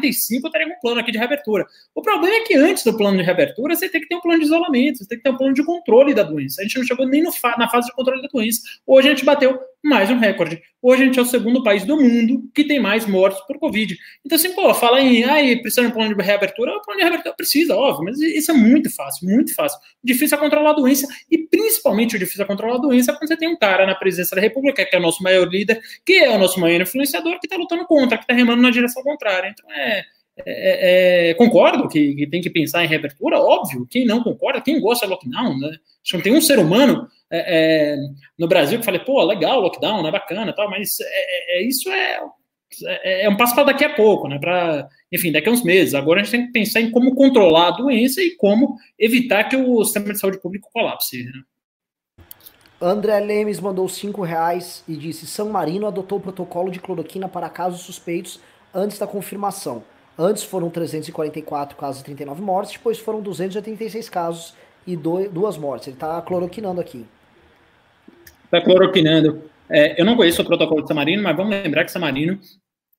9h45 eu teria um plano aqui de reabertura. O problema é que antes do plano de reabertura, você tem que ter um plano de isolamento, você tem que ter um plano de controle da doença. A gente não chegou nem no na fase de controle da doença. Hoje a gente bateu mais um recorde. Hoje a gente é o segundo país do mundo que tem mais mortes por Covid. Então, assim, pô, fala em, ai, precisa de um plano de reabertura, o plano de reabertura precisa, óbvio, mas isso é muito fácil, muito fácil. O difícil é controlar a doença, e principalmente o difícil é controlar a doença é quando você tem um cara na presidência da República, que é o nosso maior líder, que é o nosso maior influenciador, que está lutando contra, que está remando na direção contrária. Então, é. É, é, concordo que, que, tem que pensar em reabertura, óbvio. Quem não concorda, quem gosta de lockdown, né? Acho que não tem um ser humano é, é, no Brasil que falei, pô, legal, lockdown, né, bacana, tal, mas é, é, é isso é, é, um passo para daqui a pouco, né, para, enfim, daqui a uns meses. Agora a gente tem que pensar em como controlar a doença e como evitar que o sistema de saúde público colapse. Né? André Lemes mandou 5 reais e disse: São Marino adotou o protocolo de cloroquina para casos suspeitos antes da confirmação. Antes foram 344 casos e 39 mortes, depois foram 286 casos e duas mortes. Ele está cloroquinando aqui. Está cloroquinando. É, eu não conheço o protocolo de Samarino, mas vamos lembrar que Samarino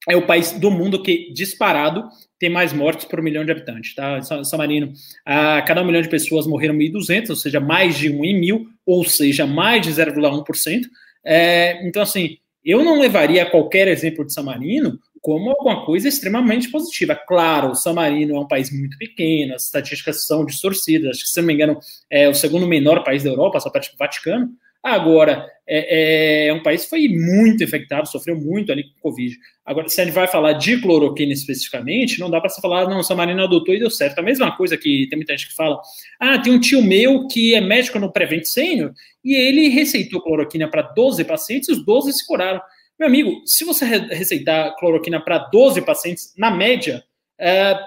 é o país do mundo que, disparado, tem mais mortes por milhão de habitantes, tá? San Marino, a cada um milhão de pessoas morreram 1.200, ou seja, mais de um em mil, ou seja, mais de 0,1%. É, então, assim, eu não levaria qualquer exemplo de San Marino como alguma coisa extremamente positiva. Claro, o San Marino é um país muito pequeno, as estatísticas são distorcidas, acho que, se não me engano, é o segundo menor país da Europa, só perto do Vaticano, Agora, é, é, um país que foi muito infectado, sofreu muito ali com o Covid. Agora, se a gente vai falar de cloroquina especificamente, não dá para você falar, não, São Marino adotou e deu certo. A mesma coisa que tem muita gente que fala, ah, tem um tio meu que é médico no Prevent Senior e ele receitou cloroquina para 12 pacientes e os 12 se curaram. Meu amigo, se você receitar cloroquina para 12 pacientes, na média, é,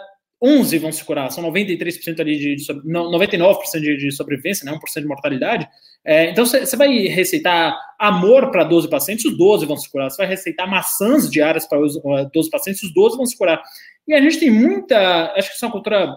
11 vão se curar, são 93% ali de, de 99% de, de sobrevivência, né, 1% de mortalidade. É, então você vai receitar amor para 12 pacientes, os 12 vão se curar. Você vai receitar maçãs diárias para os 12 pacientes, os 12 vão se curar. E a gente tem muita, acho que isso é uma cultura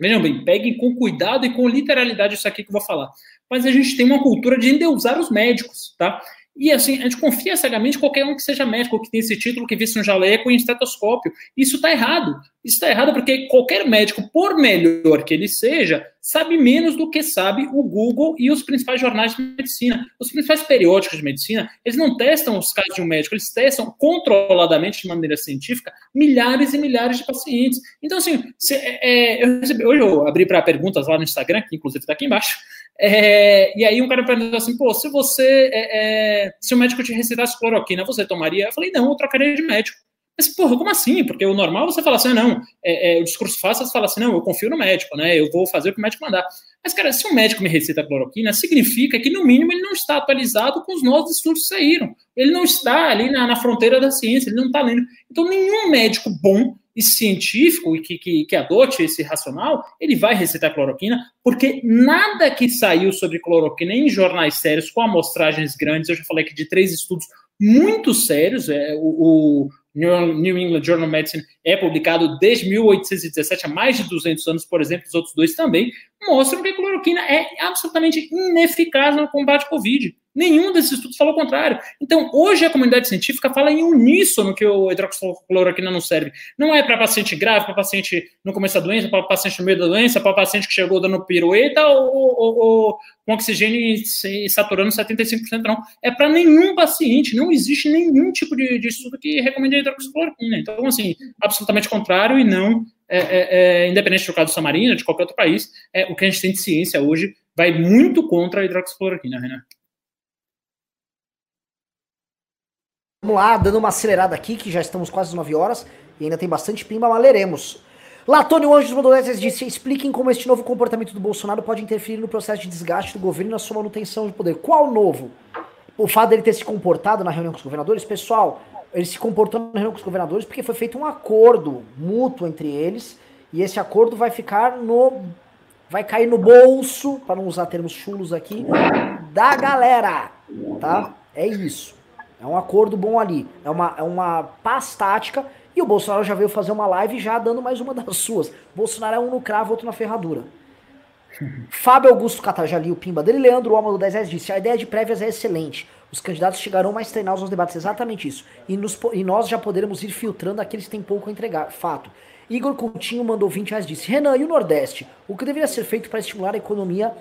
Vejam bem, peguem com cuidado e com literalidade isso aqui que eu vou falar. Mas a gente tem uma cultura de endeusar os médicos, tá? E assim, a gente confia cegamente em qualquer um que seja médico, que tem esse título, que visse um jaleco e um estetoscópio. Isso está errado. Isso está errado porque qualquer médico, por melhor que ele seja, sabe menos do que sabe o Google e os principais jornais de medicina. Os principais periódicos de medicina, eles não testam os casos de um médico, eles testam controladamente, de maneira científica, milhares e milhares de pacientes. Então, assim, se, é, é eu recebi, hoje eu abri para perguntas lá no Instagram, que inclusive está aqui embaixo, é, e aí um cara perguntou assim, pô, se você, é, é, se o médico te receitasse cloroquina, você tomaria? Eu falei, não, eu trocaria de médico. Mas, porra, como assim? Porque o normal você fala assim, ah, não, é, é, o discurso fácil você fala assim, não, eu confio no médico, né, eu vou fazer o que o médico mandar. Mas, cara, se um médico me receita cloroquina, significa que, no mínimo, ele não está atualizado com os novos estudos que saíram. Ele não está ali na, na fronteira da ciência, ele não está lendo. Então, nenhum médico bom e científico e que, que, que, adote esse racional, ele vai receitar cloroquina, porque nada que saiu sobre cloroquina em jornais sérios com amostragens grandes, eu já falei aqui de três estudos muito sérios, é, o, o New England Journal of Medicine é publicado desde 1817, há mais de 200 anos, por exemplo, os outros dois também, mostram que a cloroquina é absolutamente ineficaz no combate ao Covid. Nenhum desses estudos falou o contrário. Então, hoje a comunidade científica fala em uníssono que o hidroxicloroquina não serve. Não é para paciente grave, para paciente no começo da doença, para paciente no meio da doença, para paciente que chegou dando pirueta ou, ou, ou com oxigênio saturando 75%, não. É para nenhum paciente. Não existe nenhum tipo de, de estudo que recomende a hidroxicloroquina. Então, assim, absolutamente contrário e não, é, é, é, independente do caso do Samarino, de qualquer outro país, é, o que a gente tem de ciência hoje vai muito contra a hidroxicloroquina, Renan. Vamos lá, dando uma acelerada aqui, que já estamos quase 9 horas e ainda tem bastante pimba, mas leremos. Latônio Anjos Modoletes disse: expliquem como este novo comportamento do Bolsonaro pode interferir no processo de desgaste do governo e na sua manutenção de poder. Qual novo? O fato dele ter se comportado na reunião com os governadores? Pessoal, ele se comportou na reunião com os governadores porque foi feito um acordo mútuo entre eles e esse acordo vai ficar no. vai cair no bolso, para não usar termos chulos aqui, da galera. Tá? É isso. É um acordo bom ali. É uma, é uma paz tática. E o Bolsonaro já veio fazer uma live já dando mais uma das suas. Bolsonaro é um no cravo, outro na ferradura. Fábio Augusto Catajali, o pimba dele, Leandro Alma do 10 reais disse: a ideia de prévias é excelente. Os candidatos chegarão mais treinados nos debates. Exatamente isso. E, nos, e nós já poderemos ir filtrando aqueles que têm pouco a entregar. Fato. Igor Coutinho mandou 20 reais disse: Renan, e o Nordeste? O que deveria ser feito para estimular a economia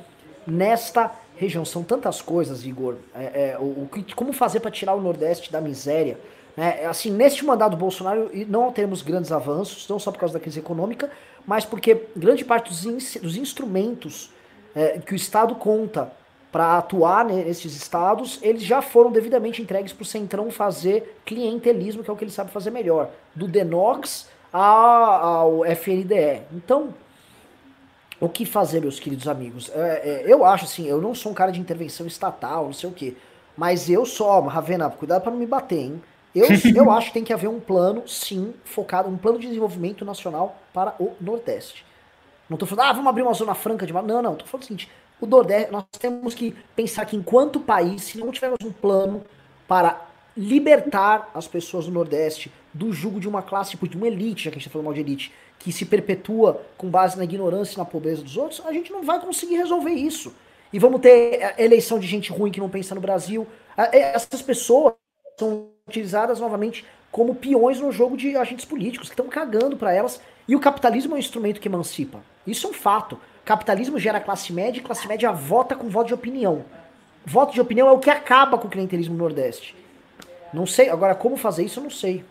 nesta região. São tantas coisas, Igor. É, é, o, o, como fazer para tirar o Nordeste da miséria? Né? Assim, neste mandato do Bolsonaro, não teremos grandes avanços, não só por causa da crise econômica, mas porque grande parte dos, in, dos instrumentos é, que o Estado conta para atuar nesses estados, eles já foram devidamente entregues para o Centrão fazer clientelismo, que é o que ele sabe fazer melhor, do Denox ao FNDE. Então, o que fazer, meus queridos amigos? É, é, eu acho assim, eu não sou um cara de intervenção estatal, não sei o quê. Mas eu só, Ravena, cuidado para não me bater, hein? Eu, eu acho que tem que haver um plano, sim, focado, um plano de desenvolvimento nacional para o Nordeste. Não tô falando, ah, vamos abrir uma zona franca de. Não, não, tô falando o seguinte: o Nordeste, nós temos que pensar que enquanto país, se não tivermos um plano para libertar as pessoas do Nordeste do jugo de uma classe, tipo, de uma elite, já que a gente tá falando mal de elite, que se perpetua com base na ignorância e na pobreza dos outros, a gente não vai conseguir resolver isso. E vamos ter eh, eleição de gente ruim que não pensa no Brasil. Eh, essas pessoas são utilizadas novamente como peões no jogo de agentes políticos, que estão cagando para elas. E o capitalismo é um instrumento que emancipa. Isso é um fato. Capitalismo gera classe média e classe média vota com voto de opinião. Voto de opinião é o que acaba com o clientelismo no Nordeste. Não sei, agora como fazer isso eu não sei.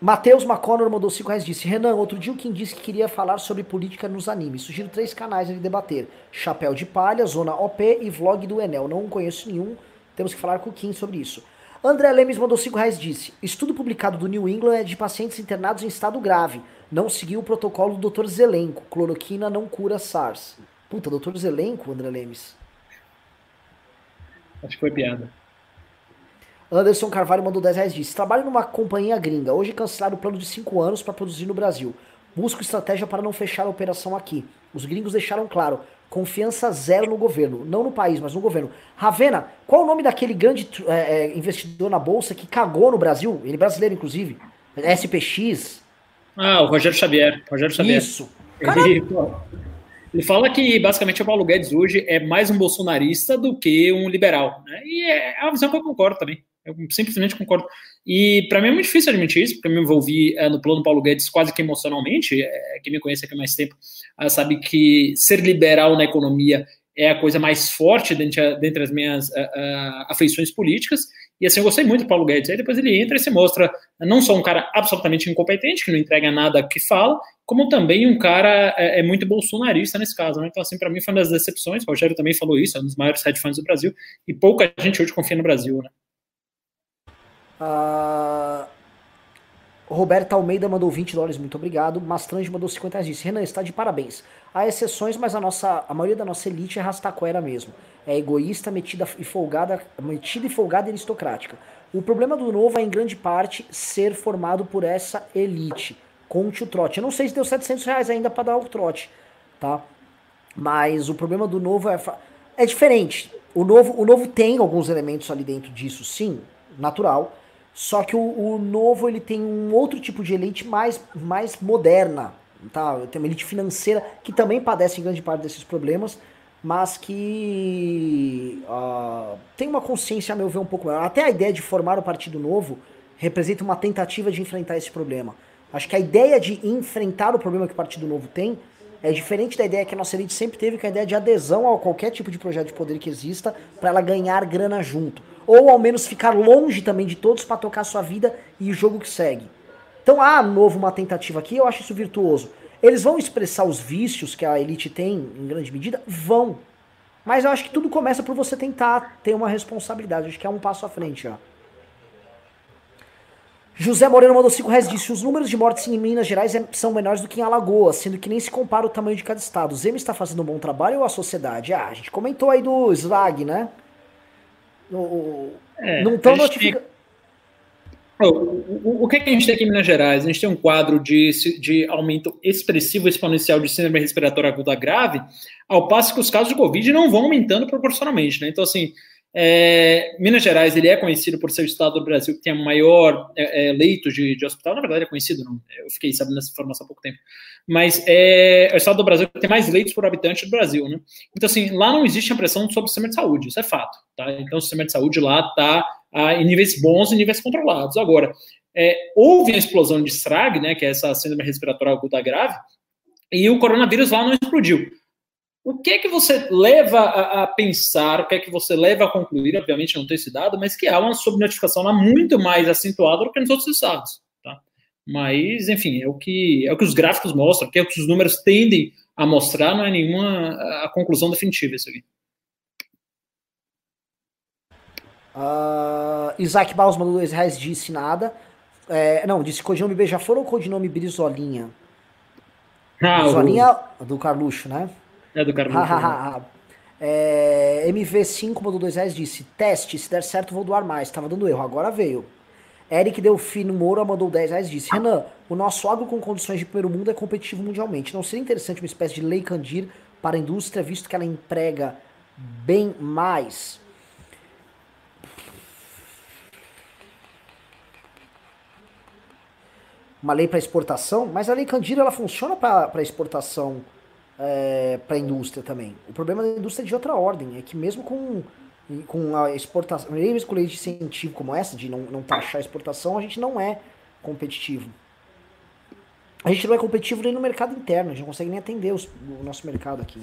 Matheus McConnor mandou 5 reais disse: Renan, outro dia o Kim disse que queria falar sobre política nos animes. Sugiro três canais ali debater: Chapéu de Palha, Zona OP e Vlog do Enel. Não conheço nenhum, temos que falar com o Kim sobre isso. André Lemes mandou 5 reais disse: Estudo publicado do New England é de pacientes internados em estado grave. Não seguiu o protocolo do Dr. Zelenko. Cloroquina não cura SARS. Puta, Dr. Zelenko, André Lemes. Acho que foi piada. Anderson Carvalho mandou 10 reais disse: Trabalho numa companhia gringa. Hoje cancelaram o plano de 5 anos para produzir no Brasil. Busco estratégia para não fechar a operação aqui. Os gringos deixaram claro: confiança zero no governo. Não no país, mas no governo. Ravena, qual o nome daquele grande é, é, investidor na bolsa que cagou no Brasil? Ele é brasileiro, inclusive. SPX. Ah, o Rogério Xavier. Rogério Xavier. Isso. Ele, ele fala que basicamente o Paulo Guedes hoje é mais um bolsonarista do que um liberal. Né? E é uma visão que eu concordo também. Eu simplesmente concordo. E para mim é muito difícil admitir isso, porque eu me envolvi é, no plano Paulo Guedes quase que emocionalmente. É, quem me conhece aqui há mais tempo uh, sabe que ser liberal na economia é a coisa mais forte dentre, dentre as minhas uh, uh, afeições políticas. E assim, eu gostei muito do Paulo Guedes. Aí depois ele entra e se mostra não só um cara absolutamente incompetente, que não entrega nada que fala, como também um cara é, é muito bolsonarista nesse caso. Né? Então, assim, para mim foi uma das decepções. O Rogério também falou isso, é um dos maiores hedge funds do Brasil, e pouca gente hoje confia no Brasil. Né? Roberta Almeida mandou 20 dólares, muito obrigado. Mastrange mandou 50 reais. Disse: Renan, está de parabéns. Há exceções, mas a, nossa, a maioria da nossa elite é rastaquera mesmo. É egoísta, metida e folgada, metida e folgada aristocrática. O problema do novo é, em grande parte, ser formado por essa elite. Conte o trote. Eu não sei se deu 700 reais ainda para dar o trote, tá? Mas o problema do novo é, é diferente. O novo, o novo tem alguns elementos ali dentro disso, sim, natural só que o, o, novo ele tem um outro tipo de elite mais, mais moderna, tá? Tem uma elite financeira que também padece em grande parte desses problemas, mas que uh, tem uma consciência, a meu ver, um pouco maior. Até a ideia de formar o Partido Novo representa uma tentativa de enfrentar esse problema. Acho que a ideia de enfrentar o problema que o Partido Novo tem é diferente da ideia que a nossa elite sempre teve, que é a ideia de adesão a qualquer tipo de projeto de poder que exista, para ela ganhar grana junto ou ao menos ficar longe também de todos para tocar sua vida e o jogo que segue. Então há novo uma tentativa aqui, eu acho isso virtuoso. Eles vão expressar os vícios que a elite tem em grande medida? Vão. Mas eu acho que tudo começa por você tentar ter uma responsabilidade. Acho que é um passo à frente já. José Moreno mandou 5 reais disse: os números de mortes em Minas Gerais é, são menores do que em Alagoas, sendo que nem se compara o tamanho de cada estado. O Zema está fazendo um bom trabalho ou a sociedade? Ah, a gente comentou aí do SLAG, né? O, é, não estão notificando. O, o, o, que, é que a gente tem aqui em Minas Gerais? A gente tem um quadro de, de aumento expressivo exponencial de síndrome respiratória aguda grave, ao passo que os casos de Covid não vão aumentando proporcionalmente. Né? Então, assim, é, Minas Gerais ele é conhecido por ser o estado do Brasil que tem o maior é, é, leito de, de, hospital. Na verdade, é conhecido, não. Eu fiquei sabendo dessa informação há pouco tempo. Mas é, é o estado do Brasil que tem mais leitos por habitante do Brasil, né? Então, assim, lá não existe a pressão sobre o sistema de saúde, isso é fato. Tá? Então, o sistema de saúde lá está em níveis bons e níveis controlados. Agora, é, houve a explosão de SRAG, né, que é essa síndrome respiratória aguda grave, e o coronavírus lá não explodiu. O que é que você leva a, a, pensar, o que é que você leva a concluir, obviamente não tem esse dado, mas que há uma subnotificação lá muito mais acentuada do que nos outros estados. Tá? Mas, enfim, é o, que, é o que os gráficos mostram, que é o que os números tendem a mostrar, não é nenhuma a conclusão definitiva isso aqui. Uh, Isaac Baus mandou dois reais, disse nada. É, não, disse codinome Beija-Flor ou codinome Brizolinha? Ah, Brizolinha o... do Carluxo, né? É do Carluxo. é, MV5 mandou dois reais, disse, teste, se der certo vou doar mais, tava dando erro, agora veio. Eric Delfino Moura mandou 10 reais disse: Renan, o nosso agro com condições de primeiro mundo é competitivo mundialmente. Não seria interessante uma espécie de lei Candir para a indústria, visto que ela emprega bem mais? Uma lei para exportação, mas a lei Candira ela funciona para exportação é, para a indústria também. O problema da indústria é de outra ordem, é que mesmo com com a exportação, mesmo com lei de incentivo como essa, de não, não taxar a exportação, a gente não é competitivo. A gente não é competitivo nem no mercado interno, a gente não consegue nem atender os, o nosso mercado aqui.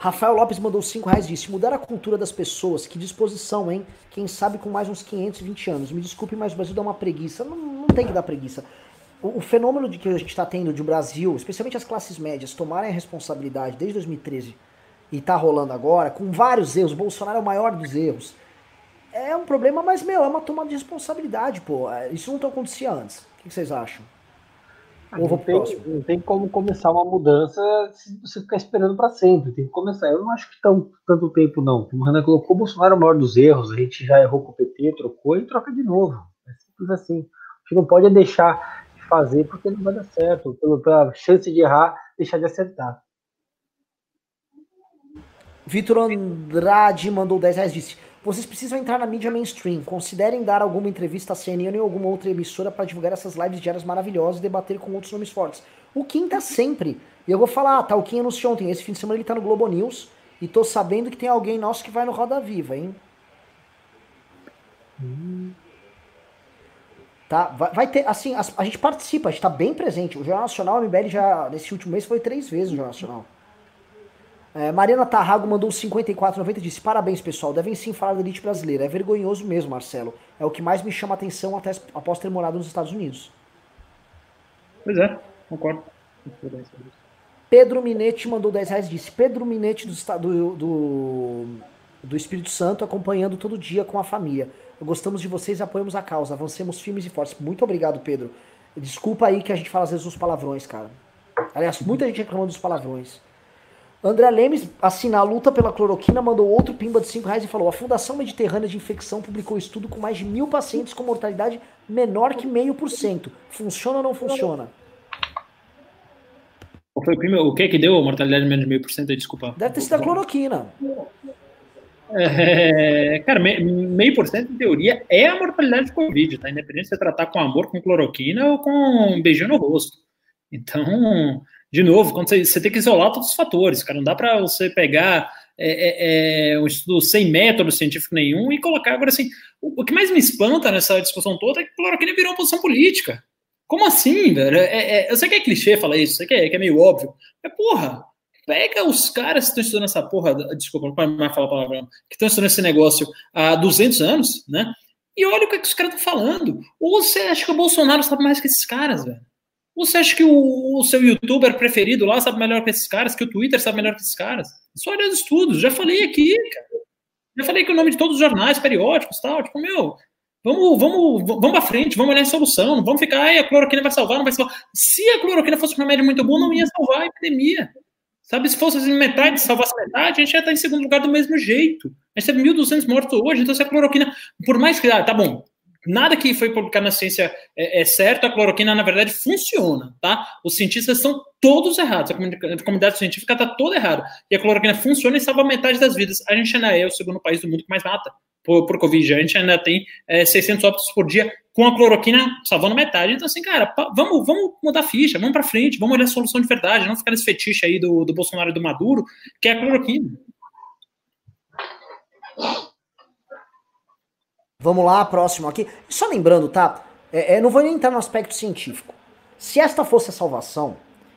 Rafael Lopes mandou 5 reais e disse: mudar a cultura das pessoas, que disposição, hein? Quem sabe com mais uns 520 anos. Me desculpe, mas o Brasil dá uma preguiça. Não, não tem que dar preguiça. O, o fenômeno de que a gente está tendo de o Brasil, especialmente as classes médias, tomarem a responsabilidade desde 2013 e está rolando agora, com vários erros, Bolsonaro é o maior dos erros. É um problema, mas, meu, é uma tomada de responsabilidade, pô. É, isso não acontecia antes. O que vocês acham? Ou não, tem, não tem como começar uma mudança se você ficar esperando para sempre. Tem que começar. Eu não acho que tão, tanto tempo, não. Como o Renan colocou, o Bolsonaro é o maior dos erros. A gente já errou com o PT, trocou e troca de novo. É simples assim. A gente não pode deixar de fazer porque não vai dar certo. Pela chance de errar, deixar de acertar. Vitor Andrade mandou 10 reais disse: Vocês precisam entrar na mídia mainstream. Considerem dar alguma entrevista à CNN ou alguma outra emissora para divulgar essas lives diárias maravilhosas e debater com outros nomes fortes. O Kim tá sempre. E eu vou falar, ah, tá, o Kim anunciou ontem. Esse fim de semana ele tá no Globo News. E tô sabendo que tem alguém nosso que vai no Roda Viva, hein? Hum. Tá, vai, vai, ter, assim, a, a, gente participa, a gente tá bem presente. O Jornal Nacional, a MBL já, nesse último mês, foi três vezes o Jornal Nacional. É, Mariana Tarrago mandou 54,90 e disse: Parabéns, pessoal. Devem sim falar da elite brasileira. É vergonhoso mesmo, Marcelo. É o que mais me chama a atenção até após ter morado nos Estados Unidos. Pois é, concordo. Pedro Minetti mandou 10 reais e disse: Pedro Minetti do, do, do, do Espírito Santo acompanhando todo dia com a família. Gostamos de vocês e apoiamos a causa. Avancemos firmes e fortes. Muito obrigado, Pedro. Desculpa aí que a gente fala às vezes os palavrões, cara. Aliás, muita gente reclamando dos palavrões. André Lemes, assim, na luta pela cloroquina, mandou outro pimba de 5 reais e falou: a Fundação Mediterrânea de Infecção publicou estudo com mais de mil pacientes com mortalidade menor que meio por cento. Funciona ou não funciona? O, foi o, o que que deu a mortalidade menos de meio por cento? Desculpa. Deve ter sido a cloroquina. É, cara, meio por cento, em teoria, é a mortalidade de Covid, tá? Independente de você tratar com amor, com cloroquina ou com um beijinho no rosto. Então, de novo, quando você, você tem que isolar todos os fatores, cara. Não dá para você pegar é, é, é, um estudo sem método científico nenhum e colocar. Agora, assim, o, o, que mais me espanta nessa discussão toda é que cloroquina virou uma posição política. Como assim, velho? É, é, eu sei que é clichê falar isso, sei que é, que é meio óbvio. Mas, porra, pega os caras que estão estudando essa porra, desculpa, não pode mais falar a palavra, que estão estudando esse negócio há 200 anos, né? E olha o que, é que os caras estão falando. Ou você acha que o Bolsonaro sabe mais que esses caras, velho? Você acha que o, o, seu youtuber preferido lá sabe melhor que esses caras, que o Twitter sabe melhor que esses caras? Só olha os estudos, já falei aqui, cara. Já falei que o nome de todos os jornais, periódicos tal. Tipo, meu, vamos, vamos, vamos pra frente, vamos olhar a solução. Não vamos ficar, ai, a cloroquina vai salvar, não vai salvar. Se a cloroquina fosse uma média muito boa, não ia salvar a epidemia. Sabe, se fosse assim, metade, salvasse metade, a gente ia estar em segundo lugar do mesmo jeito. A gente teve 1.200 mortos hoje, então se a cloroquina, por mais que, ah, tá bom, Nada que foi publicado na ciência é, é, certo, a cloroquina, na verdade, funciona, tá? Os cientistas estão todos errados, a comunidade científica está toda errada. E a cloroquina funciona e salva metade das vidas. A gente ainda é o segundo país do mundo que mais mata por, por Covid. A gente ainda tem é, 600 óbitos por dia com a cloroquina salvando metade. Então, assim, cara, vamos, vamos mudar a ficha, vamos para frente, vamos olhar a solução de verdade, não ficar nesse fetiche aí do, do Bolsonaro e do Maduro, que é a cloroquina. Vamos lá, próximo aqui. Só lembrando, tá? É, é, não vou nem entrar no aspecto científico. Se esta fosse a salvação,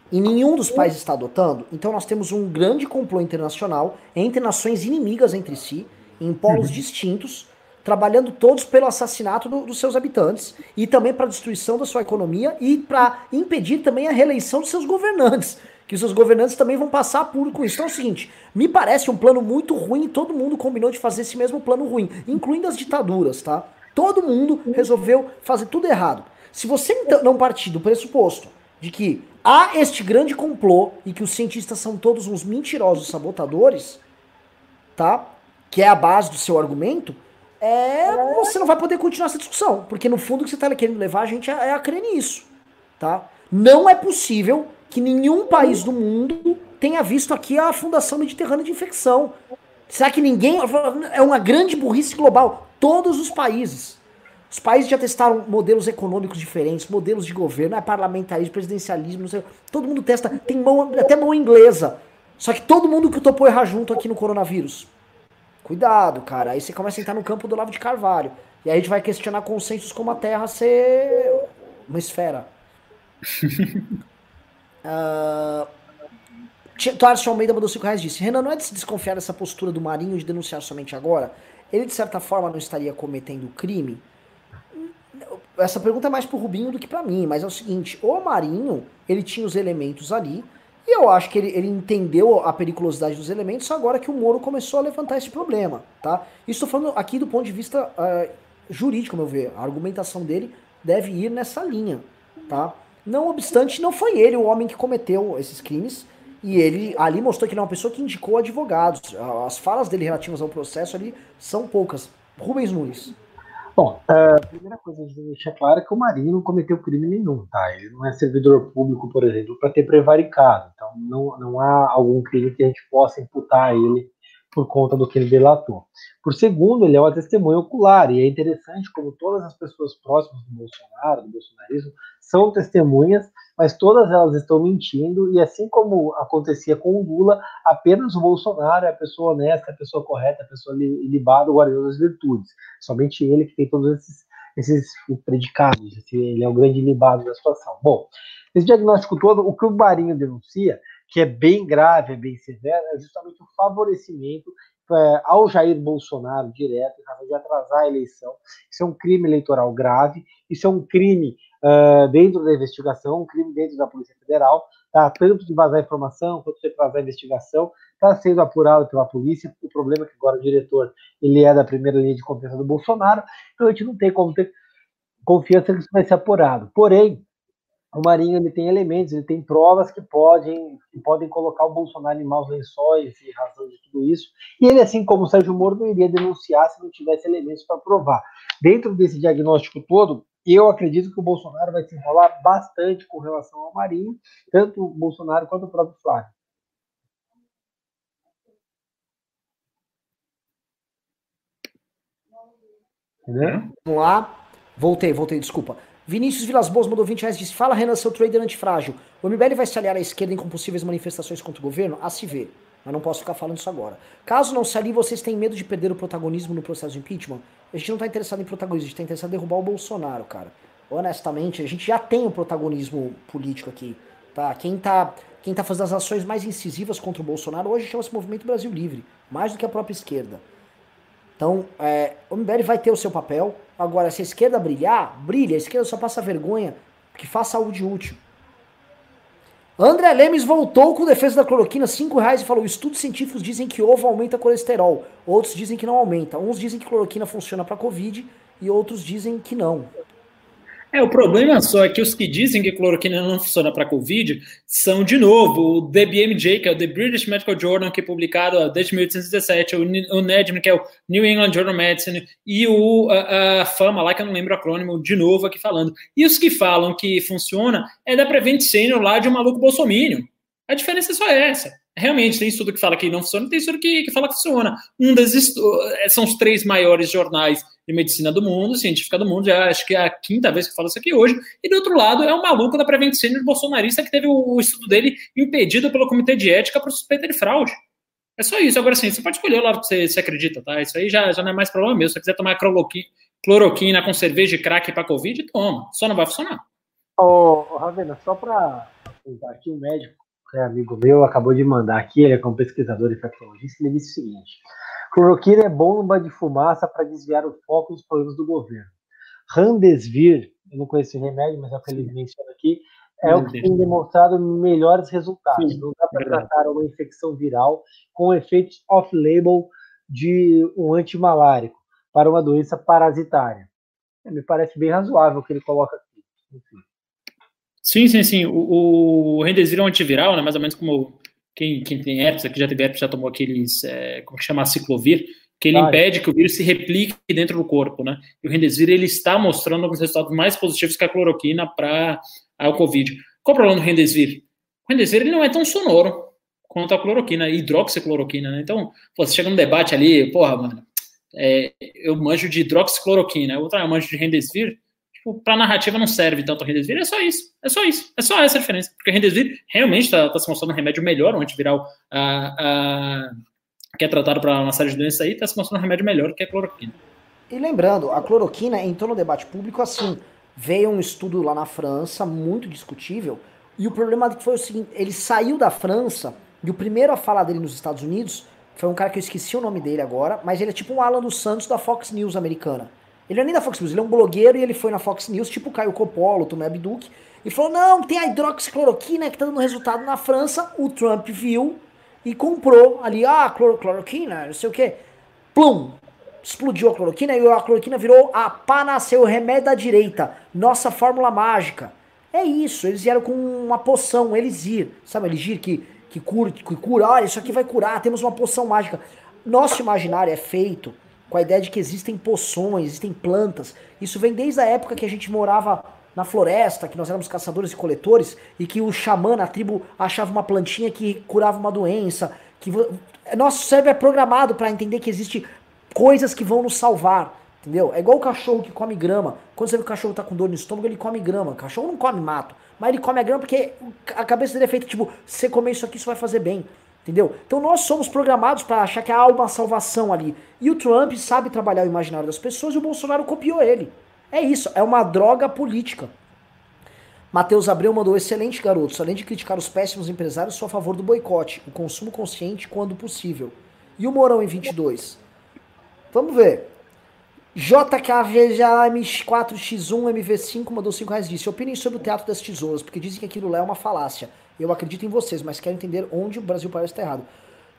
e nenhum dos países está adotando, então nós temos um grande complô internacional entre nações inimigas entre si, em polos uhum. distintos, trabalhando todos pelo assassinato do, dos seus habitantes e também para a destruição da sua economia e para impedir também a reeleição dos seus governantes que seus governantes também vão passar por com isso. Então é o seguinte, me parece um plano muito ruim e todo mundo combinou de fazer esse mesmo plano ruim, incluindo as ditaduras, tá? Todo mundo resolveu fazer tudo errado. Se você não partir do pressuposto de que há este grande complô e que os cientistas são todos uns mentirosos sabotadores, tá? Que é a base do seu argumento, é, você não vai poder continuar essa discussão, porque no fundo o que você está querendo levar a gente é a crer nisso, tá? Não é possível que nenhum país do mundo tenha visto aqui a Fundação Mediterrânea de Infecção. Será que ninguém. É uma grande burrice global. Todos os países. Os países já testaram modelos econômicos diferentes, modelos de governo, é parlamentarismo, presidencialismo, sei. Todo mundo testa. Tem mão, até mão inglesa. Só que todo mundo que topou errar junto aqui no coronavírus. Cuidado, cara. Aí você começa a entrar no campo do Lavo de Carvalho. E aí a gente vai questionar consensos como a Terra ser uma esfera. uh, Tarso Almeida mandou 5 reais disse: Renan, não é de se desconfiar dessa postura do Marinho de denunciar somente agora? Ele, de certa forma, não estaria cometendo crime? Essa pergunta é mais pro Rubinho do que para mim, mas é o seguinte: o Marinho, ele tinha os elementos ali, e eu acho que ele, ele entendeu a periculosidade dos elementos agora que o Moro começou a levantar esse problema, tá? Estou falando aqui do ponto de vista uh, jurídico, meu ver. A argumentação dele deve ir nessa linha, tá? Não obstante, não foi ele o homem que cometeu esses crimes. E ele ali mostrou que ele é uma pessoa que indicou advogados. As falas dele relativas ao processo ali são poucas. Rubens Nunes. Bom, a primeira coisa a gente deixar claro é que o Marinho não cometeu crime nenhum, tá? Ele não é servidor público, por exemplo, para ter prevaricado. Então não, não há algum crime que a gente possa imputar a ele por conta do que ele delatou. Por segundo, ele é uma testemunha ocular, e é interessante como todas as pessoas próximas do Bolsonaro, do bolsonarismo, são testemunhas, mas todas elas estão mentindo, e assim como acontecia com o Lula, apenas o Bolsonaro é a pessoa honesta, a pessoa correta, a pessoa libada, o guardião das virtudes. Somente ele que tem todos esses, esses predicados, ele é o grande libado da situação. Bom, esse diagnóstico todo, o que o Barinho denuncia que é bem grave, é bem severo, é justamente o favorecimento é, ao Jair Bolsonaro direto, de atrasar a eleição. Isso é um crime eleitoral grave, isso é um crime uh, dentro da investigação, um crime dentro da Polícia Federal, tá? tanto de vazar informação quanto de atrasar a investigação, está sendo apurado pela polícia. O problema é que agora o diretor ele é da primeira linha de confiança do Bolsonaro, então a gente não tem como ter confiança que isso vai ser apurado. Porém, o Marinho ele tem elementos, ele tem provas que podem, que podem colocar o Bolsonaro em maus lençóis e razão de tudo isso. E ele, assim como o Sérgio Moro, não iria denunciar se não tivesse elementos para provar. Dentro desse diagnóstico todo, eu acredito que o Bolsonaro vai se enrolar bastante com relação ao Marinho, tanto o Bolsonaro quanto o próprio Flávio. Entendeu? Vamos lá. Voltei, voltei, desculpa. Vinícius Vilas Boas mandou 20 reais disse: Fala Renan, seu trader antifrágil. O MBL vai se aliar à esquerda em possíveis manifestações contra o governo? A se ver. Mas não posso ficar falando isso agora. Caso não se alie, vocês têm medo de perder o protagonismo no processo de impeachment? A gente não tá interessado em protagonismo, a gente tá interessado em derrubar o Bolsonaro, cara. Honestamente, a gente já tem o protagonismo político aqui. Tá? Quem tá, quem tá fazendo as ações mais incisivas contra o Bolsonaro hoje chama-se Movimento Brasil Livre. Mais do que a própria esquerda. Então, é, o MBL vai ter o seu papel. Agora, se a esquerda brilhar, brilha. A esquerda só passa vergonha. Que faz saúde útil. André Lemes voltou com defesa da cloroquina, 5 reais, e falou: estudos científicos dizem que ovo aumenta colesterol. Outros dizem que não aumenta. Uns dizem que cloroquina funciona para Covid e outros dizem que não. É, o problema só é que os que dizem que cloroquina não funciona para Covid são, de novo, o DBMJ, que é o The British Medical Journal, que é publicado desde 1817, o NEDM, que é o New England Journal of Medicine, e o a, a FAMA, lá que eu não lembro o acrônimo, de novo aqui falando. E os que falam que funciona é da Prevent Senior lá de um maluco bolsominion. A diferença é só essa. Realmente, tem estudo que fala que não funciona, tem estudo que, que fala que funciona. Um das são os três maiores jornais de medicina do mundo, científica do mundo, já acho que é a quinta vez que eu falo isso aqui hoje, e do outro lado é um maluco da Prevent Senior bolsonarista que teve o, o, estudo dele impedido pelo Comitê de Ética por suspeita de fraude. É só isso. Agora sim, você pode escolher lá que você, você acredita, tá? Isso aí já, já não é mais problema meu. Se você quiser tomar cloroquina com cerveja e crack para Covid, toma. Só não vai funcionar. Ô, oh, Ravena, só para aqui o médico, é amigo meu, acabou de mandar aqui, ele é como pesquisador e infectologista, ele disse o seguinte: Cloroquina é bomba de fumaça para desviar o foco dos problemas do governo. Randesvir, eu não conheço o remédio, mas é o que ele menciona aqui, é o que tem demonstrado melhores resultados. Sim, não dá para tratar uma infecção viral com efeitos off-label de um antimalárico para uma doença parasitária. É, me parece bem razoável o que ele coloca aqui. Enfim. Sim, sim, sim. O, o Rendesvir é um antiviral, né? mais ou menos como quem, quem tem herpes, aqui já teve herpes, já tomou aqueles, é, como que chama, ciclovir, que ele ah, impede que o vírus se replique dentro do corpo, né? E o Remdesivir, ele está mostrando alguns resultados mais positivos que a cloroquina para o Covid. Qual o problema do Remdesivir? O Remdesivir, ele não é tão sonoro quanto a cloroquina, hidroxicloroquina, né? Então, pô, você chega num debate ali, porra, mano, é, eu manjo de hidroxicloroquina, outra eu manjo de Remdesivir, tipo, pra narrativa não serve tanto o Remdesivir, é só isso, é só isso, é só essa diferença, porque o Remdesivir realmente está tá se mostrando um remédio melhor, um antiviral uh, que é tratado para uma série de doenças aí, está se mostrando um remédio melhor que a cloroquina. E lembrando, a cloroquina entrou no debate público assim, veio um estudo lá na França, muito discutível, e o problema foi o seguinte, ele saiu da França, e o primeiro a falar dele nos Estados Unidos foi um cara que eu esqueci o nome dele agora, mas ele é tipo um Alan dos Santos da Fox News americana. Ele não é nem da Fox News, ele é um blogueiro e ele foi na Fox News, tipo Caio Coppola, Tomé Abduc, e falou: não, tem a hidroxicloroquina que tá dando resultado na França. O Trump viu e comprou ali, ah, cloro, cloroquina, não sei o que. Plum! Explodiu a cloroquina e a cloroquina virou a panacea, o remédio da direita, nossa fórmula mágica. É isso, eles vieram com uma poção, um elixir, sabe, elixir que que cura, que cura, olha, isso aqui vai curar, temos uma poção mágica. Nosso imaginário é feito com a ideia de que existem poções, existem plantas. Isso vem desde a época que a gente morava na floresta, que nós éramos caçadores e coletores, e que o xamã, a tribo, achava uma plantinha que curava uma doença. que Nosso cérebro é programado para entender que existem coisas que vão nos salvar. Entendeu? É igual o cachorro que come grama. Quando você vê que o cachorro tá com dor no estômago, ele come grama. O cachorro não come mato. Mas ele come a grama porque a cabeça dele é feita, tipo, se você comer isso aqui, isso vai fazer bem. Entendeu? Então nós somos programados para achar que há uma salvação ali. E o Trump sabe trabalhar o imaginário das pessoas e o Bolsonaro copiou ele. É isso, é uma droga política. Matheus Abreu mandou excelente garotos. Além de criticar os péssimos empresários, sou a favor do boicote, o consumo consciente quando possível. E o Morão em 22? Vamos ver. JKVJM4X1 MV5 mandou 5 reais disse: Opinem sobre o Teatro das Tesouras, porque dizem que aquilo lá é uma falácia. Eu acredito em vocês, mas quero entender onde o Brasil parece estar errado.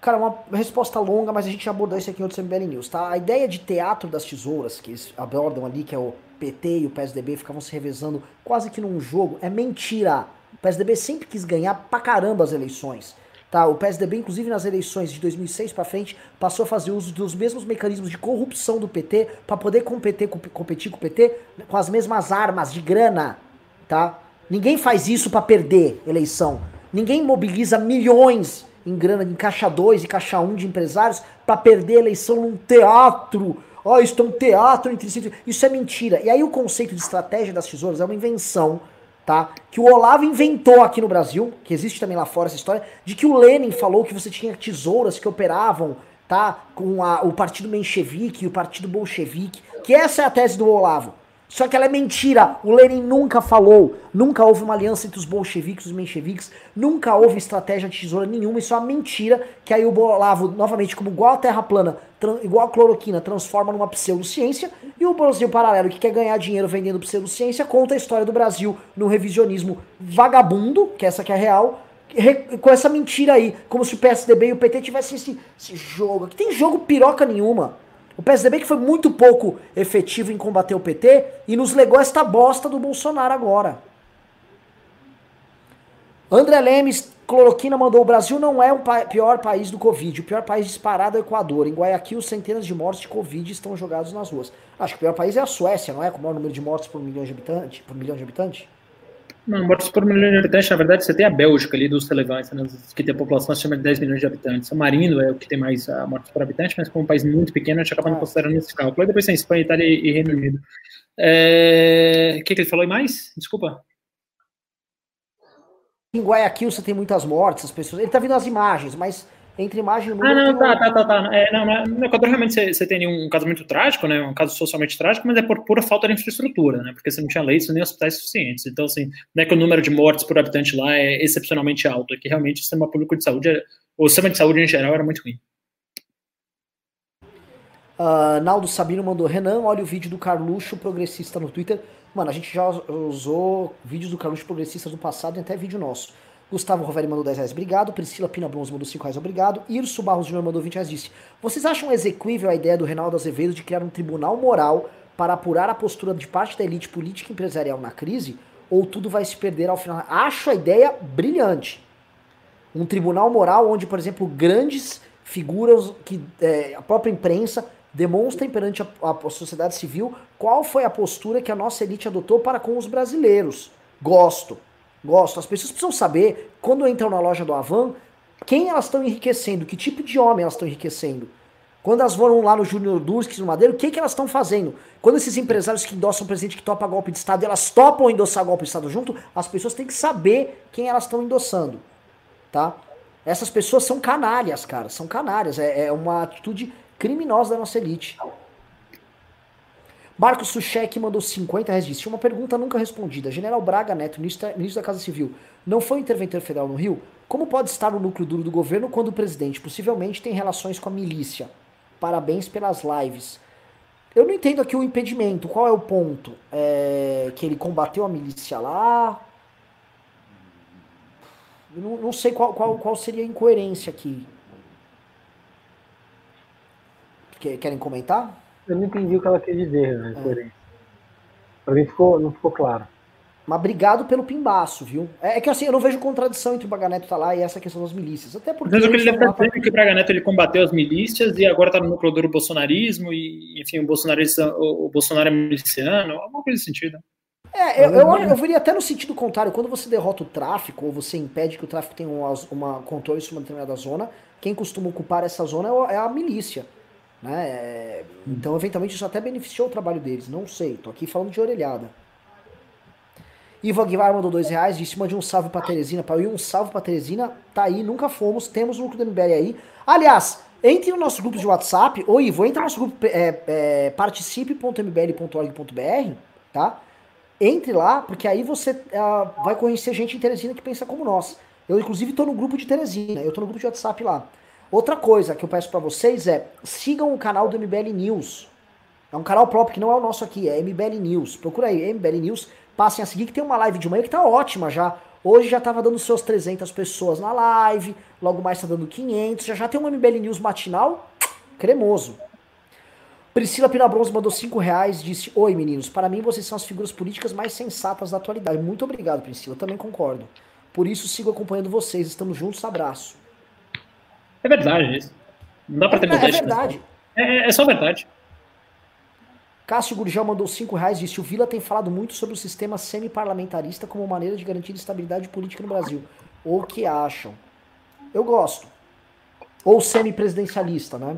Cara, uma resposta longa, mas a gente abordou isso aqui em outros MBL News, tá? A ideia de Teatro das Tesouras, que eles abordam ali, que é o PT e o PSDB ficavam se revezando quase que num jogo, é mentira. O PSDB sempre quis ganhar pra caramba as eleições. Tá, o PSDB, inclusive nas eleições de 2006 para frente, passou a fazer uso dos mesmos mecanismos de corrupção do PT para poder competir, competir com o PT com as mesmas armas de grana, tá? Ninguém faz isso para perder eleição. Ninguém mobiliza milhões em grana em caixa 2 e caixa 1 um de empresários para perder eleição num teatro. Ó, oh, isso é um teatro entre si. Isso é mentira. E aí o conceito de estratégia das tesouras é uma invenção tá? Que o Olavo inventou aqui no Brasil, que existe também lá fora essa história, de que o Lenin falou que você tinha tesouras que operavam, tá? Com a, o partido menchevique e o partido bolchevique, que essa é a tese do Olavo. Só que ela é mentira. O Lenin nunca falou. Nunca houve uma aliança entre os bolcheviques e os mencheviques. Nunca houve estratégia de tesoura nenhuma. Isso é uma mentira que aí o Olavo, novamente, como igual a terra plana, igual a cloroquina, transforma numa pseudociência. E o Brasil Paralelo, que quer ganhar dinheiro vendendo pseudociência, conta a história do Brasil no revisionismo vagabundo, que essa que é real, com essa mentira aí. Como se o PSDB e o PT tivessem esse, esse jogo. Aqui tem jogo piroca nenhuma. O PSDB que foi muito pouco efetivo em combater o PT e nos legou esta bosta do Bolsonaro agora. André Lemes, cloroquina mandou: o Brasil não é o pa pior país do Covid. O pior país disparado é o Equador. Em Guayaquil, centenas de mortes de Covid estão jogados nas ruas. Acho que o pior país é a Suécia, não é? Com o maior número de mortes por milhão de habitantes. Por milhão de habitantes. Não, mortos por milhão de habitantes, na verdade, você tem a Bélgica ali dos relevantes, né, que tem a população acima de 10 milhões de habitantes. São Marino é o que tem mais uh, mortos por habitante, mas como um país muito pequeno, a gente acaba não ah. considerando esse cálculo. Aí depois tem Espanha, Itália e Reino Unido. É... O que, que ele falou mais? Desculpa. Em Guayaquil você tem muitas mortes, as pessoas. Ele tá vendo as imagens, mas entre imagem e número. Ah, não, tá, tá, tá, tá. É, não, no Equador realmente você, você tem um caso muito trágico, né? Um caso socialmente trágico, mas é por pura falta de infraestrutura, né? Porque você não tinha leitos nem hospitais suficientes. Então, assim, não é que o número de mortes por habitante lá é excepcionalmente alto, é que realmente o sistema público de saúde, é, o sistema de saúde em geral era muito ruim. Uh, Naldo Sabino mandou, Renan, olha o vídeo do Carluxo progressista no Twitter. Mano, a gente já usou vídeos do Carluxo progressista no passado e até vídeo nosso. Gustavo Roveri mandou 10 reais, obrigado. Priscila Pina Bronze mandou 5 reais, obrigado. Irso Barros Júnior mandou 20 reais, disse: Vocês acham execuível a ideia do Reinaldo Azevedo de criar um tribunal moral para apurar a postura de parte da elite política e empresarial na crise? Ou tudo vai se perder ao final? Acho a ideia brilhante. Um tribunal moral onde, por exemplo, grandes figuras que é, a própria imprensa demonstrem perante a, a sociedade civil qual foi a postura que a nossa elite adotou para com os brasileiros. Gosto. Gosto. As pessoas precisam saber, quando entram na loja do Avan, quem elas estão enriquecendo, que tipo de homem elas estão enriquecendo. Quando elas foram lá no Júnior Durski, no Madeiro, o que, que elas estão fazendo? Quando esses empresários que endossam presidente que topa golpe de Estado, elas topam endossar golpe de Estado junto, as pessoas têm que saber quem elas estão endossando, tá? Essas pessoas são canalhas, cara, são canalhas. É, é uma atitude criminosa da nossa elite. Marcos Suchek mandou 50 reais. Disse: Uma pergunta nunca respondida. General Braga Neto, ministro da Casa Civil, não foi interventor federal no Rio? Como pode estar no núcleo duro do governo quando o presidente possivelmente tem relações com a milícia? Parabéns pelas lives. Eu não entendo aqui o impedimento. Qual é o ponto? É que ele combateu a milícia lá? Eu não, não sei qual, qual, qual seria a incoerência aqui. Querem comentar? Eu não entendi o que ela quer dizer, né? É. Pra mim ficou, não ficou claro. Mas obrigado pelo pimbaço, viu? É, é, que assim, eu não vejo contradição entre o Braga Neto tá lá e essa questão das milícias. Até porque. Mas o que ele deve estar dizendo é que o Braga Neto ele combateu as milícias e agora tá no núcleo do bolsonarismo e, enfim, o, bolsonarista, o, o Bolsonaro é miliciano, alguma coisa nesse sentido. É, eu, eu, eu veria até no sentido contrário. Quando você derrota o tráfico, ou você impede que o tráfico tenha uma, uma controle sobre uma determinada zona, quem costuma ocupar essa zona é a milícia. Né? É, então, eventualmente, isso até beneficiou o trabalho deles. Não sei, tô aqui falando de orelhada. Ivo Aguilar mandou dois reais, disse, mande um salve pra Teresina. Para ir um salve pra Teresina, tá aí, nunca fomos, temos o lucro do MBL aí. Aliás, entre no nosso grupo de WhatsApp, ô Ivo, entra no nosso grupo, é, é, participe.mbl.org.br, tá? Entre lá, porque aí você uh, vai conhecer gente em Teresina que pensa como nós. Eu, inclusive, tô no grupo de Teresina, eu tô no grupo de WhatsApp lá. Outra coisa que eu peço para vocês é sigam o canal do MBL News. É um canal próprio que não é o nosso aqui, é MBL News. Procura aí, MBL News. Passem a seguir que tem uma live de manhã que tá ótima já. Hoje já tava dando seus 300 pessoas na live, logo mais tá dando 500. Já já tem um MBL News matinal cremoso. Priscila Pinabronze mandou 5 reais, disse: Oi meninos, para mim vocês são as figuras políticas mais sensatas da atualidade. Muito obrigado, Priscila, também concordo. Por isso sigo acompanhando vocês, estamos juntos, abraço. É verdade isso. Não dá pra ter é, é verdade. É, é, só verdade. Cássio Gurgel mandou 5 reais e disse: O Vila tem falado muito sobre o sistema semi-parlamentarista como maneira de garantir estabilidade política no Brasil. O que acham? Eu gosto. Ou semi-presidencialista, né?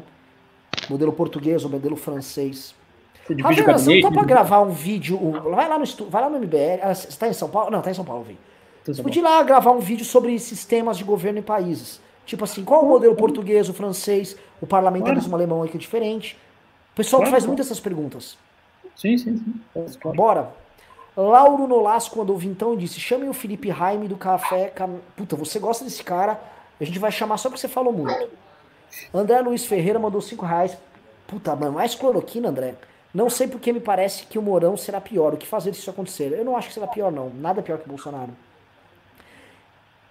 Modelo português ou modelo francês. Rafael, você não tá pra gravar um vídeo. Vai lá no estúdio, vai lá no MBL. Ah, você tá em São Paulo? Não, tá em São Paulo, vem. Você podia ir lá gravar um vídeo sobre sistemas de governo em países. Tipo assim, qual o modelo português, o francês, o parlamentarismo claro. alemão aí que é diferente? O pessoal claro, faz claro. muitas essas perguntas. Sim, sim, sim. Bora. Lauro Nolasco mandou vintão e disse: chamem o Felipe Raime do Café. Cam... Puta, você gosta desse cara? A gente vai chamar só porque você falou muito. André Luiz Ferreira mandou 5 reais. Puta, mano, mais cloroquina, André. Não sei porque me parece que o Mourão será pior. O que fazer se isso acontecer? Eu não acho que será pior, não. Nada pior que o Bolsonaro.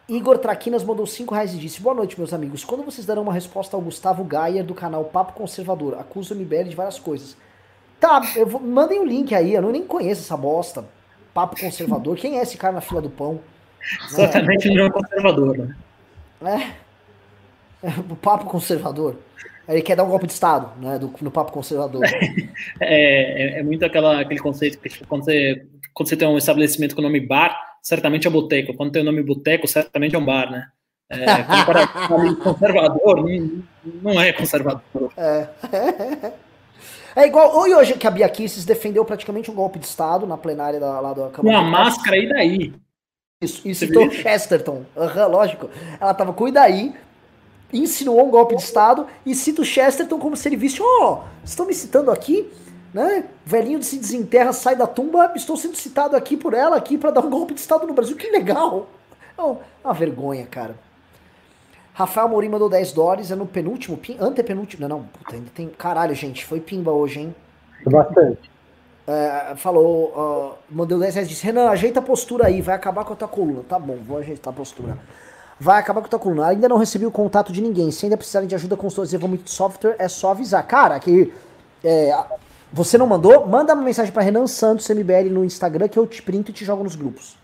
Igor Traquinas mandou 5 reais e disse: Boa noite, meus amigos. Quando vocês darão uma resposta ao Gustavo Gaia do canal Papo Conservador? Acusa o MBL de várias coisas. Tá, vou, mandem o um link aí. Eu não nem conheço essa bosta. Papo Conservador. Quem é esse cara na fila do pão? Certamente não é conservador, né? É. é. O Papo Conservador. Ele quer dar um golpe de Estado, né? Do, no Papo Conservador. É, é, é muito aquela, aquele conceito que tipo, quando, você, quando você tem um estabelecimento com o nome bar certamente é boteco. Quando tem o nome boteco, certamente é um bar, né? É, para conservador, não, é conservador. É. É igual hoje que a Bia Kisses defendeu praticamente um golpe de Estado na plenária da, lá da Câmara. Com a máscara, e daí? Isso, e citou Chesterton, uhum, lógico. Ela tava com o Idaí, insinuou um golpe de Estado e cita o Chesterton como se ele visse, ó, oh, estão me citando aqui? Né? Velhinho se desenterra, sai da tumba, estou sendo citado aqui por ela aqui para dar um golpe de estado no Brasil. Que legal! É uma vergonha, cara. Rafael Mourinho mandou 10 dólares, é no penúltimo, pin, antepenúltimo, não, não, puta, ainda tem, caralho, gente, foi pimba hoje, hein? Bastante. É, falou, uh, mandou 10 reais, disse, Renan, ajeita a postura aí, vai acabar com a tua coluna. Tá bom, vou ajeitar a postura. Vai acabar com a tua coluna. Ainda não recebi o contato de ninguém, se ainda precisarem de ajuda com os desenvolvimento de software, é só avisar. Cara, que é, você não mandou? Manda uma mensagem para Renan Santos MBL no Instagram que eu te printo e te jogo nos grupos.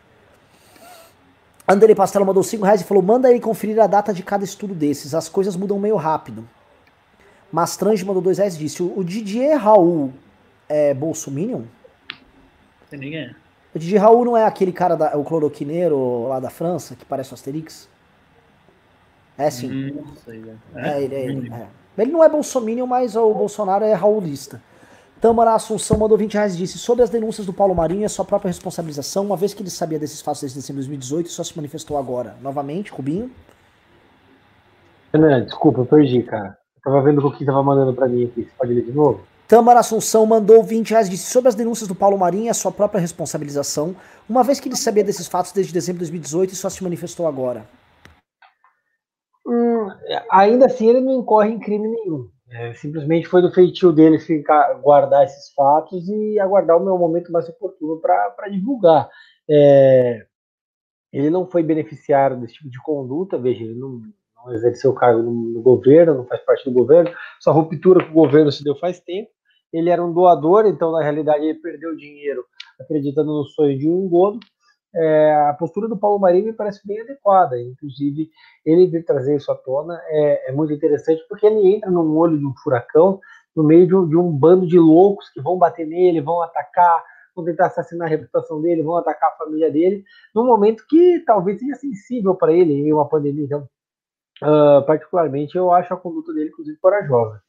Andrei Pastelo mandou 5 reais e falou: manda ele conferir a data de cada estudo desses. As coisas mudam meio rápido. Mastrange mandou 2 reais e disse: o Didier Raul é Bolsominion? Ninguém é. O Didier Raul não é aquele cara, da, o cloroquineiro lá da França, que parece o Asterix? É sim. Hum, não sei, é. é ele, é ele. É. Ele não é bolsominion, mas o Bolsonaro é raulista. Tâmara Assunção mandou 20 reais e disse: Sobre as denúncias do Paulo Marinho e a sua própria responsabilização, uma vez que ele sabia desses fatos desde dezembro de 2018 e só se manifestou agora. Novamente, Rubinho. Não, desculpa, eu perdi, cara. Eu tava vendo o que tava mandando pra mim aqui. Você pode ler de novo? Tâmara Assunção mandou 20 reais e disse: Sobre as denúncias do Paulo Marinho e a sua própria responsabilização, uma vez que ele sabia desses fatos desde dezembro de 2018 e só se manifestou agora. Hum, ainda assim, ele não incorre em crime nenhum. É, simplesmente foi do feitio dele ficar, guardar esses fatos e aguardar o meu momento mais oportuno para divulgar. É, ele não foi beneficiário desse tipo de conduta, veja, ele não, não exerceu cargo no, no, governo, não faz parte do governo, sua ruptura com o governo se deu faz tempo. Ele era um doador, então na realidade ele perdeu dinheiro acreditando no sonho de um engodo é, a postura do Paulo Marinho me parece bem adequada. Inclusive, ele vir trazer isso à tona é, é, muito interessante, porque ele entra no olho de um furacão, no meio de um, de um, bando de loucos que vão bater nele, vão atacar, vão tentar assassinar a reputação dele, vão atacar a família dele, num momento que talvez seja sensível para ele em uma pandemia. Então, uh, particularmente, eu acho a conduta dele, inclusive, corajosa.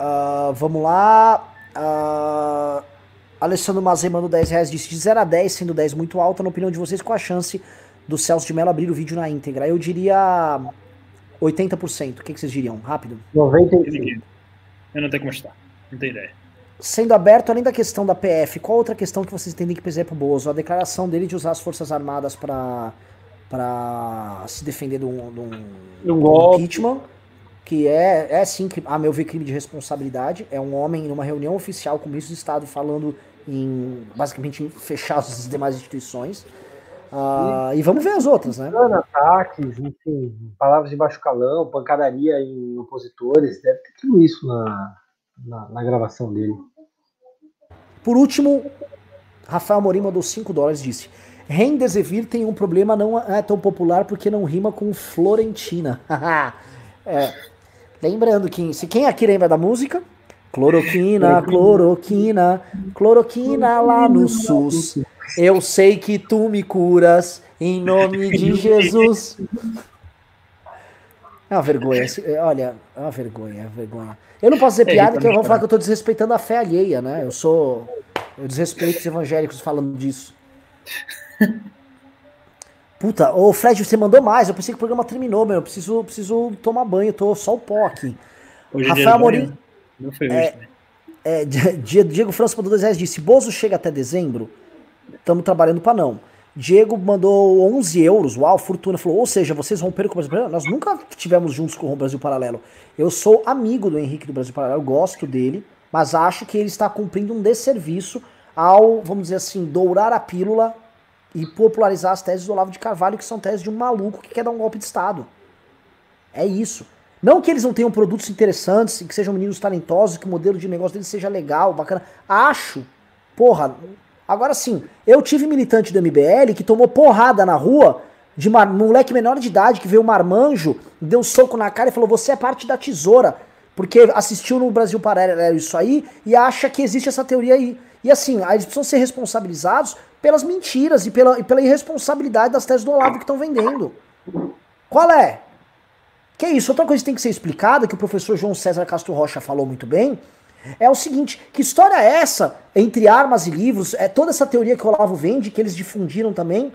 Uh, vamos lá. Uh... Alessandro Mazei mandou 10 reais, disse de 0 a 10, sendo 10 muito alta. Na opinião de vocês, qual a chance do Celso de Mello abrir o vídeo na íntegra? Eu diria 80%. O que, que vocês diriam? Rápido. 95%. Eu não tenho como estar. Não tenho ideia. Sendo aberto, além da questão da PF, qual outra questão que vocês entendem que pesar pro Bozo? A declaração dele de usar as Forças Armadas para para se defender de um, de um, de um impeachment, que é, é sim, a meu ver, crime de responsabilidade. É um homem numa reunião oficial com o ministro do Estado falando em basicamente em fechar as demais instituições. Uh, e vamos ver as outras, né? Ataques, enfim, palavras de baixo calão, pancadaria em opositores, deve ter tudo isso na, na, na gravação dele. Por último, Rafael Morim mandou 5 dólares disse: Rendesevir tem um problema, não é tão popular porque não rima com Florentina. é, lembrando que, se quem aqui lembra da música, Cloroquina, cloroquina, cloroquina lá no SUS. Eu sei que tu me curas em nome de Jesus. É uma vergonha. Olha, é uma vergonha, é uma vergonha. Eu não posso dizer é, piada que eu vou falar que eu tô desrespeitando a fé alheia, né? Eu sou. Eu desrespeito os evangélicos falando disso. Puta, ô Fred, você mandou mais. Eu pensei que o programa terminou, meu. Eu preciso, preciso tomar banho, eu tô só o pó aqui. Hoje é Rafael Amorim. Não foi é, é, Diego França mandou 10 reais disse: Bozo chega até dezembro? Estamos trabalhando para não. Diego mandou 11 euros. Uau, fortuna. Falou: ou seja, vocês romperam com o Brasil Paralelo? Nós nunca tivemos juntos com o Brasil Paralelo. Eu sou amigo do Henrique do Brasil Paralelo, gosto dele, mas acho que ele está cumprindo um desserviço ao, vamos dizer assim, dourar a pílula e popularizar as teses do Olavo de Carvalho, que são teses de um maluco que quer dar um golpe de Estado. É isso. Não que eles não tenham produtos interessantes, que sejam meninos talentosos, que o modelo de negócio deles seja legal, bacana. Acho. Porra. Agora sim, eu tive militante do MBL que tomou porrada na rua de mar... moleque menor de idade que veio marmanjo, deu um soco na cara e falou: Você é parte da tesoura. Porque assistiu no Brasil Paralelo isso aí e acha que existe essa teoria aí. E assim, eles precisam ser responsabilizados pelas mentiras e pela, e pela irresponsabilidade das teses do Olavo que estão vendendo. Qual é? Que é isso? Outra coisa que tem que ser explicada, que o professor João César Castro Rocha falou muito bem, é o seguinte: que história é essa entre armas e livros? É toda essa teoria que o Olavo vende, que eles difundiram também.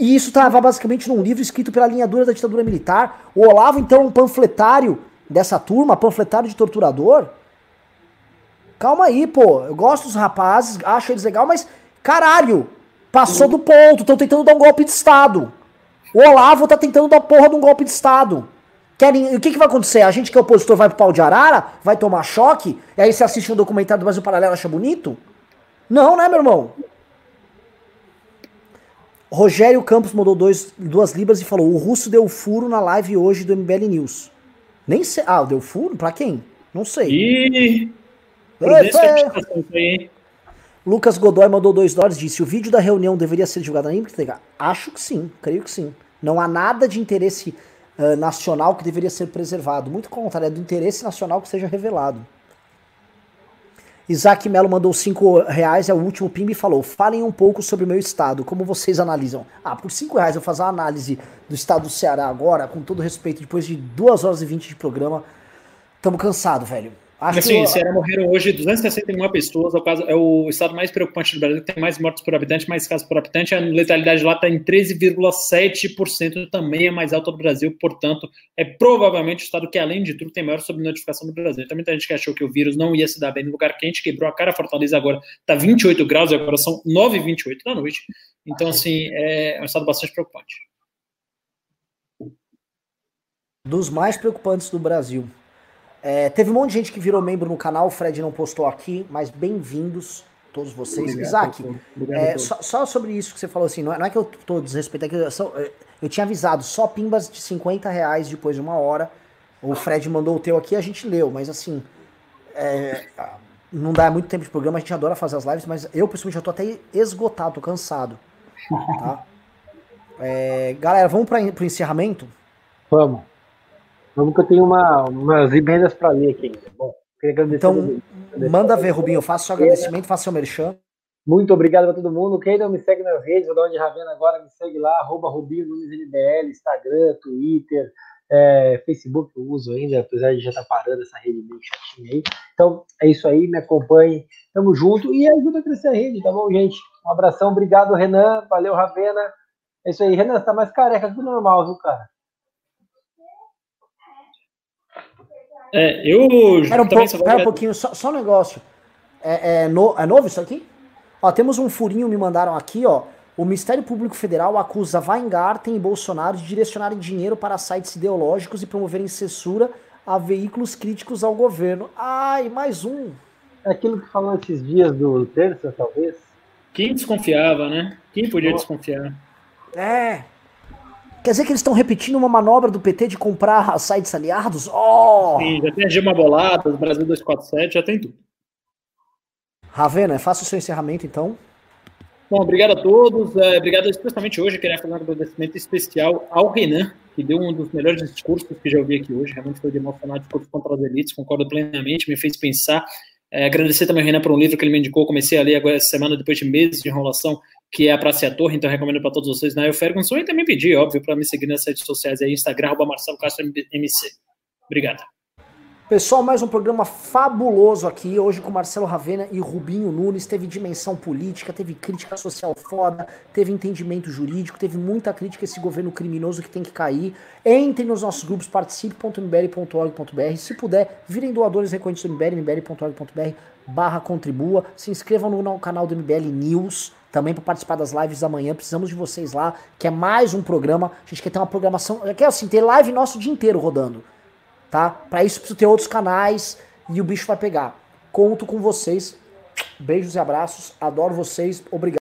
E isso estava basicamente num livro escrito pela linha dura da ditadura militar. O Olavo, então, é um panfletário dessa turma, panfletário de torturador. Calma aí, pô. Eu gosto dos rapazes, acho eles legal, mas caralho, passou do ponto. Estão tentando dar um golpe de Estado. O Olavo tá tentando dar porra de um golpe de Estado. Querem, o que, que vai acontecer? A gente que é opositor vai pro pau de arara? Vai tomar choque? E aí você assiste um documentário do Brasil Paralelo e acha bonito? Não, né, meu irmão? Rogério Campos mandou dois, duas libras e falou: o russo deu furo na live hoje do MBL News. Nem sei. Ah, deu furo? Pra quem? Não sei. Ih! É, Lucas Godoy mandou dois dólares e disse: o vídeo da reunião deveria ser divulgado na íntegra? Acho que sim, creio que sim. Não há nada de interesse uh, nacional que deveria ser preservado. Muito contrário, é do interesse nacional que seja revelado. Isaac Melo mandou 5 reais, é o último pimba e falou: falem um pouco sobre o meu estado, como vocês analisam. Ah, por 5 reais eu fazer uma análise do estado do Ceará agora, com todo respeito, depois de 2 horas e 20 de programa. Tamo cansado, velho. Assim. Ceará morreram hoje 261 pessoas, é o, caso, é o estado mais preocupante do Brasil, que tem mais mortes por habitante, mais casos por habitante. A letalidade lá está em 13,7%, também é mais alta do Brasil, portanto, é provavelmente o estado que, além de tudo, tem maior subnotificação do Brasil. Tem muita gente que achou que o vírus não ia se dar bem no lugar quente, quebrou a cara, Fortaleza agora está 28 graus, agora são 9,28 da noite. Então, assim, é um estado bastante preocupante. Dos mais preocupantes do Brasil. É, teve um monte de gente que virou membro no canal, o Fred não postou aqui, mas bem-vindos todos vocês. Obrigado, Isaac, é, só, só, sobre isso que você falou assim, não é, não é que eu tô desrespeitando, é eu, é, eu tinha avisado, só pimbas de 50 reais depois de uma hora. O Fred mandou o teu aqui, a gente leu, mas assim, é, não dá muito tempo de programa, a gente adora fazer as lives, mas eu, pessoalmente, já tô até esgotado, tô cansado. Tá? É, galera, vamos para o encerramento? Vamos. Vamos que eu tenho uma, umas emendas para ler aqui. Bom, então, manda ver, Rubinho. Eu faço seu agradecimento, faço seu merchan. Muito obrigado para todo mundo. Quem não me segue nas redes, vou dar uma de Ravena agora, me segue lá, arroba Rubinho Nunes NBL, Instagram, Twitter, é, Facebook eu uso ainda, apesar de já estar tá parando essa rede bem chatinha aí. Então, é isso aí, me acompanhe, tamo junto e ajuda a crescer a rede, tá bom, gente? Um abração, obrigado, Renan, valeu, Ravena. É isso aí, Renan, você tá mais careca que o normal, viu, cara? É, eu. Pera um, pouco, um pouquinho, só, só um negócio. É, é, no, é novo isso aqui? Ó, temos um furinho, me mandaram aqui, ó. O Ministério Público Federal acusa Weingarten e Bolsonaro de direcionarem dinheiro para sites ideológicos e promoverem censura a veículos críticos ao governo. Ai, mais um. É aquilo que falou esses dias do terça, talvez. Quem desconfiava, né? Quem podia desconfiar? É. Quer dizer que eles estão repetindo uma manobra do PT de comprar sites aliados? Oh! Sim, já tem a Gilma Bolada, Brasil 247, já tem tudo. Ravena, faça o seu encerramento então. Bom, obrigado a todos. É, obrigado especialmente hoje. Queria fazer um agradecimento especial ao Renan, que deu um dos melhores discursos que já ouvi aqui hoje. Realmente foi de emocionar discurso contra as elites, concordo plenamente, me fez pensar. É, agradecer também ao Renan por um livro que ele me indicou. Comecei a ler agora essa semana, depois de meses de enrolação, que é a Praça e a Torre, então recomendo para todos vocês na Ferguson e também pedir, óbvio, para me seguir nas redes sociais aí, Instagram, arroba Marcelo Castro MC. Obrigado. Pessoal, mais um programa fabuloso aqui, hoje com Marcelo Ravena e Rubinho Nunes. Teve dimensão política, teve crítica social foda, teve entendimento jurídico, teve muita crítica a esse governo criminoso que tem que cair. Entre nos nossos grupos, participe.mbl.org.br. Se puder, virem doadores recorrentes do MBL, mbl.org.br barra contribua. Se inscrevam no canal do MBL News também para participar das lives da manhã. Precisamos de vocês lá, que é mais um programa. A gente quer ter uma programação, quer assim, ter live nosso o dia inteiro rodando, tá? Para isso preciso ter outros canais e o bicho vai pegar. Conto com vocês. Beijos e abraços. Adoro vocês. Obrigado.